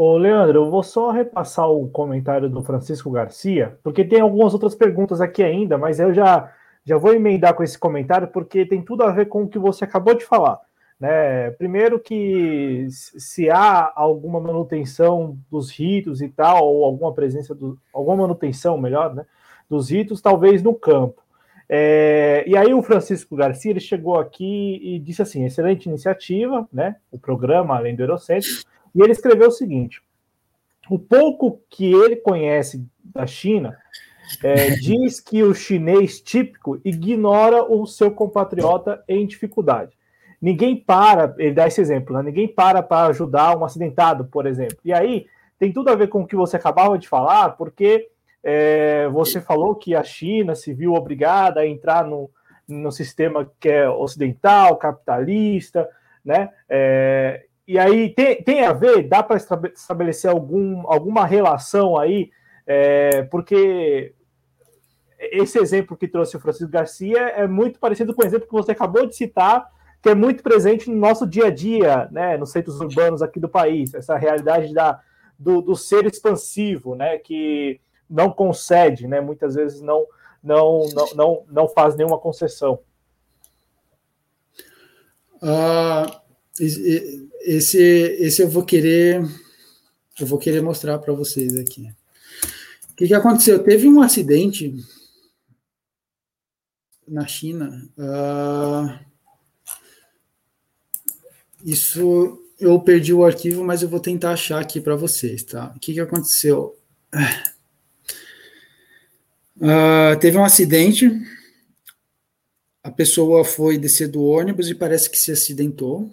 Ô, Leandro, eu vou só repassar o comentário do Francisco Garcia, porque tem algumas outras perguntas aqui ainda, mas eu já, já vou emendar com esse comentário, porque tem tudo a ver com o que você acabou de falar. Né? Primeiro que se há alguma manutenção dos ritos e tal, ou alguma presença do, alguma manutenção, melhor, né? dos ritos, talvez no campo. É, e aí o Francisco Garcia ele chegou aqui e disse assim: excelente iniciativa, né? O programa além do Eurocentro, e ele escreveu o seguinte: o pouco que ele conhece da China é, diz que o chinês típico ignora o seu compatriota em dificuldade. Ninguém para, ele dá esse exemplo, né? ninguém para para ajudar um acidentado, por exemplo. E aí tem tudo a ver com o que você acabava de falar, porque é, você falou que a China se viu obrigada a entrar no, no sistema que é ocidental, capitalista, né? É, e aí tem, tem a ver, dá para estabelecer algum, alguma relação aí, é, porque esse exemplo que trouxe o Francisco Garcia é muito parecido com o exemplo que você acabou de citar, que é muito presente no nosso dia a dia, né, nos centros urbanos aqui do país, essa realidade da, do, do ser expansivo, né, que não concede, né? Muitas vezes não não não não, não faz nenhuma concessão. Uh, esse esse eu vou querer eu vou querer mostrar para vocês aqui. O que, que aconteceu? Teve um acidente na China. Uh, isso eu perdi o arquivo, mas eu vou tentar achar aqui para vocês, tá? O que, que aconteceu? Uh, teve um acidente, a pessoa foi descer do ônibus e parece que se acidentou.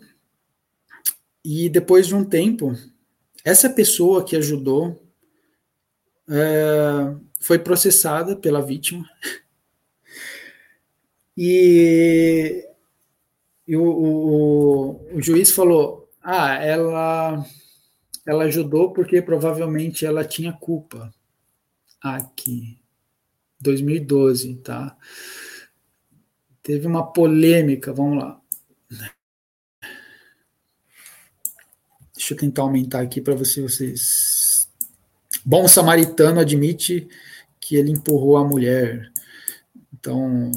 E depois de um tempo, essa pessoa que ajudou uh, foi processada pela vítima. E, e o, o, o, juiz falou: ah, ela, ela ajudou porque provavelmente ela tinha culpa. Aqui. 2012, tá? Teve uma polêmica, vamos lá. Deixa eu tentar aumentar aqui para você, vocês bom samaritano admite que ele empurrou a mulher. Então,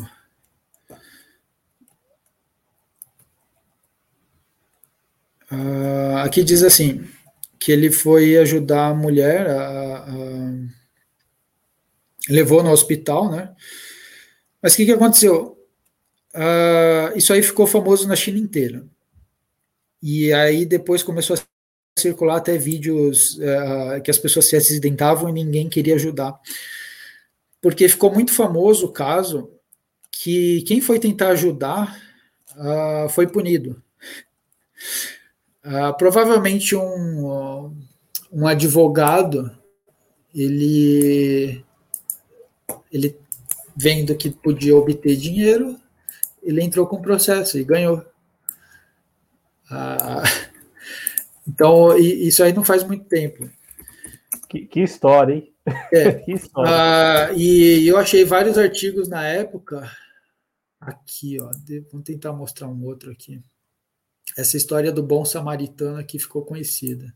uh, aqui diz assim que ele foi ajudar a mulher, a, a, levou no hospital, né? Mas o que, que aconteceu? Uh, isso aí ficou famoso na China inteira. E aí depois começou a circular até vídeos uh, que as pessoas se acidentavam e ninguém queria ajudar. Porque ficou muito famoso o caso que quem foi tentar ajudar uh, foi punido. Uh, provavelmente um, um advogado, ele, ele vendo que podia obter dinheiro, ele entrou com o processo e ganhou. Ah, então, isso aí não faz muito tempo. Que, que história, hein? É. que história. Ah, e eu achei vários artigos na época. Aqui, ó. Vamos tentar mostrar um outro aqui. Essa história do bom samaritano aqui ficou conhecida.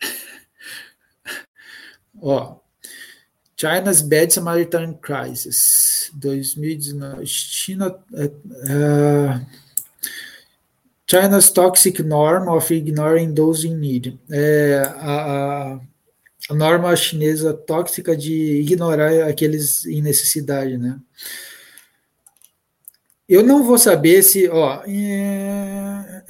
ó. China's Bad Samaritan Crisis, 2019. China. Uh, China's Toxic Norm of Ignoring Those in Need. É, a, a, norma chinesa tóxica de ignorar aqueles em necessidade, né? Eu não vou saber se, ó, é,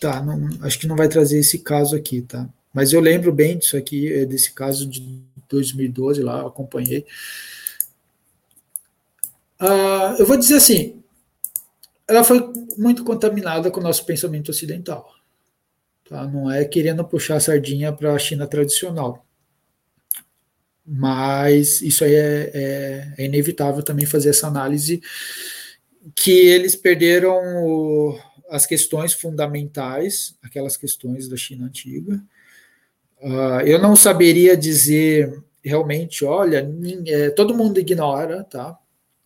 tá, não, acho que não vai trazer esse caso aqui, tá? Mas eu lembro bem disso aqui, é, desse caso de 2012 lá, acompanhei. Uh, eu vou dizer assim, ela foi muito contaminada com o nosso pensamento ocidental. Tá? Não é querendo puxar a sardinha para a China tradicional. Mas isso aí é, é, é, inevitável também fazer essa análise que eles perderam o, as questões fundamentais, aquelas questões da China antiga. Uh, eu não saberia dizer realmente, olha, é, todo mundo ignora, tá?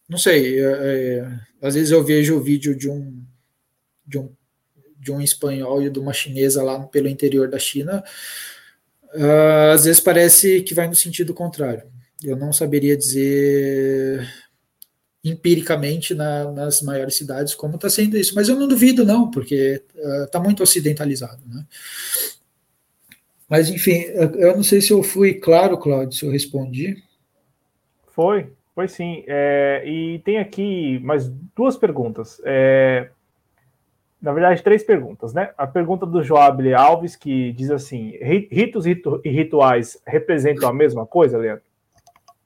Não sei, é, é, às vezes eu vejo o vídeo de um, de um de um espanhol e de uma chinesa lá pelo interior da China, uh, às vezes parece que vai no sentido contrário. Eu não saberia dizer empiricamente na, nas maiores cidades como está sendo isso, mas eu não duvido não, porque está ah, uh, muito ocidentalizado, né? Mas enfim, eu não sei se eu fui claro, Claudio, se eu respondi. Foi, foi sim. É, e tem aqui mais duas perguntas. É, na verdade, três perguntas, né? A pergunta do Joab Alves, que diz assim: ritos e rituais representam a mesma coisa, Leandro?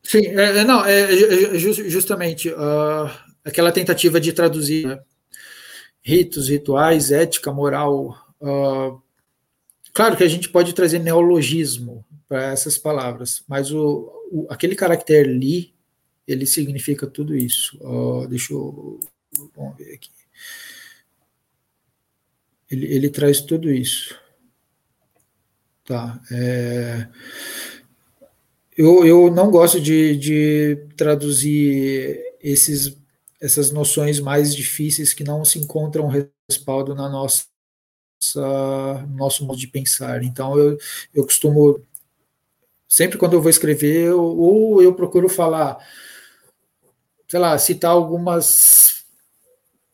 Sim, é, é não, é, é, é justamente uh, aquela tentativa de traduzir né? ritos, rituais, ética, moral. Uh, claro que a gente pode trazer neologismo para essas palavras, mas o, o, aquele caractere li, ele significa tudo isso. Deixa eu. Vamos ver aqui. Ele, ele traz tudo isso. Tá. É, eu, eu não gosto de, de traduzir esses, essas noções mais difíceis que não se encontram respaldo na nossa nosso modo de pensar. Então eu, eu costumo sempre quando eu vou escrever, eu, ou eu procuro falar, sei lá, citar algumas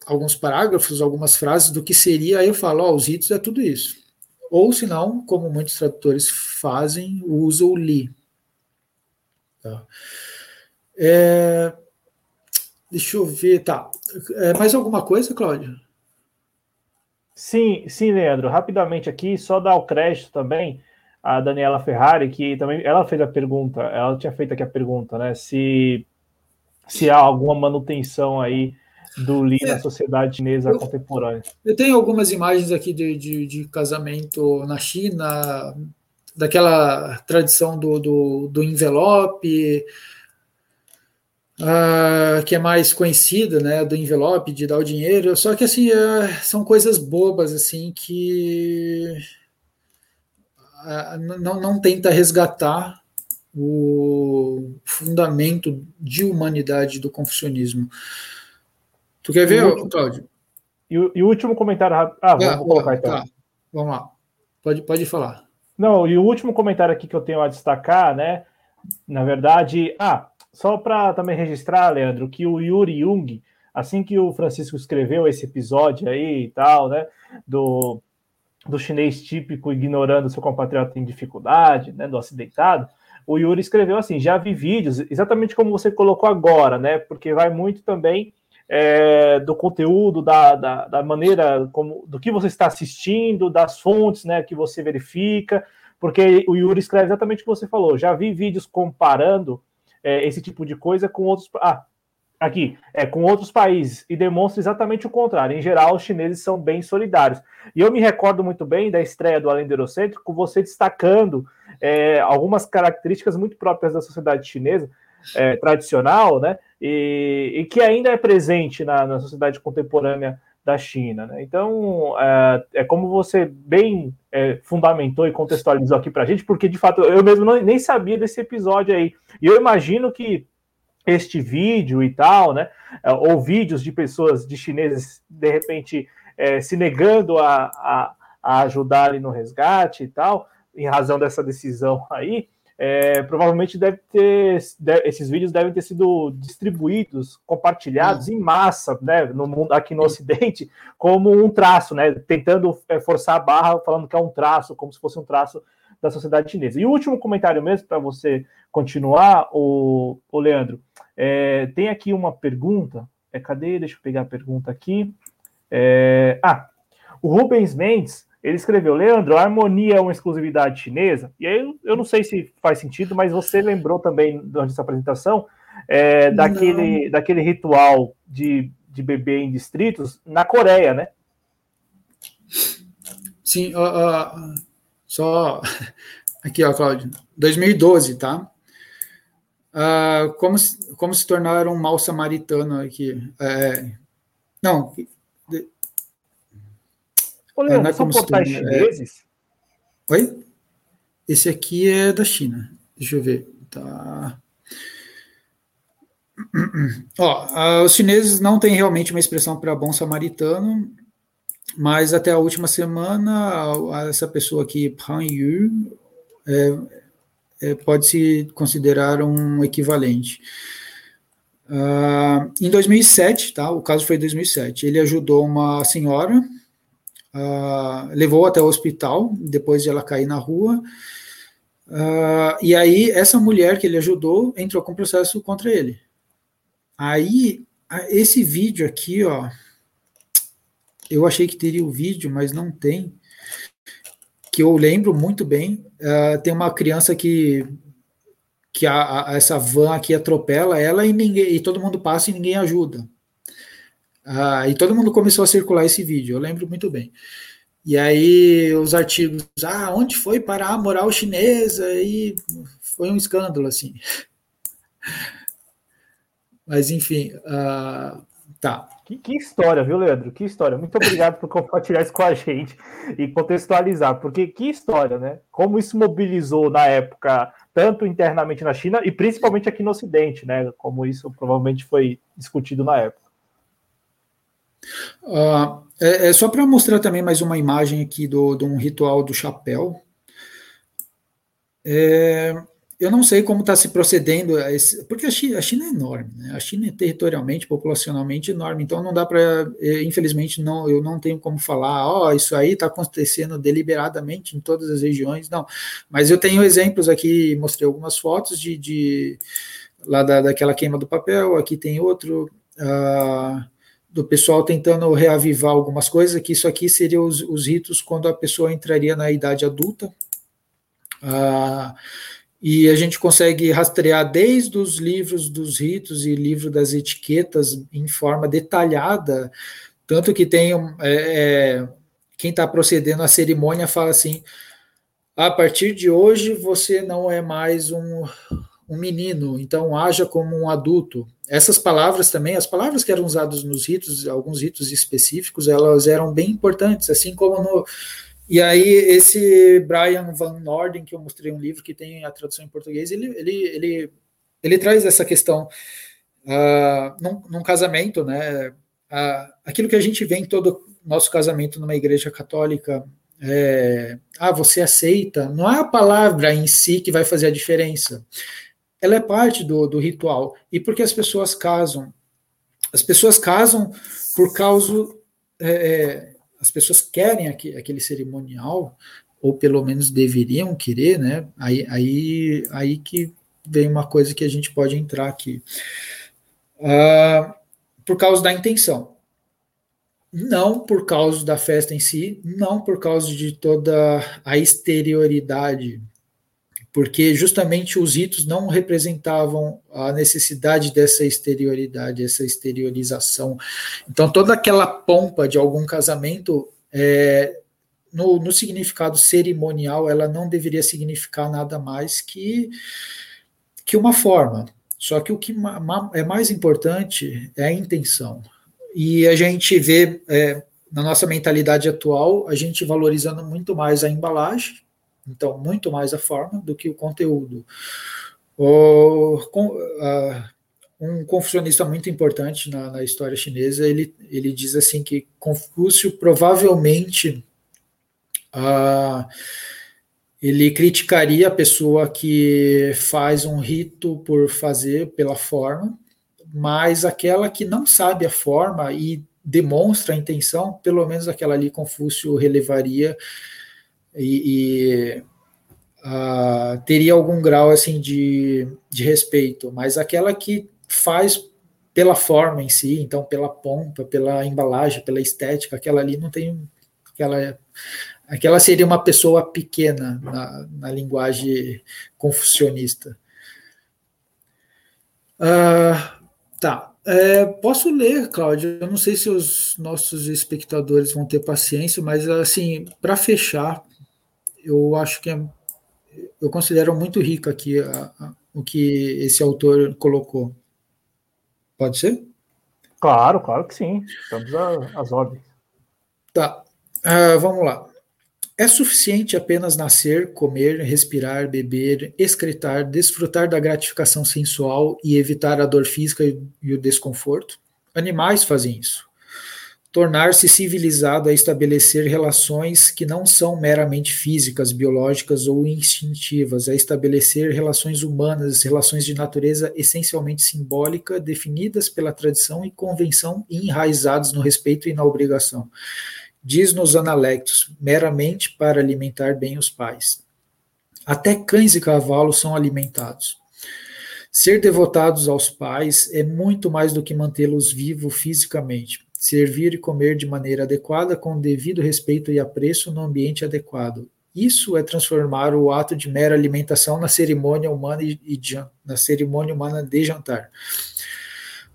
alguns parágrafos, algumas frases do que seria, aí eu falo, ó, os ritos é tudo isso. Ou, se não, como muitos tradutores fazem, usa o li. Tá. É, deixa eu ver, tá. É, mais alguma coisa, Cláudio? Sim, sim, Leandro. Rapidamente aqui, só dar o crédito também a Daniela Ferrari, que também ela fez a pergunta, ela tinha feito aqui a pergunta, né? Se, se há alguma manutenção aí do Lee é. na sociedade chinesa eu, contemporânea. Eu tenho algumas imagens aqui de, de, de casamento na China, daquela tradição do, do, do envelope, uh, que é mais conhecida, né, do envelope, de dar o dinheiro, só que, assim, uh, são coisas bobas, assim, que uh, não, não tenta resgatar o fundamento de humanidade do confucionismo. Tu quer ver, último, Cláudio? E o, e o, último comentário rápido. Ah, vamos ah, colocar então. Tá. Vamos lá. Pode, pode falar. Não, e o último comentário aqui que eu tenho a destacar, né? Na verdade, ah, só para também registrar, Leandro, que o Yuri Jung, assim que o Francisco escreveu esse episódio aí e tal, né? Do, do chinês típico ignorando seu compatriota em dificuldade, né? Do acidentado, o Yuri escreveu assim: já vi vídeos, exatamente como você colocou agora, né? Porque vai muito também é, do conteúdo, da, da, da, maneira como do que você está assistindo, das fontes né, que você verifica, porque o Yuri escreve exatamente o que você falou. Já vi vídeos comparando é, esse tipo de coisa com outros. Ah, aqui, é, com outros países, e demonstra exatamente o contrário. Em geral, os chineses são bem solidários. E eu me recordo muito bem da estreia do Além do Eurocêntrico, você destacando é, algumas características muito próprias da sociedade chinesa é, tradicional, né? E, e, que ainda é presente na, na sociedade contemporânea da China. Né? Então, é, é, como você bem é, fundamentou e contextualizou aqui para a gente, porque de fato eu mesmo não, nem sabia desse episódio aí. E eu imagino que este vídeo e tal, né, é, ou vídeos de pessoas, de chineses, de repente é, se negando a, a, a ajudarem no resgate e tal, em razão dessa decisão aí, é, provavelmente deve ter esses vídeos devem ter sido distribuídos, compartilhados em massa, né, no mundo aqui no Ocidente, como um traço, né, tentando é, forçar a barra, falando que é um traço, como se fosse um traço da sociedade chinesa. E o último comentário mesmo para você continuar, o, o Leandro, é, tem aqui uma pergunta. É, cadê? Deixa eu pegar a pergunta aqui. É, ah, o Rubens Mendes ele escreveu, Leandro, a harmonia é uma exclusividade chinesa? E aí eu não sei se faz sentido, mas você lembrou também durante essa apresentação é, daquele, daquele ritual de, de bebê em distritos na Coreia, né? Sim, uh, uh, só aqui, ó, Cláudio, 2012, tá? Uh, como, como se tornar um mal samaritano aqui? É, não, Ô, Leandro, é, são portais é. chineses? É... Oi? Esse aqui é da China. Deixa eu ver. Tá. Ó, os chineses não têm realmente uma expressão para bom samaritano, mas até a última semana, essa pessoa aqui, Han Yu, é, é, pode se considerar um equivalente. Uh, em 2007, tá? O caso foi em 2007. Ele ajudou uma senhora uh, levou até o hospital, depois de ela cair na rua. Uh, e aí, essa mulher que ele ajudou entrou com processo contra ele. Aí, esse vídeo aqui, ó, eu achei que teria o vídeo, mas não tem. Que eu lembro muito bem. Uh, tem uma criança que que a, a, essa van aqui atropela ela e ninguém e todo mundo passa e ninguém ajuda. Ah, e todo mundo começou a circular esse vídeo, eu lembro muito bem. E aí os artigos, ah, onde foi parar a moral chinesa? E foi um escândalo, assim. Mas enfim, uh, tá. Que, que, história, viu, Leandro? Que história. Muito obrigado por compartilhar isso com a gente e contextualizar, porque que história, né? Como isso mobilizou na época, tanto internamente na China e principalmente aqui no Ocidente, né? Como isso provavelmente foi discutido na época. Uh, é, é, só para mostrar também mais uma imagem aqui do, de um ritual do chapéu. É, eu não sei como está se procedendo, esse, porque a China, a China, é enorme, né? a China é territorialmente, populacionalmente enorme, então não dá para, é, infelizmente, não, eu não tenho como falar, ó, oh, isso aí está acontecendo deliberadamente em todas as regiões, não. Mas eu tenho exemplos aqui, mostrei algumas fotos de, de lá da, daquela queima do papel, aqui tem outro. Uh, do pessoal tentando reavivar algumas coisas, que isso aqui seria os, os ritos quando a pessoa entraria na idade adulta. Ah, e a gente consegue rastrear desde os livros dos ritos e livro das etiquetas em forma detalhada, tanto que tem é, é, quem está procedendo à cerimônia fala assim: a partir de hoje você não é mais um, um menino, então haja como um adulto. Essas palavras também, as palavras que eram usadas nos ritos, alguns ritos específicos, elas eram bem importantes, assim como no. E aí, esse Brian Van Norden, que eu mostrei um livro que tem a tradução em português, ele, ele, ele, ele traz essa questão uh, num, num, casamento, né? Uh, aquilo que a gente vê em todo nosso casamento numa igreja católica, é, ah, você aceita, não é a palavra em si que vai fazer a diferença. Ela é parte do, do ritual. E porque as pessoas casam? As pessoas casam por causa. É, é as pessoas querem aquele, aquele cerimonial, ou pelo menos deveriam querer, né? Aí, aí, aí que vem uma coisa que a gente pode entrar aqui. Uh, por causa da intenção não por causa da festa em si, não por causa de toda a exterioridade, porque justamente os ritos não representavam a necessidade dessa exterioridade, essa exteriorização. Então, toda aquela pompa de algum casamento, é, no, no significado cerimonial, ela não deveria significar nada mais que, que uma forma. Só que o que é mais importante é a intenção. E a gente vê é, na nossa mentalidade atual, a gente valorizando muito mais a embalagem, então muito mais a forma do que o conteúdo. O, com, uh, um confucionista muito importante na, na, história chinesa, ele, ele diz assim que Confúcio provavelmente ele criticaria a pessoa que faz um rito por fazer pela forma, mas aquela que não sabe a forma e demonstra a intenção, pelo menos aquela ali Confúcio relevaria e, e uh, teria algum grau assim de, de respeito, mas aquela que faz pela forma em si, então pela pompa, pela embalagem, pela estética, aquela ali não tem aquela aquela seria uma pessoa pequena na, na linguagem confucionista. Uh, Tá. É, posso ler, Cláudio. Eu não sei se os nossos espectadores vão ter paciência, mas assim, para fechar, eu acho que é, eu considero muito rico aqui a, a, o que esse autor colocou. Pode ser? Claro, claro que sim. Estamos às ordens. Tá. Uh, vamos lá. É suficiente apenas nascer, comer, respirar, beber, excretar, desfrutar da gratificação sensual e evitar a dor física e o desconforto? Animais fazem isso. Tornar-se civilizado é estabelecer relações que não são meramente físicas, biológicas ou instintivas, é estabelecer relações humanas, relações de natureza essencialmente simbólica, definidas pela tradição e convenção e enraizadas no respeito e na obrigação diz nos Analectos, meramente para alimentar bem os pais. Até cães e cavalos são alimentados. Ser devotados aos pais é muito mais do que mantê-los vivos fisicamente. Servir e comer de maneira adequada, com devido respeito e apreço no ambiente adequado. Isso é transformar o ato de mera alimentação na cerimônia humana e, e na cerimônia humana de jantar.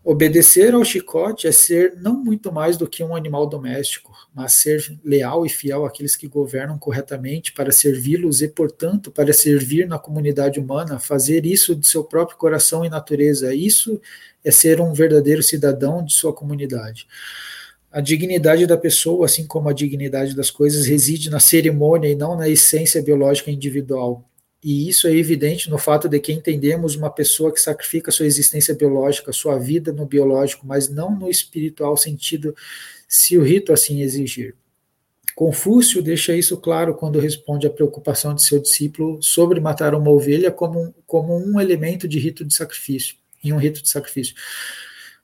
Obedecer ao chicote é ser não muito mais do que um animal doméstico, mas ser leal e fiel àqueles que governam corretamente para servi-los e, portanto, para servir na comunidade humana, fazer isso de seu próprio coração e natureza. Isso é ser um verdadeiro cidadão de sua comunidade. A dignidade da pessoa, assim como a dignidade das coisas, reside na cerimônia e não na essência biológica individual. E isso é evidente no fato de que entendemos uma pessoa que sacrifica sua existência biológica, sua vida no biológico, mas não no espiritual sentido, se o rito assim exigir. Confúcio deixa isso claro quando responde à preocupação de seu discípulo sobre matar uma ovelha como um, como um elemento de rito de sacrifício, em um rito de sacrifício.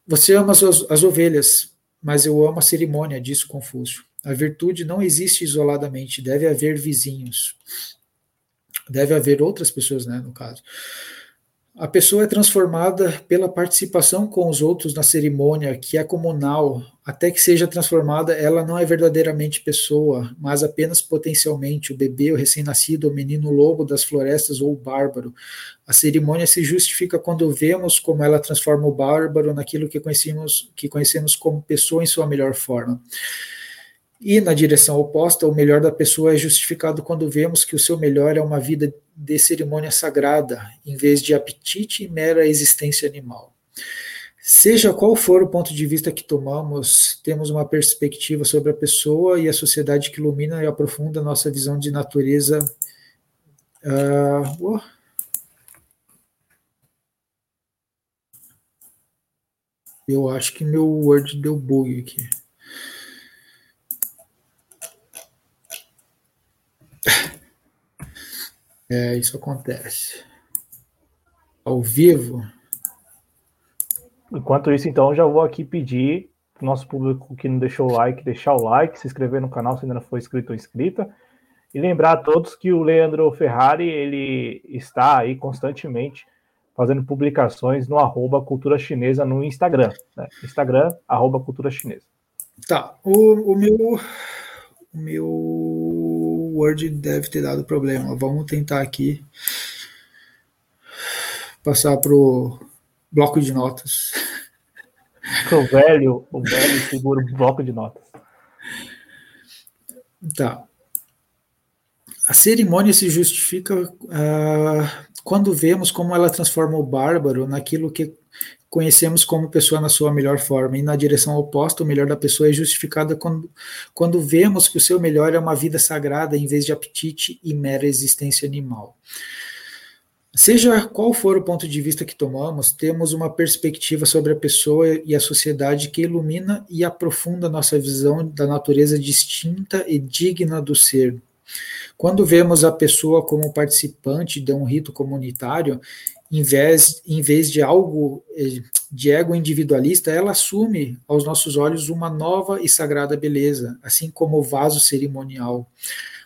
Você ama as, as ovelhas, mas eu amo a cerimônia, disse Confúcio. A virtude não existe isoladamente, deve haver vizinhos deve haver outras pessoas, né, no caso. A pessoa é transformada pela participação com os outros na cerimônia, que é comunal. Até que seja transformada, ela não é verdadeiramente pessoa, mas apenas potencialmente o bebê, o recém-nascido, o menino lobo das florestas ou o bárbaro. A cerimônia se justifica quando vemos como ela transforma o bárbaro naquilo que conhecemos, que conhecemos como pessoa em sua melhor forma. E na direção oposta, o melhor da pessoa é justificado quando vemos que o seu melhor é uma vida de cerimônia sagrada, em vez de apetite e mera existência animal. Seja qual for o ponto de vista que tomamos, temos uma perspectiva sobre a pessoa e a sociedade que ilumina e aprofunda nossa visão de natureza. Uh, oh. Eu acho que meu Word deu bug aqui. É, isso acontece. Ao vivo. Enquanto isso, então, já vou aqui pedir para o nosso público que não deixou o like, deixar o like, se inscrever no canal se ainda não for inscrito ou inscrita. E lembrar a todos que o Leandro Ferrari ele está aí constantemente fazendo publicações no arroba cultura chinesa no Instagram. Né? Instagram, arroba cultura chinesa. Tá, o, o meu o meu Word deve ter dado problema. Vamos tentar aqui passar pro bloco de notas. O velho, o velho seguro bloco de notas. Tá. A cerimônia se justifica uh, quando vemos como ela transforma o bárbaro naquilo que conhecemos como pessoa na sua melhor forma, e na direção oposta, o melhor da pessoa é justificada quando, quando vemos que o seu melhor é uma vida sagrada em vez de apetite e mera existência animal. Seja qual for o ponto de vista que tomamos, temos uma perspectiva sobre a pessoa e a sociedade que ilumina e aprofunda nossa visão da natureza distinta e digna do ser. Quando vemos a pessoa como participante de um rito comunitário, em vez, em vez de algo eh, de ego individualista, ela assume aos nossos olhos uma nova e sagrada beleza, assim como o vaso cerimonial.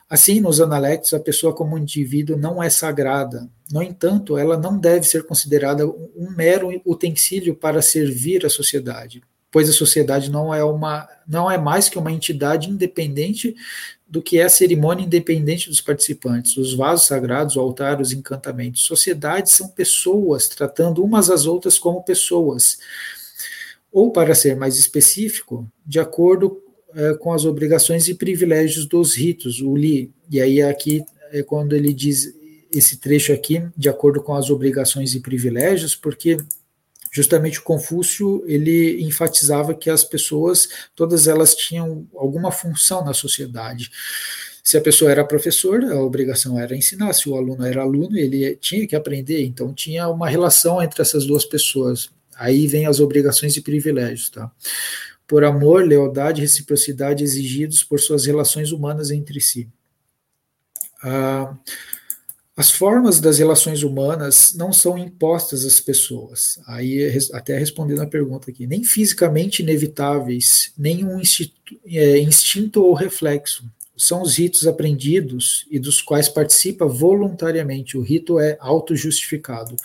Assim, nos analectos, a pessoa como indivíduo não é sagrada. No entanto, ela não deve ser considerada um mero utensílio para servir a sociedade, pois a sociedade não é uma não é mais que uma entidade independente do que é a cerimônia independente dos participantes. Os vasos sagrados, o altar, os encantamentos. Sociedades são pessoas, tratando umas às outras como pessoas. Ou, para ser mais específico, de acordo é, com as obrigações e privilégios dos ritos, o li. E aí, aqui, é quando ele diz esse trecho aqui, de acordo com as obrigações e privilégios, porque justamente o Confúcio ele enfatizava que as pessoas todas elas tinham alguma função na sociedade. Se a pessoa era professor, a obrigação era ensinar. Se o aluno era aluno, ele tinha que aprender. Então tinha uma relação entre essas duas pessoas. Aí vem as obrigações e privilégios, tá? Por amor, lealdade e reciprocidade exigidos por suas relações humanas entre si. Ah, as formas das relações humanas não são impostas às pessoas. Aí, até respondendo a pergunta aqui, nem fisicamente inevitáveis, nem um é, instinto ou reflexo. São os ritos aprendidos e dos quais participa voluntariamente. O rito é autojustificado.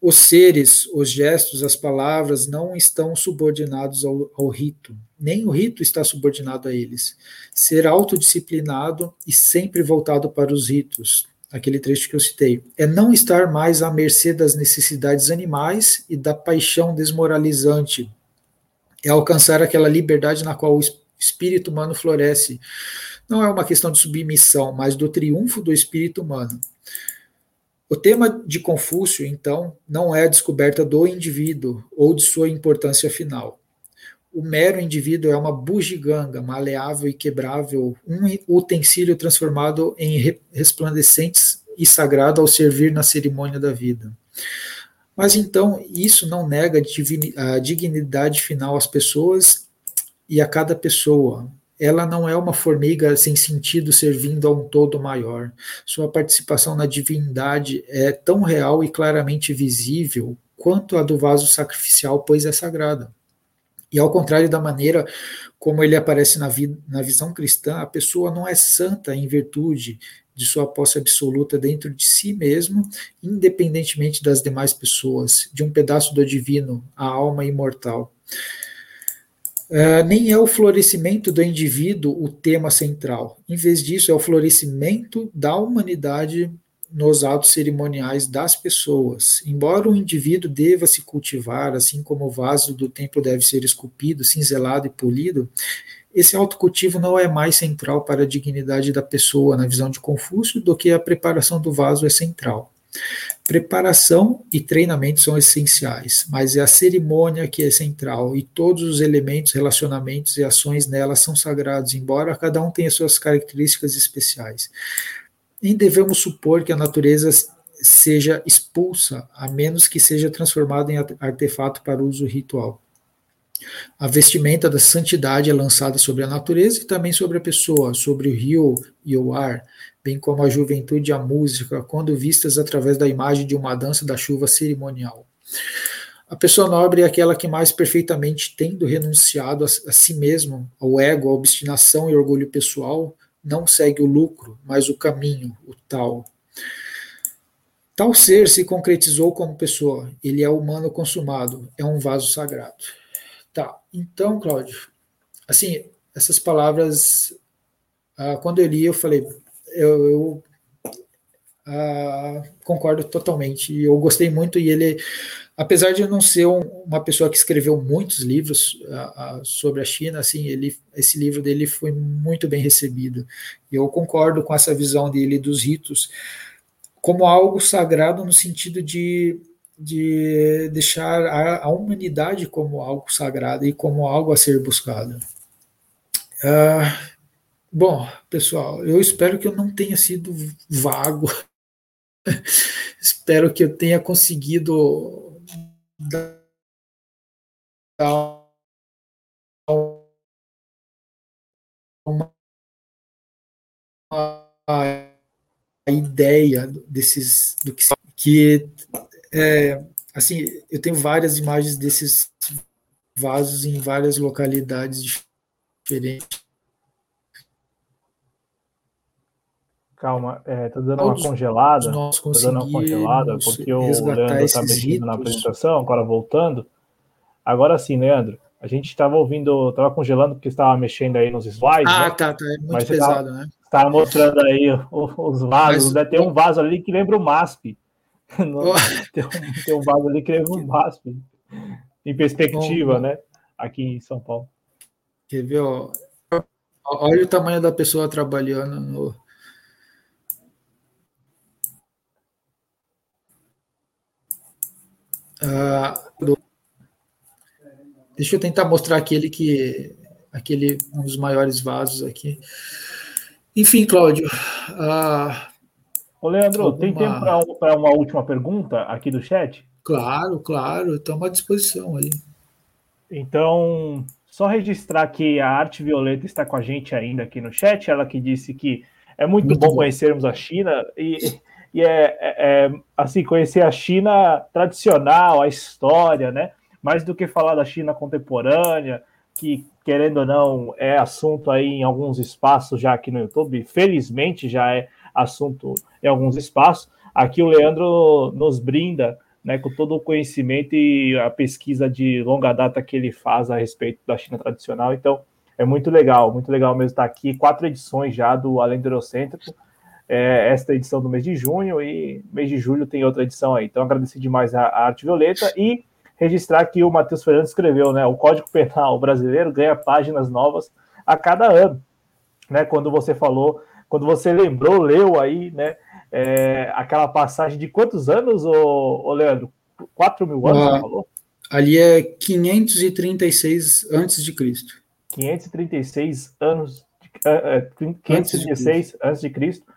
Os seres, os gestos, as palavras não estão subordinados ao, ao rito, nem o rito está subordinado a eles. Ser autodisciplinado e sempre voltado para os ritos, aquele trecho que eu citei, é não estar mais à mercê das necessidades animais e da paixão desmoralizante. É alcançar aquela liberdade na qual o espírito humano floresce. Não é uma questão de submissão, mas do triunfo do espírito humano. O tema de Confúcio, então, não é a descoberta do indivíduo ou de sua importância final. O mero indivíduo é uma bugiganga maleável e quebrável, um utensílio transformado em resplandecentes e sagrado ao servir na cerimônia da vida. Mas então, isso não nega a dignidade final às pessoas e a cada pessoa. Ela não é uma formiga sem sentido servindo a um todo maior. Sua participação na divindade é tão real e claramente visível quanto a do vaso sacrificial, pois é sagrada. E ao contrário da maneira como ele aparece na, vi na visão cristã, a pessoa não é santa em virtude de sua posse absoluta dentro de si mesmo, independentemente das demais pessoas, de um pedaço do divino, a alma imortal. Uh, nem é o florescimento do indivíduo o tema central. Em vez disso, é o florescimento da humanidade nos atos cerimoniais das pessoas. Embora o indivíduo deva se cultivar, assim como o vaso do templo deve ser esculpido, cinzelado e polido, esse autocultivo não é mais central para a dignidade da pessoa, na visão de Confúcio, do que a preparação do vaso é central. Preparação e treinamento são essenciais, mas é a cerimônia que é central e todos os elementos, relacionamentos e ações nela são sagrados, embora cada um tenha suas características especiais nem devemos supor que a natureza seja expulsa, a menos que seja transformada em artefato para uso ritual. A vestimenta da santidade é lançada sobre a natureza e também sobre a pessoa, sobre o rio e o ar, bem como a juventude e a música, quando vistas através da imagem de uma dança da chuva cerimonial. A pessoa nobre é aquela que mais perfeitamente, tendo renunciado a, a si mesmo, ao ego, à obstinação e orgulho pessoal, não segue o lucro, mas o caminho, o tal. Tal ser se concretizou como pessoa, ele é humano consumado, é um vaso sagrado. Tá, então, Cláudio, assim, essas palavras, ah, quando eu li, eu falei, eu, eu ah, concordo totalmente, eu gostei muito, e ele, apesar de não ser um, uma pessoa que escreveu muitos livros sobre a China, assim, ele, esse livro dele foi muito bem recebido, eu concordo com essa visão dele dos ritos, como algo sagrado no sentido de de deixar a, a, humanidade como algo sagrado e como algo a ser buscado. Uh, bom, pessoal, eu espero que eu não tenha sido vago. espero que eu tenha conseguido dar uma, uma ideia desses do que, que é, assim, eu tenho várias imagens desses vasos em várias localidades diferentes. Calma, é, tá dando uma congelada. Nós tá dando uma congelada, porque o Leandro está mexendo ritos. na apresentação, agora voltando. Agora sim, Leandro. A gente estava ouvindo, estava congelando porque estava mexendo aí nos slides. Ah, né? tá, tá. É muito Mas pesado, tava, né? Estava mostrando aí os vasos. Mas, tem um vaso ali que lembra o MASP. No, tem, um, tem, um, vaso ali que lembra o MASP. Em perspectiva, Bom, né? Aqui em São Paulo. Quer ver, ó? Olha o tamanho da pessoa trabalhando no. Ah, deixa eu tentar mostrar aquele que aquele um dos maiores vasos aqui. Enfim, Cláudio. Uh, Ô, Leandro, alguma... tem tempo para uma última pergunta aqui do chat? Claro, claro, estamos à disposição aí. Então, só registrar que a Arte Violeta está com a gente ainda aqui no chat, ela que disse que é muito, muito bom, bom, conhecermos a China e, e é, é, é, assim, conhecer a China tradicional, a história, né? Mais do que falar da China contemporânea, que querendo ou não é assunto aí em alguns espaços já aqui no YouTube, felizmente já é assunto em alguns espaços. Aqui o Leandro nos brinda né, com todo o conhecimento e a pesquisa de longa data que ele faz a respeito da China tradicional. Então, é muito legal, muito legal mesmo estar aqui. Quatro edições já do Além do Eurocêntrico. É, esta edição do mês de junho e mês de julho tem outra edição aí. Então, agradecer demais a, a Arte Violeta e registrar que o Matheus Fernandes escreveu, né? O Código Penal brasileiro ganha páginas novas a cada ano, né? Quando você falou, quando você lembrou, leu aí, né? É, aquela passagem de quantos anos, ô, ô Leandro? 4 mil anos, ah, você falou? Ali é 536 antes de Cristo. 536 anos, uh, 536 antes de Cristo.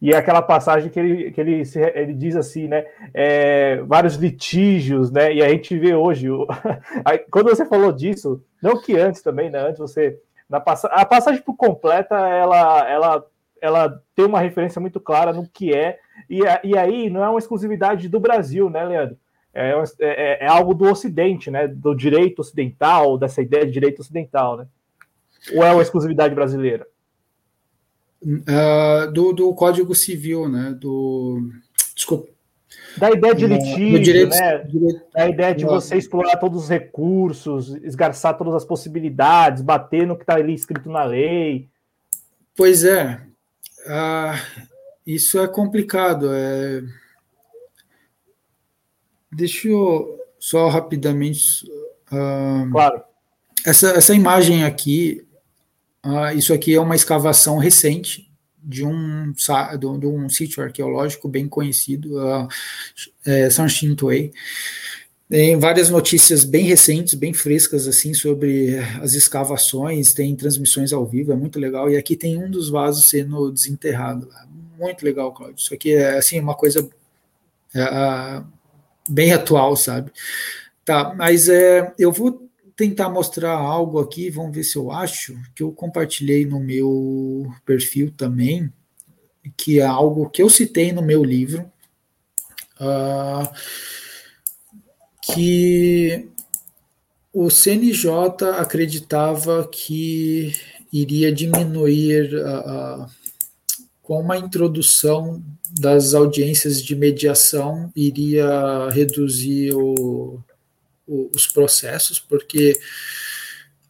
E é aquela passagem que ele, que ele, ele diz assim, né? É, vários litígios, né? E a gente vê hoje. O, quando você falou disso, não que antes também, né? Antes você. Na pass, a passagem por completa, ela, ela, ela tem uma referência muito clara no que é. E, e aí não é uma exclusividade do Brasil, né, Leandro? É, é, é, é algo do Ocidente, né? Do direito ocidental, dessa ideia de direito ocidental, né? Ou é uma exclusividade brasileira? Uh, do, do Código Civil, né? Do, desculpa. Da ideia de litígio, direito, né? Direito, da ideia de você explorar todos os recursos, esgarçar todas as possibilidades, bater no que está ali escrito na lei. Pois é. Uh, isso é complicado. É... Deixa eu só rapidamente. Uh, claro. Essa, essa imagem aqui Uh, isso aqui é uma escavação recente de um, de um sítio arqueológico bem conhecido, uh, é, Sanshin-Tuei. Tem várias notícias bem recentes, bem frescas, assim, sobre as escavações, tem transmissões ao vivo, é muito legal. E aqui tem um dos vasos sendo desenterrado. Muito legal, Claudio. Isso aqui é, assim, uma coisa é, bem atual, sabe? Tá, mas é, eu vou tentar mostrar algo aqui, vamos ver se eu acho, que eu compartilhei no meu perfil também, que é algo que eu citei no meu livro, uh, que o CNJ acreditava que iria diminuir uh, uh, com uma introdução das audiências de mediação, iria reduzir o, o, os processos, porque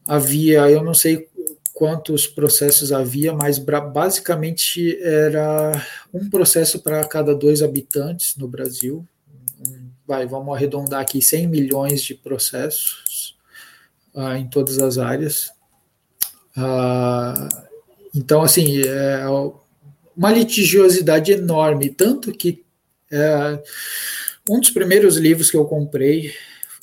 havia, eu não sei quantos processos havia, mas basicamente era um processo para cada dois habitantes no Brasil. Vai, vamos arredondar aqui 100 milhões de processos uh, em todas as áreas. Uh, então, assim, é uma litigiosidade enorme, tanto que é, um dos primeiros livros que eu comprei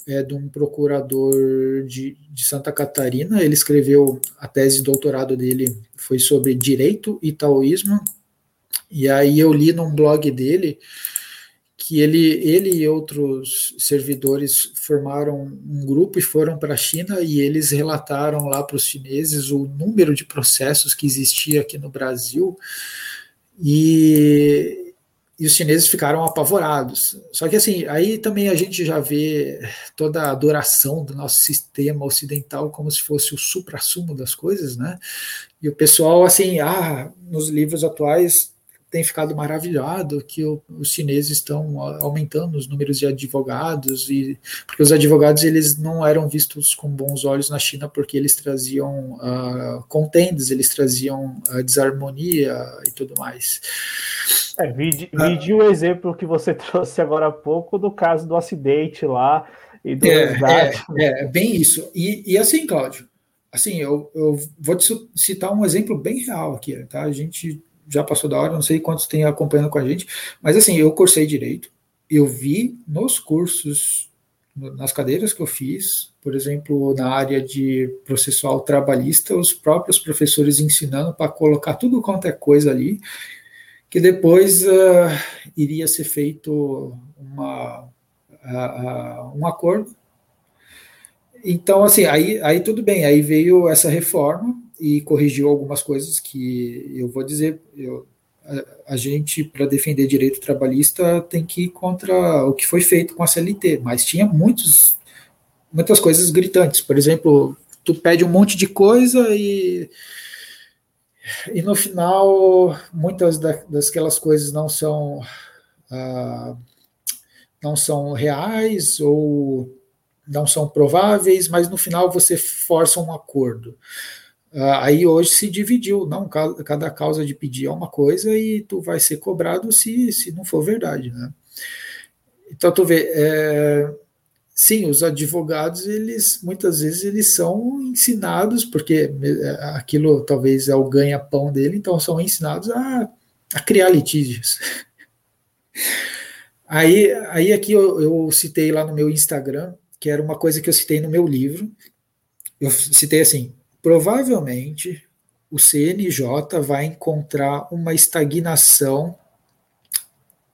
é de um procurador de, de Santa Catarina. Ele escreveu a tese de doutorado dele foi sobre direito e taoísmo. E aí eu li num blog dele que ele, ele e outros servidores formaram um grupo e foram para a China e eles relataram lá para os chineses o número de processos que existia aqui no Brasil e, e os chineses ficaram apavorados. Só que assim, aí também a gente já vê toda a adoração do nosso sistema ocidental como se fosse o supra-sumo das coisas, né? E o pessoal, assim, ah, nos livros atuais tem ficado maravilhado que o, os chineses estão aumentando os números de advogados e porque os advogados eles não eram vistos com bons olhos na China porque eles traziam uh, contendas, eles traziam uh, desarmonia e tudo mais. É, vide, vide o exemplo que você trouxe agora há pouco do caso do acidente lá e do é, é, é, bem isso. E, e assim, Cláudio, assim, eu, eu vou te citar um exemplo bem real aqui, tá? A gente já passou da hora, não sei quantos tem acompanhando com a gente, mas assim, eu cursei direito, eu vi nos cursos, nas cadeiras que eu fiz, por exemplo, na área de processual trabalhista, os próprios professores ensinando para colocar tudo quanto é coisa ali, que depois uh, iria ser feito uma, uh, uh, um acordo. Então, assim, aí, aí tudo bem, aí veio essa reforma, e corrigiu algumas coisas que eu vou dizer. Eu, a, a gente, para defender direito trabalhista, tem que ir contra o que foi feito com a CLT, mas tinha muitos, muitas coisas gritantes. Por exemplo, tu pede um monte de coisa e e no final muitas da, das coisas não são ah, não são reais ou não são prováveis, mas no final você força um acordo. Ah, aí hoje se dividiu, não, cada causa de pedir é uma coisa e tu vai ser cobrado se, se não for verdade, né? Então tu vê, é, sim, os advogados, eles muitas vezes eles são ensinados, porque é, aquilo talvez é o ganha-pão dele, então são ensinados a, a criar litígios. Aí, aí aqui eu, eu citei lá no meu Instagram, que era uma coisa que eu citei no meu livro, eu citei assim, provavelmente o CNJ vai encontrar uma estagnação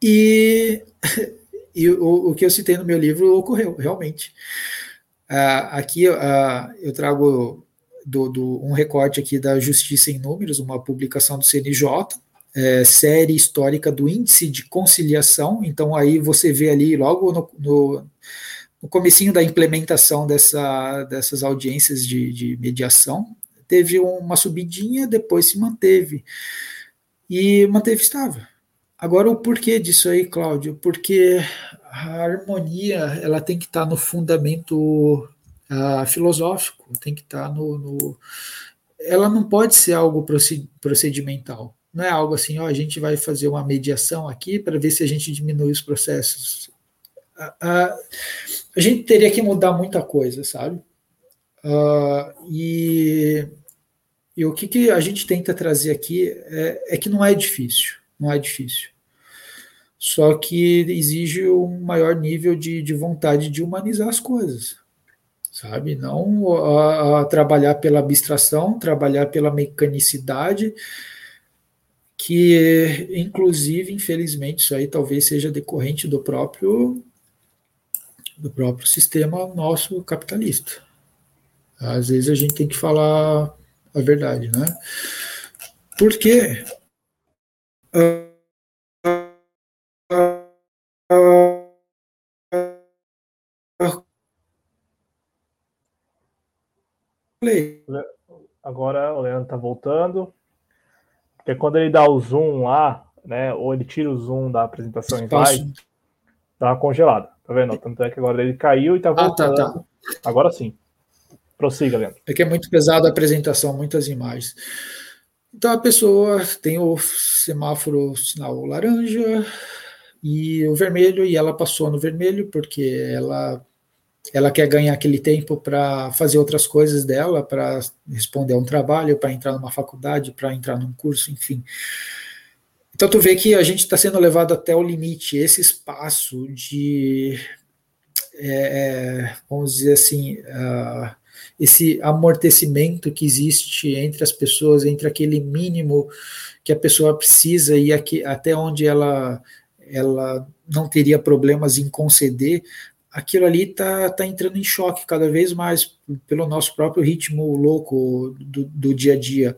e, e o, o, que eu citei no meu livro ocorreu realmente. Uh, aqui uh, eu trago do, do, um recorte aqui da Justiça em Números, uma publicação do CNJ, é, série histórica do índice de conciliação. Então aí você vê ali logo no, no no comecinho da implementação dessa, dessas audiências de, de mediação, teve uma subidinha, depois se manteve. E manteve estável. Agora, o porquê disso aí, Cláudio? Porque a harmonia ela tem que estar no fundamento uh, filosófico, tem que estar no, no, Ela não pode ser algo procedimental. Não é algo assim, ó, a gente vai fazer uma mediação aqui para ver se a gente diminui os processos. Uh, a gente teria que mudar muita coisa, sabe? Uh, e, e, o que, que, a gente tenta trazer aqui é, é, que não é difícil, não é difícil. Só que exige um maior nível de, de vontade de humanizar as coisas, sabe? Não a, a trabalhar pela abstração, trabalhar pela mecanicidade, que inclusive, infelizmente, isso aí talvez seja decorrente do próprio do próprio sistema nosso capitalista. Às vezes a gente tem que falar a verdade, né? Porque Agora o Leandro tá voltando. Porque quando ele dá o zoom lá, né? Ou ele tira o zoom da apresentação em slide, dá uma congelada. Tá vendo? Tanto é que agora ele caiu e tá voltando. Ah, tá, tá. Agora sim. Prossiga, Leandro. É que é muito pesado a apresentação, muitas imagens. Então a pessoa tem o semáforo sinal laranja e o vermelho, e ela passou no vermelho porque ela ela quer ganhar aquele tempo para fazer outras coisas dela, para responder a um trabalho, para entrar numa faculdade, para entrar num curso, enfim. Então tu vê que a gente está sendo levado até o limite, esse espaço de, é, é vamos dizer assim, uh, esse amortecimento que existe entre as pessoas, entre aquele mínimo que a pessoa precisa e aqui, até onde ela, ela não teria problemas em conceder, aquilo ali está tá entrando em choque cada vez mais pelo nosso próprio ritmo louco do, do dia a dia.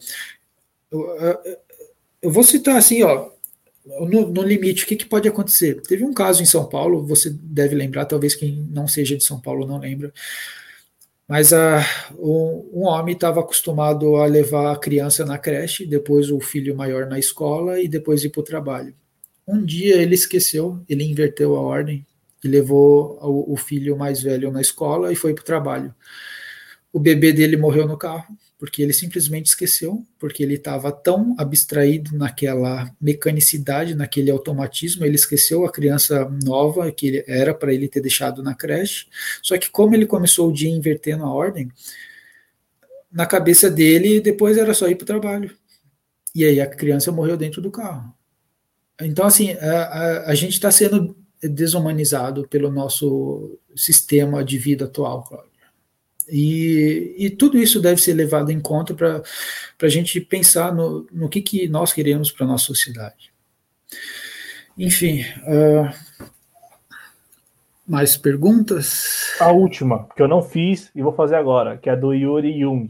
Vou citar assim, ó, no, no limite, o que, que, pode acontecer? Teve um caso em São Paulo, você deve lembrar, talvez quem não seja de São Paulo não lembra, mas a, um, um homem estava acostumado a levar a criança na creche, depois o filho maior na escola e depois ir para o trabalho. Um dia ele esqueceu, ele inverteu a ordem e levou o, o filho mais velho na escola e foi para o trabalho. O bebê dele morreu no carro, porque ele simplesmente esqueceu, porque ele estava tão abstraído naquela mecanicidade, naquele automatismo, ele esqueceu a criança nova que era para ele ter deixado na creche. Só que como ele começou o dia invertendo a ordem, na cabeça dele depois era só ir para o trabalho. E aí a criança morreu dentro do carro. Então, assim, a, a, a gente está sendo desumanizado pelo nosso sistema de vida atual, Cláudio. E, e, tudo isso deve ser levado em conta para a gente pensar no, no que, que nós queremos para a nossa sociedade. Enfim, uh, mais perguntas? A última, que eu não fiz e vou fazer agora, que é do Yuri Jung.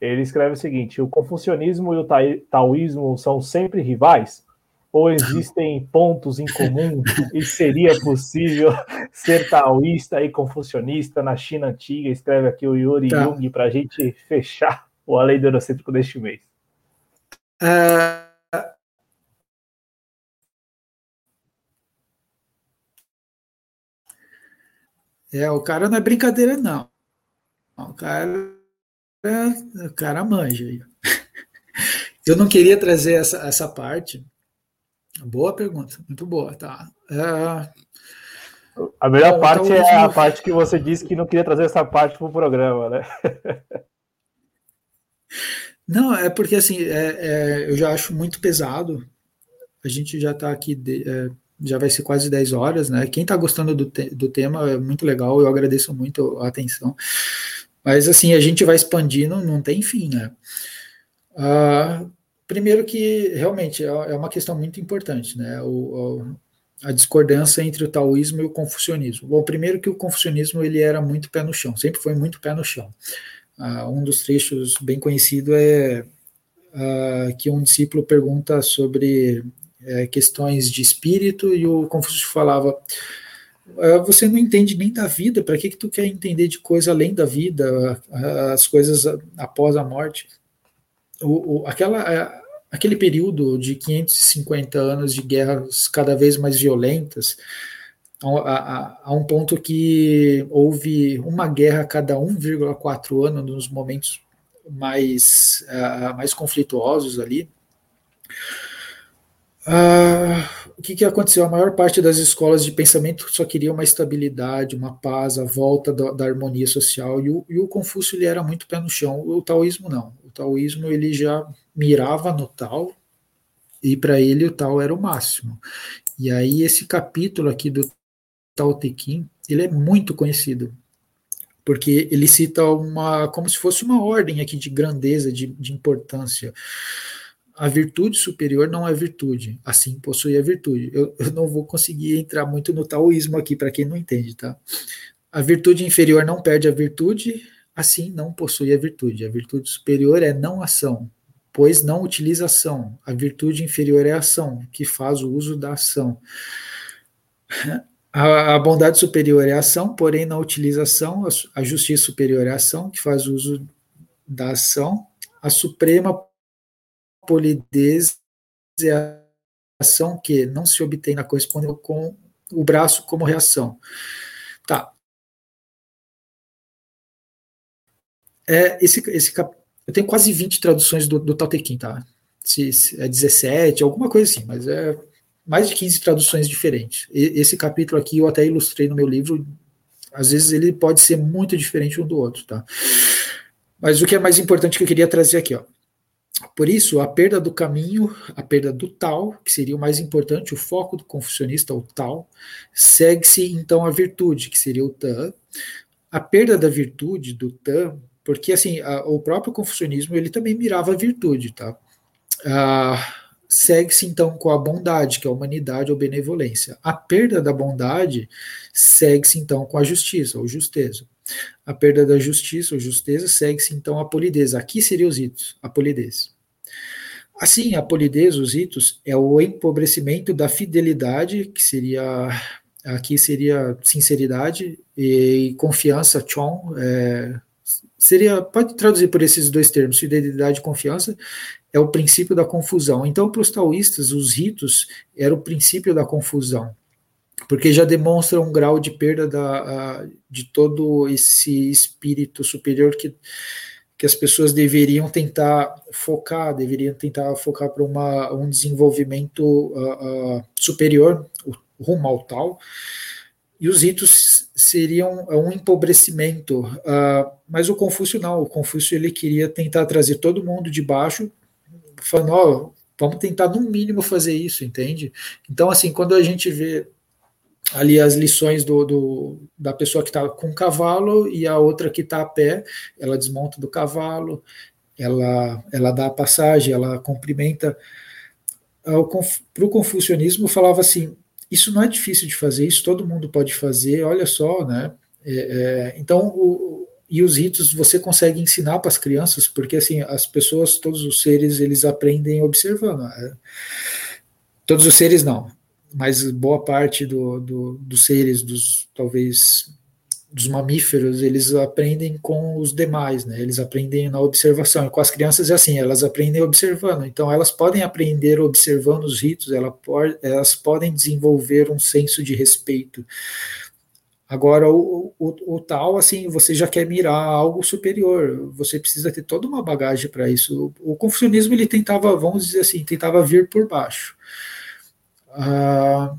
Ele escreve o seguinte: o confucionismo e o taoísmo são sempre rivais? Ou existem pontos em comum e seria possível ser taoísta e confucionista na China antiga? Escreve aqui o Yuri tá. Jung para a gente fechar o Além do Eurocêntrico deste mês. Uh... É, o cara não é brincadeira, não. O cara, o cara manja. Eu não queria trazer essa, essa parte, Boa pergunta, muito boa, tá. É... A melhor parte é a parte que você disse que não queria trazer essa parte para o programa, né? Não, é porque assim, é, é, eu já acho muito pesado. A gente já está aqui, de, é, já vai ser quase 10 horas, né? Quem está gostando do, te, do tema é muito legal, eu agradeço muito a atenção. Mas assim, a gente vai expandindo, não tem fim, né? Ah, Primeiro que realmente é, é uma questão muito importante, né? O, o, a discordância entre o taoísmo e o confucionismo. Bom, primeiro que o confucionismo ele era muito pé no chão, sempre foi muito pé no chão. Uh, um dos trechos bem conhecido é uh, que um discípulo pergunta sobre uh, questões de espírito e o Confúcio falava ah, você não entende nem da vida, para que, que tu quer entender de coisa além da vida, as coisas após a morte? O, o, aquela, é, aquele período de 550 anos de guerras cada vez mais violentas, a, a, a um ponto que houve uma guerra a cada 1,4 ano nos momentos mais, uh, mais conflituosos ali. Uh, o que, que aconteceu? A maior parte das escolas de pensamento só queria uma estabilidade, uma paz, a volta da, da harmonia social, e o, e o Confúcio ele era muito pé no chão, o taoísmo não taoísmo ele já mirava no tal e para ele o tal era o máximo. E aí esse capítulo aqui do Tao Te Ching, ele é muito conhecido, porque ele cita uma como se fosse uma ordem aqui de grandeza, de, de importância. A virtude superior não é virtude, assim possui a virtude. Eu, eu não vou conseguir entrar muito no taoísmo aqui para quem não entende, tá? A virtude inferior não perde a virtude, assim não possui a virtude. A virtude superior é não ação, pois não utiliza ação. A virtude inferior é a ação, que faz o uso da ação. A, a bondade superior é a ação, porém não utiliza ação. A, a justiça superior é a ação, que faz uso da ação. A suprema polidez é a ação que não se obtém na correspondência com o braço como reação. Tá. É, esse, esse eu tenho quase 20 traduções do, do Tao Te Ching, tá? Se, se é 17, alguma coisa assim, mas é mais de 15 traduções diferentes. E, esse capítulo aqui eu até ilustrei no meu livro. Às vezes ele pode ser muito diferente um do outro, tá? Mas o que é mais importante que eu queria trazer aqui, ó. Por isso, a perda do caminho, a perda do tal, que seria o mais importante, o foco do confucionista, o tal, segue-se então a virtude, que seria o tan. A perda da virtude, do tan, porque assim, a, o próprio confucionismo ele também mirava a virtude, tá? Ah, segue-se então com a bondade, que é a humanidade ou benevolência. A perda da bondade segue-se então com a justiça ou justeza. A perda da justiça ou justeza segue-se então a polidez. Aqui seria os itos, a polidez. Assim, a polidez, os itos, é o empobrecimento da fidelidade, que seria aqui seria sinceridade e confiança, chon, é, seria pode traduzir por esses dois termos, fidelidade e confiança, é o princípio da confusão. Então, para os taoístas, os ritos era o princípio da confusão porque já demonstra um grau de perda da, de todo esse espírito superior que, que as pessoas deveriam tentar focar, deveriam tentar focar para um desenvolvimento uh, uh, superior, rumo ao tal, e os ritos seriam um empobrecimento, uh, mas o Confúcio não, o Confúcio ele queria tentar trazer todo mundo de baixo, falando, oh, vamos tentar no mínimo fazer isso, entende? Então, assim, quando a gente vê ali as lições do, do da pessoa que está com o cavalo e a outra que está a pé, ela desmonta do cavalo, ela, ela dá a passagem, ela cumprimenta. Para o confucionismo falava assim, isso não é difícil de fazer, isso todo mundo pode fazer, olha só, né? É, é, então, o, e os ritos você consegue ensinar para as crianças, porque assim, as pessoas, todos os seres, eles aprendem observando. Né? Todos os seres não, mas boa parte do, do, dos seres, dos talvez dos mamíferos, eles aprendem com os demais, né? Eles aprendem na observação. E com as crianças é assim, elas aprendem observando. Então elas podem aprender observando os ritos, elas, elas podem desenvolver um senso de respeito. Agora, o, o, o, tal, assim, você já quer mirar algo superior, você precisa ter toda uma bagagem para isso. O, o confucionismo, ele tentava, vamos dizer assim, tentava vir por baixo. Ah,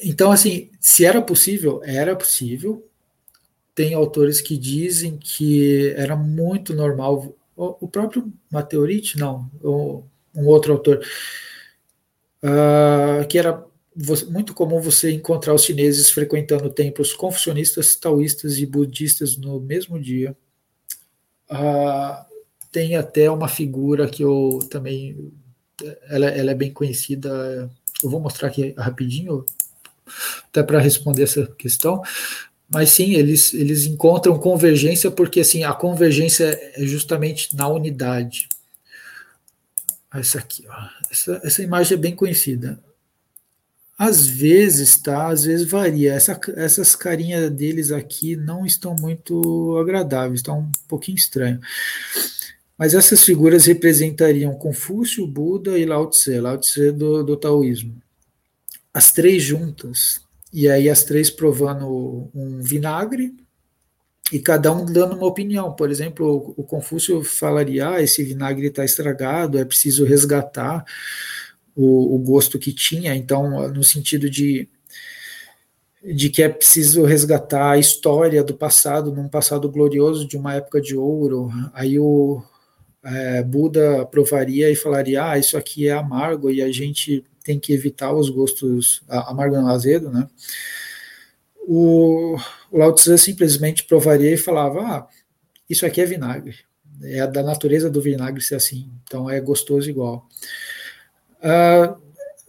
então, assim, se era possível, era possível. Tem autores que dizem que era muito normal. O, próprio Mateorite, não, um outro autor, uh, que era muito comum você encontrar os chineses frequentando templos confucionistas, taoístas e budistas no mesmo dia. Uh, tem até uma figura que eu também ela, ela é bem conhecida eu vou mostrar aqui rapidinho, até para responder essa questão. Mas sim, eles, eles encontram convergência porque assim a convergência é justamente na unidade. Essa aqui, ó. Essa, essa imagem é bem conhecida. Às vezes, tá? Às vezes varia. Essa, essas carinhas deles aqui não estão muito agradáveis, estão um pouquinho estranho. Mas essas figuras representariam Confúcio, Buda e Lao Tse, Lao Tse do, do taoísmo. As três juntas, e aí as três provando um vinagre, e cada um dando uma opinião. Por exemplo, o Confúcio falaria: ah, esse vinagre está estragado, é preciso resgatar o, o, gosto que tinha. Então, no sentido de, de que é preciso resgatar a história do passado, num passado glorioso, de uma época de ouro. Aí o, é, Buda provaria e falaria: ah, isso aqui é amargo e a gente tem que evitar os gostos amargo não azedo, né? O, o Lao Tzu simplesmente provaria e falava: ah, isso aqui é vinagre, é da natureza do vinagre ser assim, então é gostoso igual. Uh,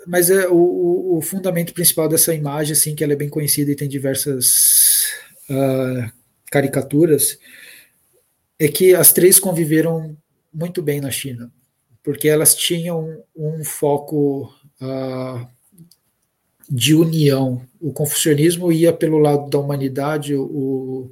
mas é o, o, fundamento principal dessa imagem, assim, que ela é bem conhecida e tem diversas uh, caricaturas, é que as três conviveram muito bem na China, porque elas tinham um foco uh, de união. O confucionismo ia pelo lado da humanidade, o,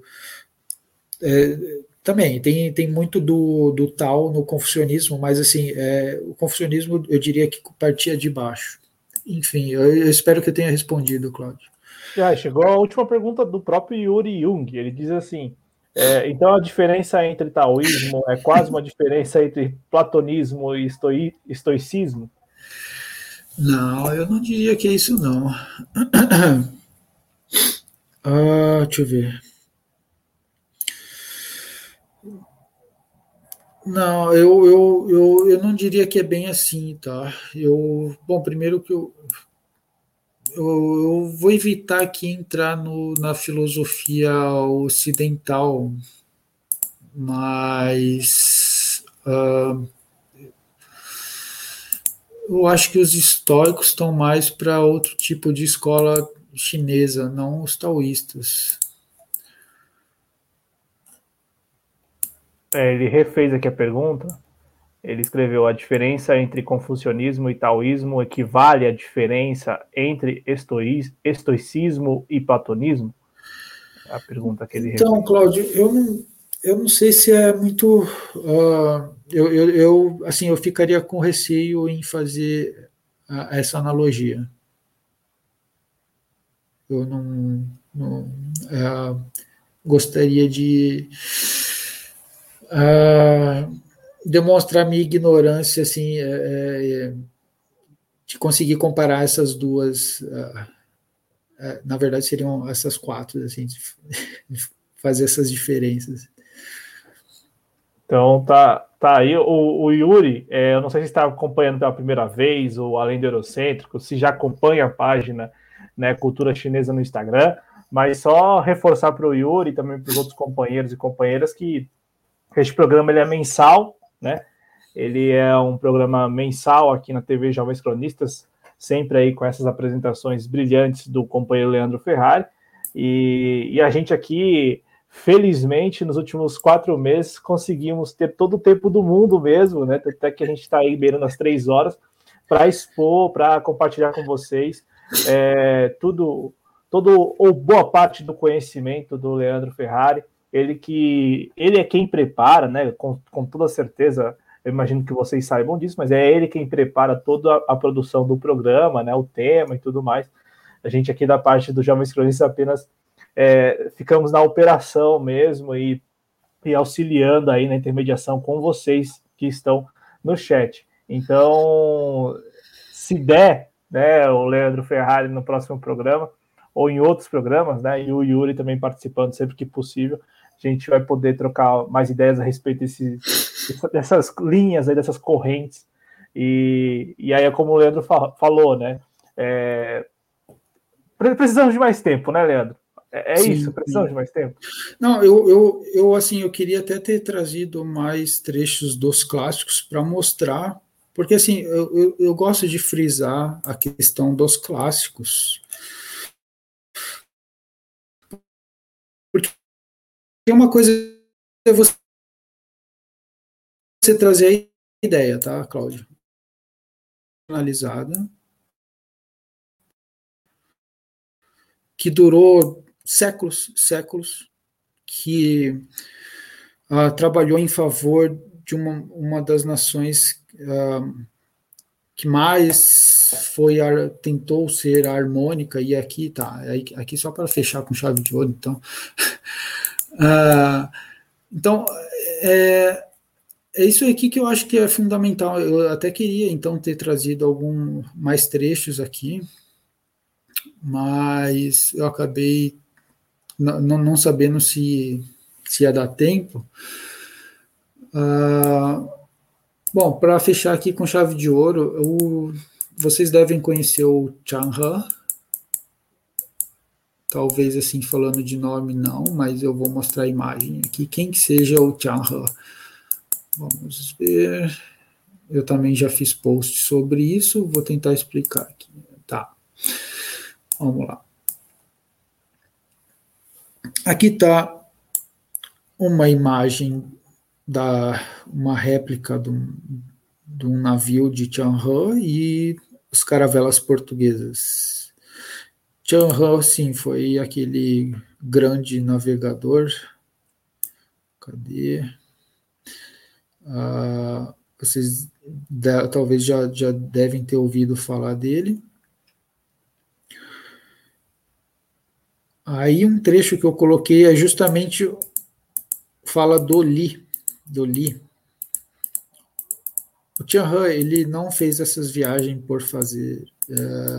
é, também tem, tem muito do, do tal no confucionismo, mas assim, é, o confucionismo eu diria que partia de baixo. Enfim, eu, eu espero que eu tenha respondido, Cláudio. Já chegou a última pergunta do próprio Yuri Jung. Ele diz assim: é, então a diferença entre taoísmo é quase uma diferença entre platonismo e estoi, estoicismo? Não, eu não diria que é isso não. Ah, deixa eu ver. Não, eu, eu, eu, eu não diria que é bem assim, tá? Eu, bom, primeiro que eu, eu, eu vou evitar aqui entrar no, na filosofia ocidental, mas uh, eu acho que os históricos estão mais para outro tipo de escola chinesa, não os taoístas. É, ele refez aqui a pergunta. Ele escreveu: a diferença entre confucionismo e taoísmo equivale à diferença entre estoicismo e platonismo? É a pergunta que ele Então, Cláudio, eu não, eu não sei se é muito. Uh, eu, eu, eu, assim, eu ficaria com receio em fazer uh, essa analogia. Eu não, não uh, gostaria de demonstrar minha ignorância, assim, é, é, de conseguir comparar essas duas. É, na verdade, seriam essas quatro, assim, fazer essas diferenças. Então tá, tá aí o, o Yuri, é, eu não sei se está acompanhando pela primeira vez ou além do Eurocêntrico, se já acompanha a página né, Cultura Chinesa no Instagram, mas só reforçar para o Yuri e também para os outros companheiros e companheiras que este programa ele é mensal, né? Ele é um programa mensal aqui na TV Jovens Cronistas, sempre aí com essas apresentações brilhantes do companheiro Leandro Ferrari. E, e a gente aqui felizmente, nos últimos quatro meses, conseguimos ter todo o tempo do mundo mesmo, né? Até que a gente está aí beirando as três horas para expor, para compartilhar com vocês é, tudo, todo ou boa parte do conhecimento do Leandro Ferrari. Ele que ele é quem prepara, né? Com, com toda certeza, eu imagino que vocês saibam disso, mas é ele quem prepara toda a, a produção do programa, né? O tema e tudo mais. A gente aqui da parte do Jovens Cronistas apenas é, ficamos na operação mesmo e, e auxiliando aí na intermediação com vocês que estão no chat. Então, se der, né, o Leandro Ferrari no próximo programa, ou em outros programas, né, e o Yuri também participando sempre que possível, a gente vai poder trocar mais ideias a respeito desse, dessas linhas aí, dessas correntes. E, e aí é como o Leandro falou, né? É, precisamos de mais tempo, né, Leandro? É, é sim, isso, precisamos de mais tempo. Não, eu, eu, eu assim, eu queria até ter trazido mais trechos dos clássicos para mostrar, porque assim, eu, eu, eu, gosto de frisar a questão dos clássicos. Porque uma coisa é você, você trazer a ideia, tá, Cláudio? Analisada. Que durou séculos, séculos, que uh, trabalhou em favor de uma, uma das nações uh, que mais foi tentou ser harmônica e aqui tá aqui só para fechar com chave de ouro então. Uh, então é, é isso aqui que eu acho que é fundamental. Eu até queria então ter trazido algum mais trechos aqui mas eu acabei não, não sabendo se, se ia dar tempo. Ah, bom, para fechar aqui com chave de ouro, o, vocês devem conhecer o Chang'e. Talvez assim falando de nome não, mas eu vou mostrar a imagem aqui. Quem que seja o Chang'e? Vamos ver. Eu também já fiz post sobre isso, vou tentar explicar aqui. Tá. Vamos lá. Aqui está uma imagem da uma réplica de um, de um navio de Tianhe e os caravelas portuguesas. Tianhe, sim, foi aquele grande navegador. Cadê? Ah, vocês talvez já, já devem ter ouvido falar dele. Aí um trecho que eu coloquei é justamente fala do Li, do Li. O Tianhe, ele não fez essas viagens por fazer. É...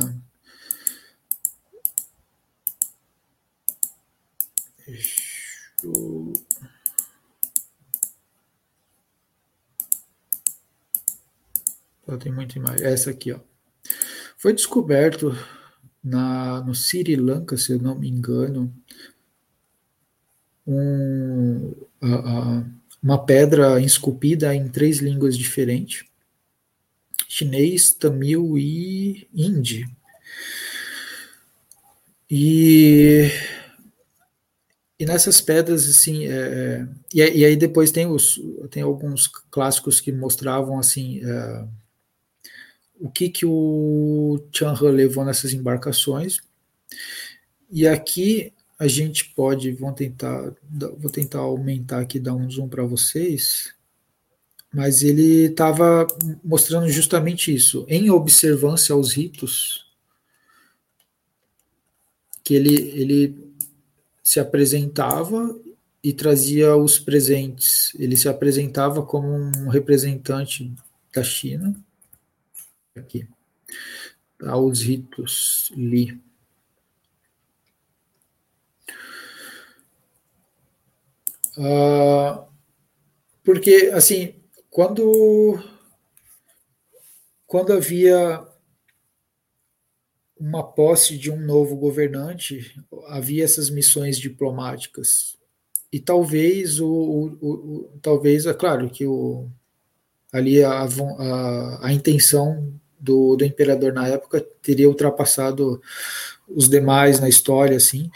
Tem muita imagem. Essa aqui, ó. Foi descoberto na, no Sri Lanka, se eu não me engano, um, a, a, uma pedra esculpida em três línguas diferentes: chinês, tamil e hindi. E, e nessas pedras, assim, é, é e, e, aí depois tem, os, tem alguns clássicos que mostravam, assim, é, o que, que o Chanhe levou nessas embarcações. E aqui a gente pode, vou tentar, vou tentar aumentar aqui, dar um zoom para vocês, mas ele estava mostrando justamente isso, em observância aos ritos, que ele, ele se apresentava e trazia os presentes, ele se apresentava como um representante da China, aqui, aos ritos Li. Uh, porque, assim, quando, quando havia uma posse de um novo governante, havia essas missões diplomáticas. E talvez o, o, o talvez, é claro que o, ali a, a, a intenção do, do imperador na época teria ultrapassado os demais na história, assim,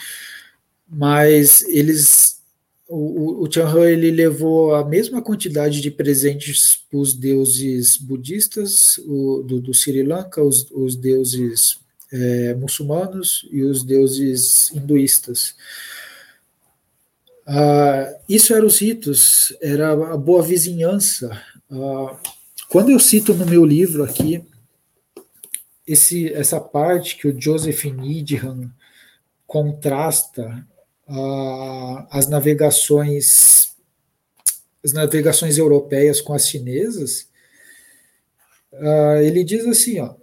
mas eles o, o ele levou a mesma quantidade de presentes para os deuses budistas o, do, do Sri Lanka, os, os deuses é, muçulmanos e os deuses hinduístas. Ah, isso eram os ritos, era a boa vizinhança. Ah, quando eu cito no meu livro aqui esse, essa parte que o Joseph Needham contrasta uh, as navegações as navegações europeias com as chinesas, uh, ele diz assim, ó,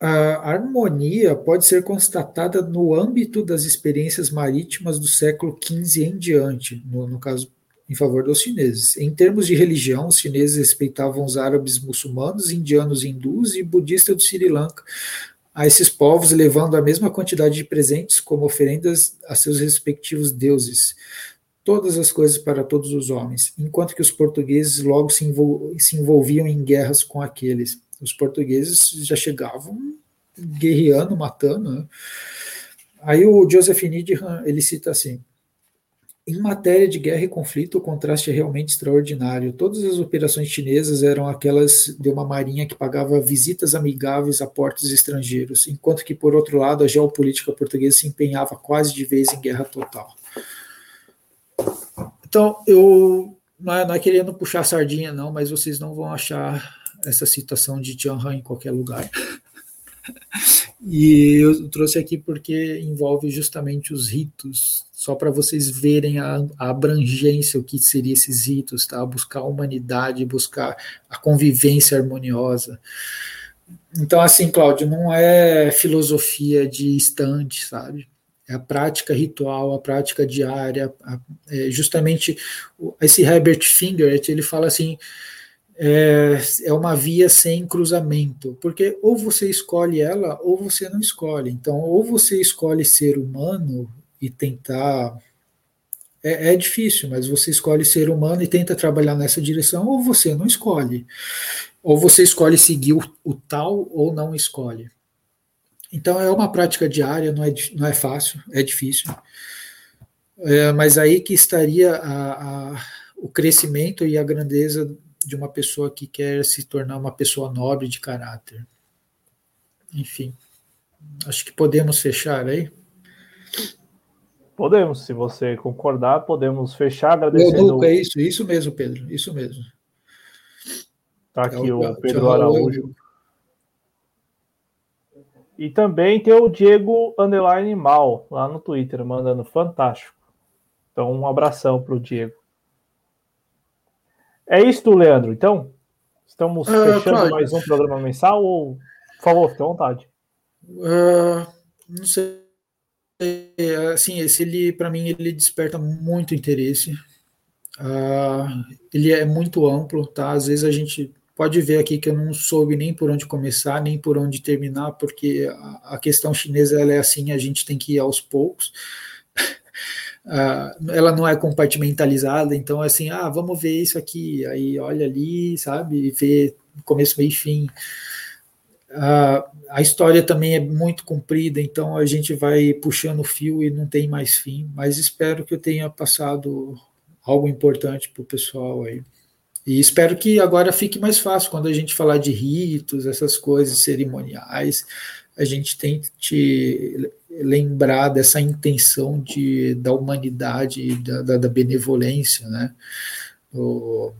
a harmonia pode ser constatada no âmbito das experiências marítimas do século XV em diante, no, no caso em favor dos chineses. Em termos de religião, os chineses respeitavam os árabes muçulmanos, indianos hindus e budistas do Sri Lanka, a esses povos, levando a mesma quantidade de presentes como oferendas a seus respectivos deuses. Todas as coisas para todos os homens, enquanto que os portugueses logo se, envol se envolviam em guerras com aqueles. Os portugueses já chegavam guerreando, matando. Né? Aí o Joseph Needham, ele cita assim, em matéria de guerra e conflito, o contraste é realmente extraordinário. Todas as operações chinesas eram aquelas de uma marinha que pagava visitas amigáveis a portos estrangeiros, enquanto que, por outro lado, a geopolítica portuguesa se empenhava quase de vez em guerra total. Então, eu não é, é querendo puxar sardinha, não, mas vocês não vão achar essa citação de Tianhan em qualquer lugar. E eu trouxe aqui porque envolve justamente os ritos, só para vocês verem a, a, abrangência, o que seriam esses ritos, tá? Buscar a humanidade, buscar a convivência harmoniosa. Então, assim, Cláudio, não é filosofia de estante, sabe? É a prática ritual, a prática diária, a, é justamente esse Herbert Fingert, ele fala assim, é, é uma via sem cruzamento, porque ou você escolhe ela ou você não escolhe. Então, ou você escolhe ser humano e tentar. É, é difícil, mas você escolhe ser humano e tenta trabalhar nessa direção, ou você não escolhe. Ou você escolhe seguir o, o tal ou não escolhe. Então, é uma prática diária, não é, não é fácil, é difícil. É, mas aí que estaria a, a o crescimento e a grandeza de uma pessoa que quer se tornar uma pessoa nobre de caráter. Enfim, acho que podemos fechar aí. Podemos, se você concordar, podemos fechar agradecendo. é isso, isso mesmo, Pedro, isso mesmo. Tá aqui o, o Pedro Araújo. E também tem o Diego Underline Mal lá no Twitter, mandando fantástico. Então, um abração para o Diego. É isso, Leandro. Então, estamos uh, fechando mais um programa mensal ou, por favor, fique à vontade. Uh, não sei. Assim, esse ele, para mim, ele desperta muito interesse. Uh, ele é muito amplo, tá? Às vezes a gente pode ver aqui que eu não soube nem por onde começar, nem por onde terminar, porque a, a questão chinesa ela é assim, a gente tem que ir aos poucos. Uh, ela não é compartimentalizada, então é assim, ah, vamos ver isso aqui, aí olha ali, sabe, e vê começo, meio e fim. Uh, a história também é muito comprida, então a gente vai puxando o fio e não tem mais fim, mas espero que eu tenha passado algo importante para o pessoal aí. E espero que agora fique mais fácil quando a gente falar de ritos, essas coisas cerimoniais, a gente tente lembrar dessa intenção de, da humanidade, da, da, da benevolência, né? O,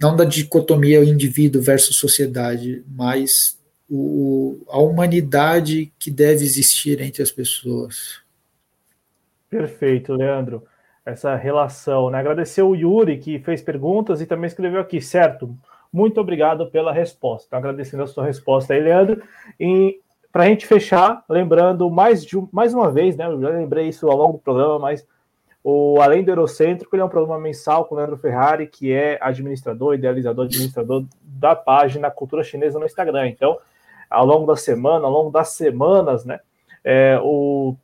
não da dicotomia indivíduo versus sociedade, mas o, a humanidade que deve existir entre as pessoas. Perfeito, Leandro essa relação. Né? Agradecer o Yuri, que fez perguntas e também escreveu aqui, certo? Muito obrigado pela resposta. Agradecendo a sua resposta aí, Leandro. E para a gente fechar, lembrando mais, de, mais uma vez, né? Eu já lembrei isso ao longo do programa, mas o Além do Eurocêntrico ele é um programa mensal com o Leandro Ferrari, que é administrador, idealizador, administrador da página Cultura Chinesa no Instagram. Então, ao longo da semana, ao longo das semanas, né? É, o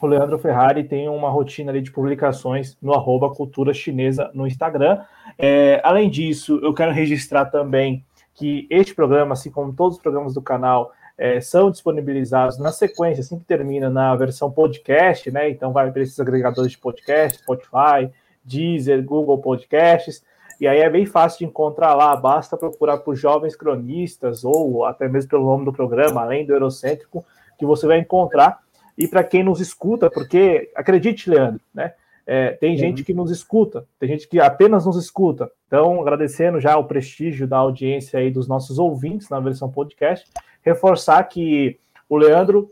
o Leandro Ferrari tem uma rotina ali de publicações no arroba cultura chinesa no Instagram. É, além disso, eu quero registrar também que este programa, assim como todos os programas do canal, é, são disponibilizados na sequência, assim que termina na versão podcast, né? Então vai para esses agregadores de podcast, Spotify, Deezer, Google Podcasts. E aí é bem fácil de encontrar lá, basta procurar por jovens cronistas ou até mesmo pelo nome do programa, além do Eurocêntrico, que você vai encontrar e para quem nos escuta, porque acredite, Leandro, né? É, tem uhum. gente que nos escuta, tem gente que apenas nos escuta. Então, agradecendo já o prestígio da audiência aí dos nossos ouvintes na versão podcast, reforçar que o Leandro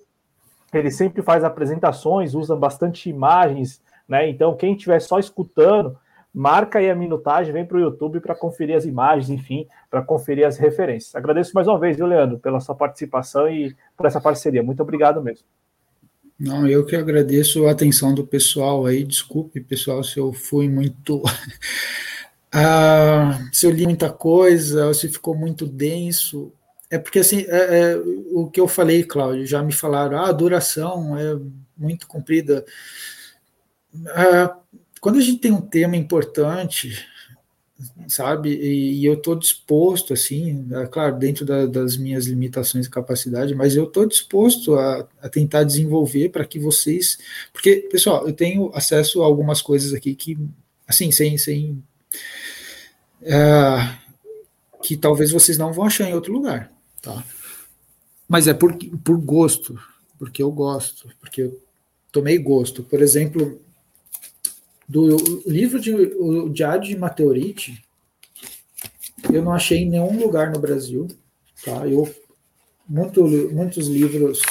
ele sempre faz apresentações, usa bastante imagens, né? Então, quem estiver só escutando, marca aí a minutagem, vem para o YouTube para conferir as imagens, enfim, para conferir as referências. Agradeço mais uma vez, viu, Leandro, pela sua participação e por essa parceria. Muito obrigado mesmo. Não, eu que agradeço a atenção do pessoal aí. Desculpe, pessoal, se eu fui muito. ah, se eu li muita coisa, se ficou muito denso. É porque, assim, é, é, o que eu falei, Cláudio, já me falaram, ah, a duração é muito comprida. Ah, quando a gente tem um tema importante, sabe? E, e eu estou disposto, assim, é, claro, dentro da, das minhas limitações e capacidade, mas eu estou disposto a, a, tentar desenvolver para que vocês. Porque, pessoal, eu tenho acesso a algumas coisas aqui que, assim, sem. sem é, que talvez vocês não vão achar em outro lugar, tá? Mas é por, por gosto, porque eu gosto, porque eu tomei gosto. Por exemplo, do livro de o Diário de Mateorite, eu não achei em nenhum lugar no Brasil, tá? Eu muito, muitos livros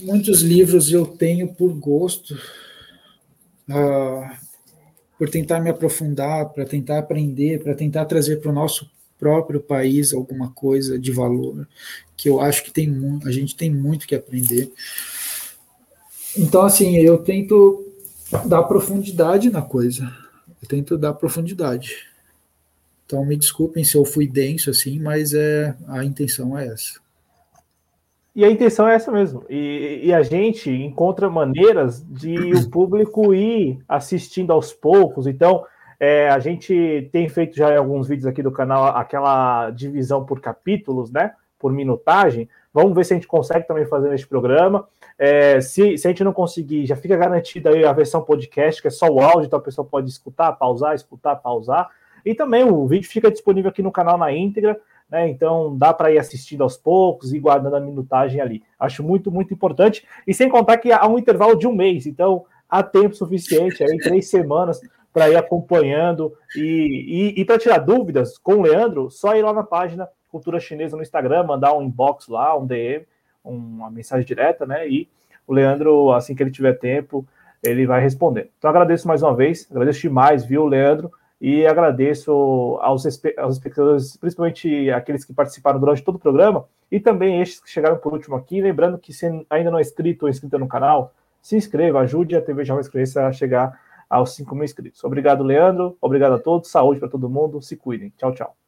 muitos livros eu tenho por gosto, uh, por tentar me aprofundar, para tentar aprender, para tentar trazer para o nosso próprio país alguma coisa de valor, que eu acho que tem a gente tem muito que aprender. Então, assim, eu tento dar profundidade na coisa. Eu tento dar profundidade. Então, me desculpem se eu fui denso assim, mas é a intenção é essa. E a intenção é essa mesmo. E, e, a gente encontra maneiras de o público ir assistindo aos poucos. Então, é, a gente tem feito já em alguns vídeos aqui do canal aquela divisão por capítulos, né? Por minutagem, Vamos ver se a gente consegue também fazer neste programa. É, se, se a gente não conseguir, já fica garantida aí a versão podcast, que é só o áudio, então a pessoa pode escutar, pausar, escutar, pausar. E também o vídeo fica disponível aqui no canal na íntegra, né? Então dá para ir assistindo aos poucos e guardando a minutagem ali. Acho muito, muito importante. E sem contar que há um intervalo de um mês, então há tempo suficiente, aí três semanas, para ir acompanhando. E, e, e para tirar dúvidas com o Leandro, só ir lá na página Cultura Chinesa no Instagram, mandar um inbox lá, um DM, uma mensagem direta, né? E o Leandro, assim que ele tiver tempo, ele vai responder. Então agradeço mais uma vez, agradeço demais, viu, Leandro? E agradeço aos, aos espectadores, principalmente aqueles que participaram durante todo o programa, e também estes que chegaram por último aqui. Lembrando que se ainda não é inscrito ou inscrito no canal, se inscreva, ajude a TV Jovem Cresça a chegar aos 5 mil inscritos. Obrigado, Leandro. Obrigado a todos. Saúde para todo mundo. Se cuidem. Tchau, tchau.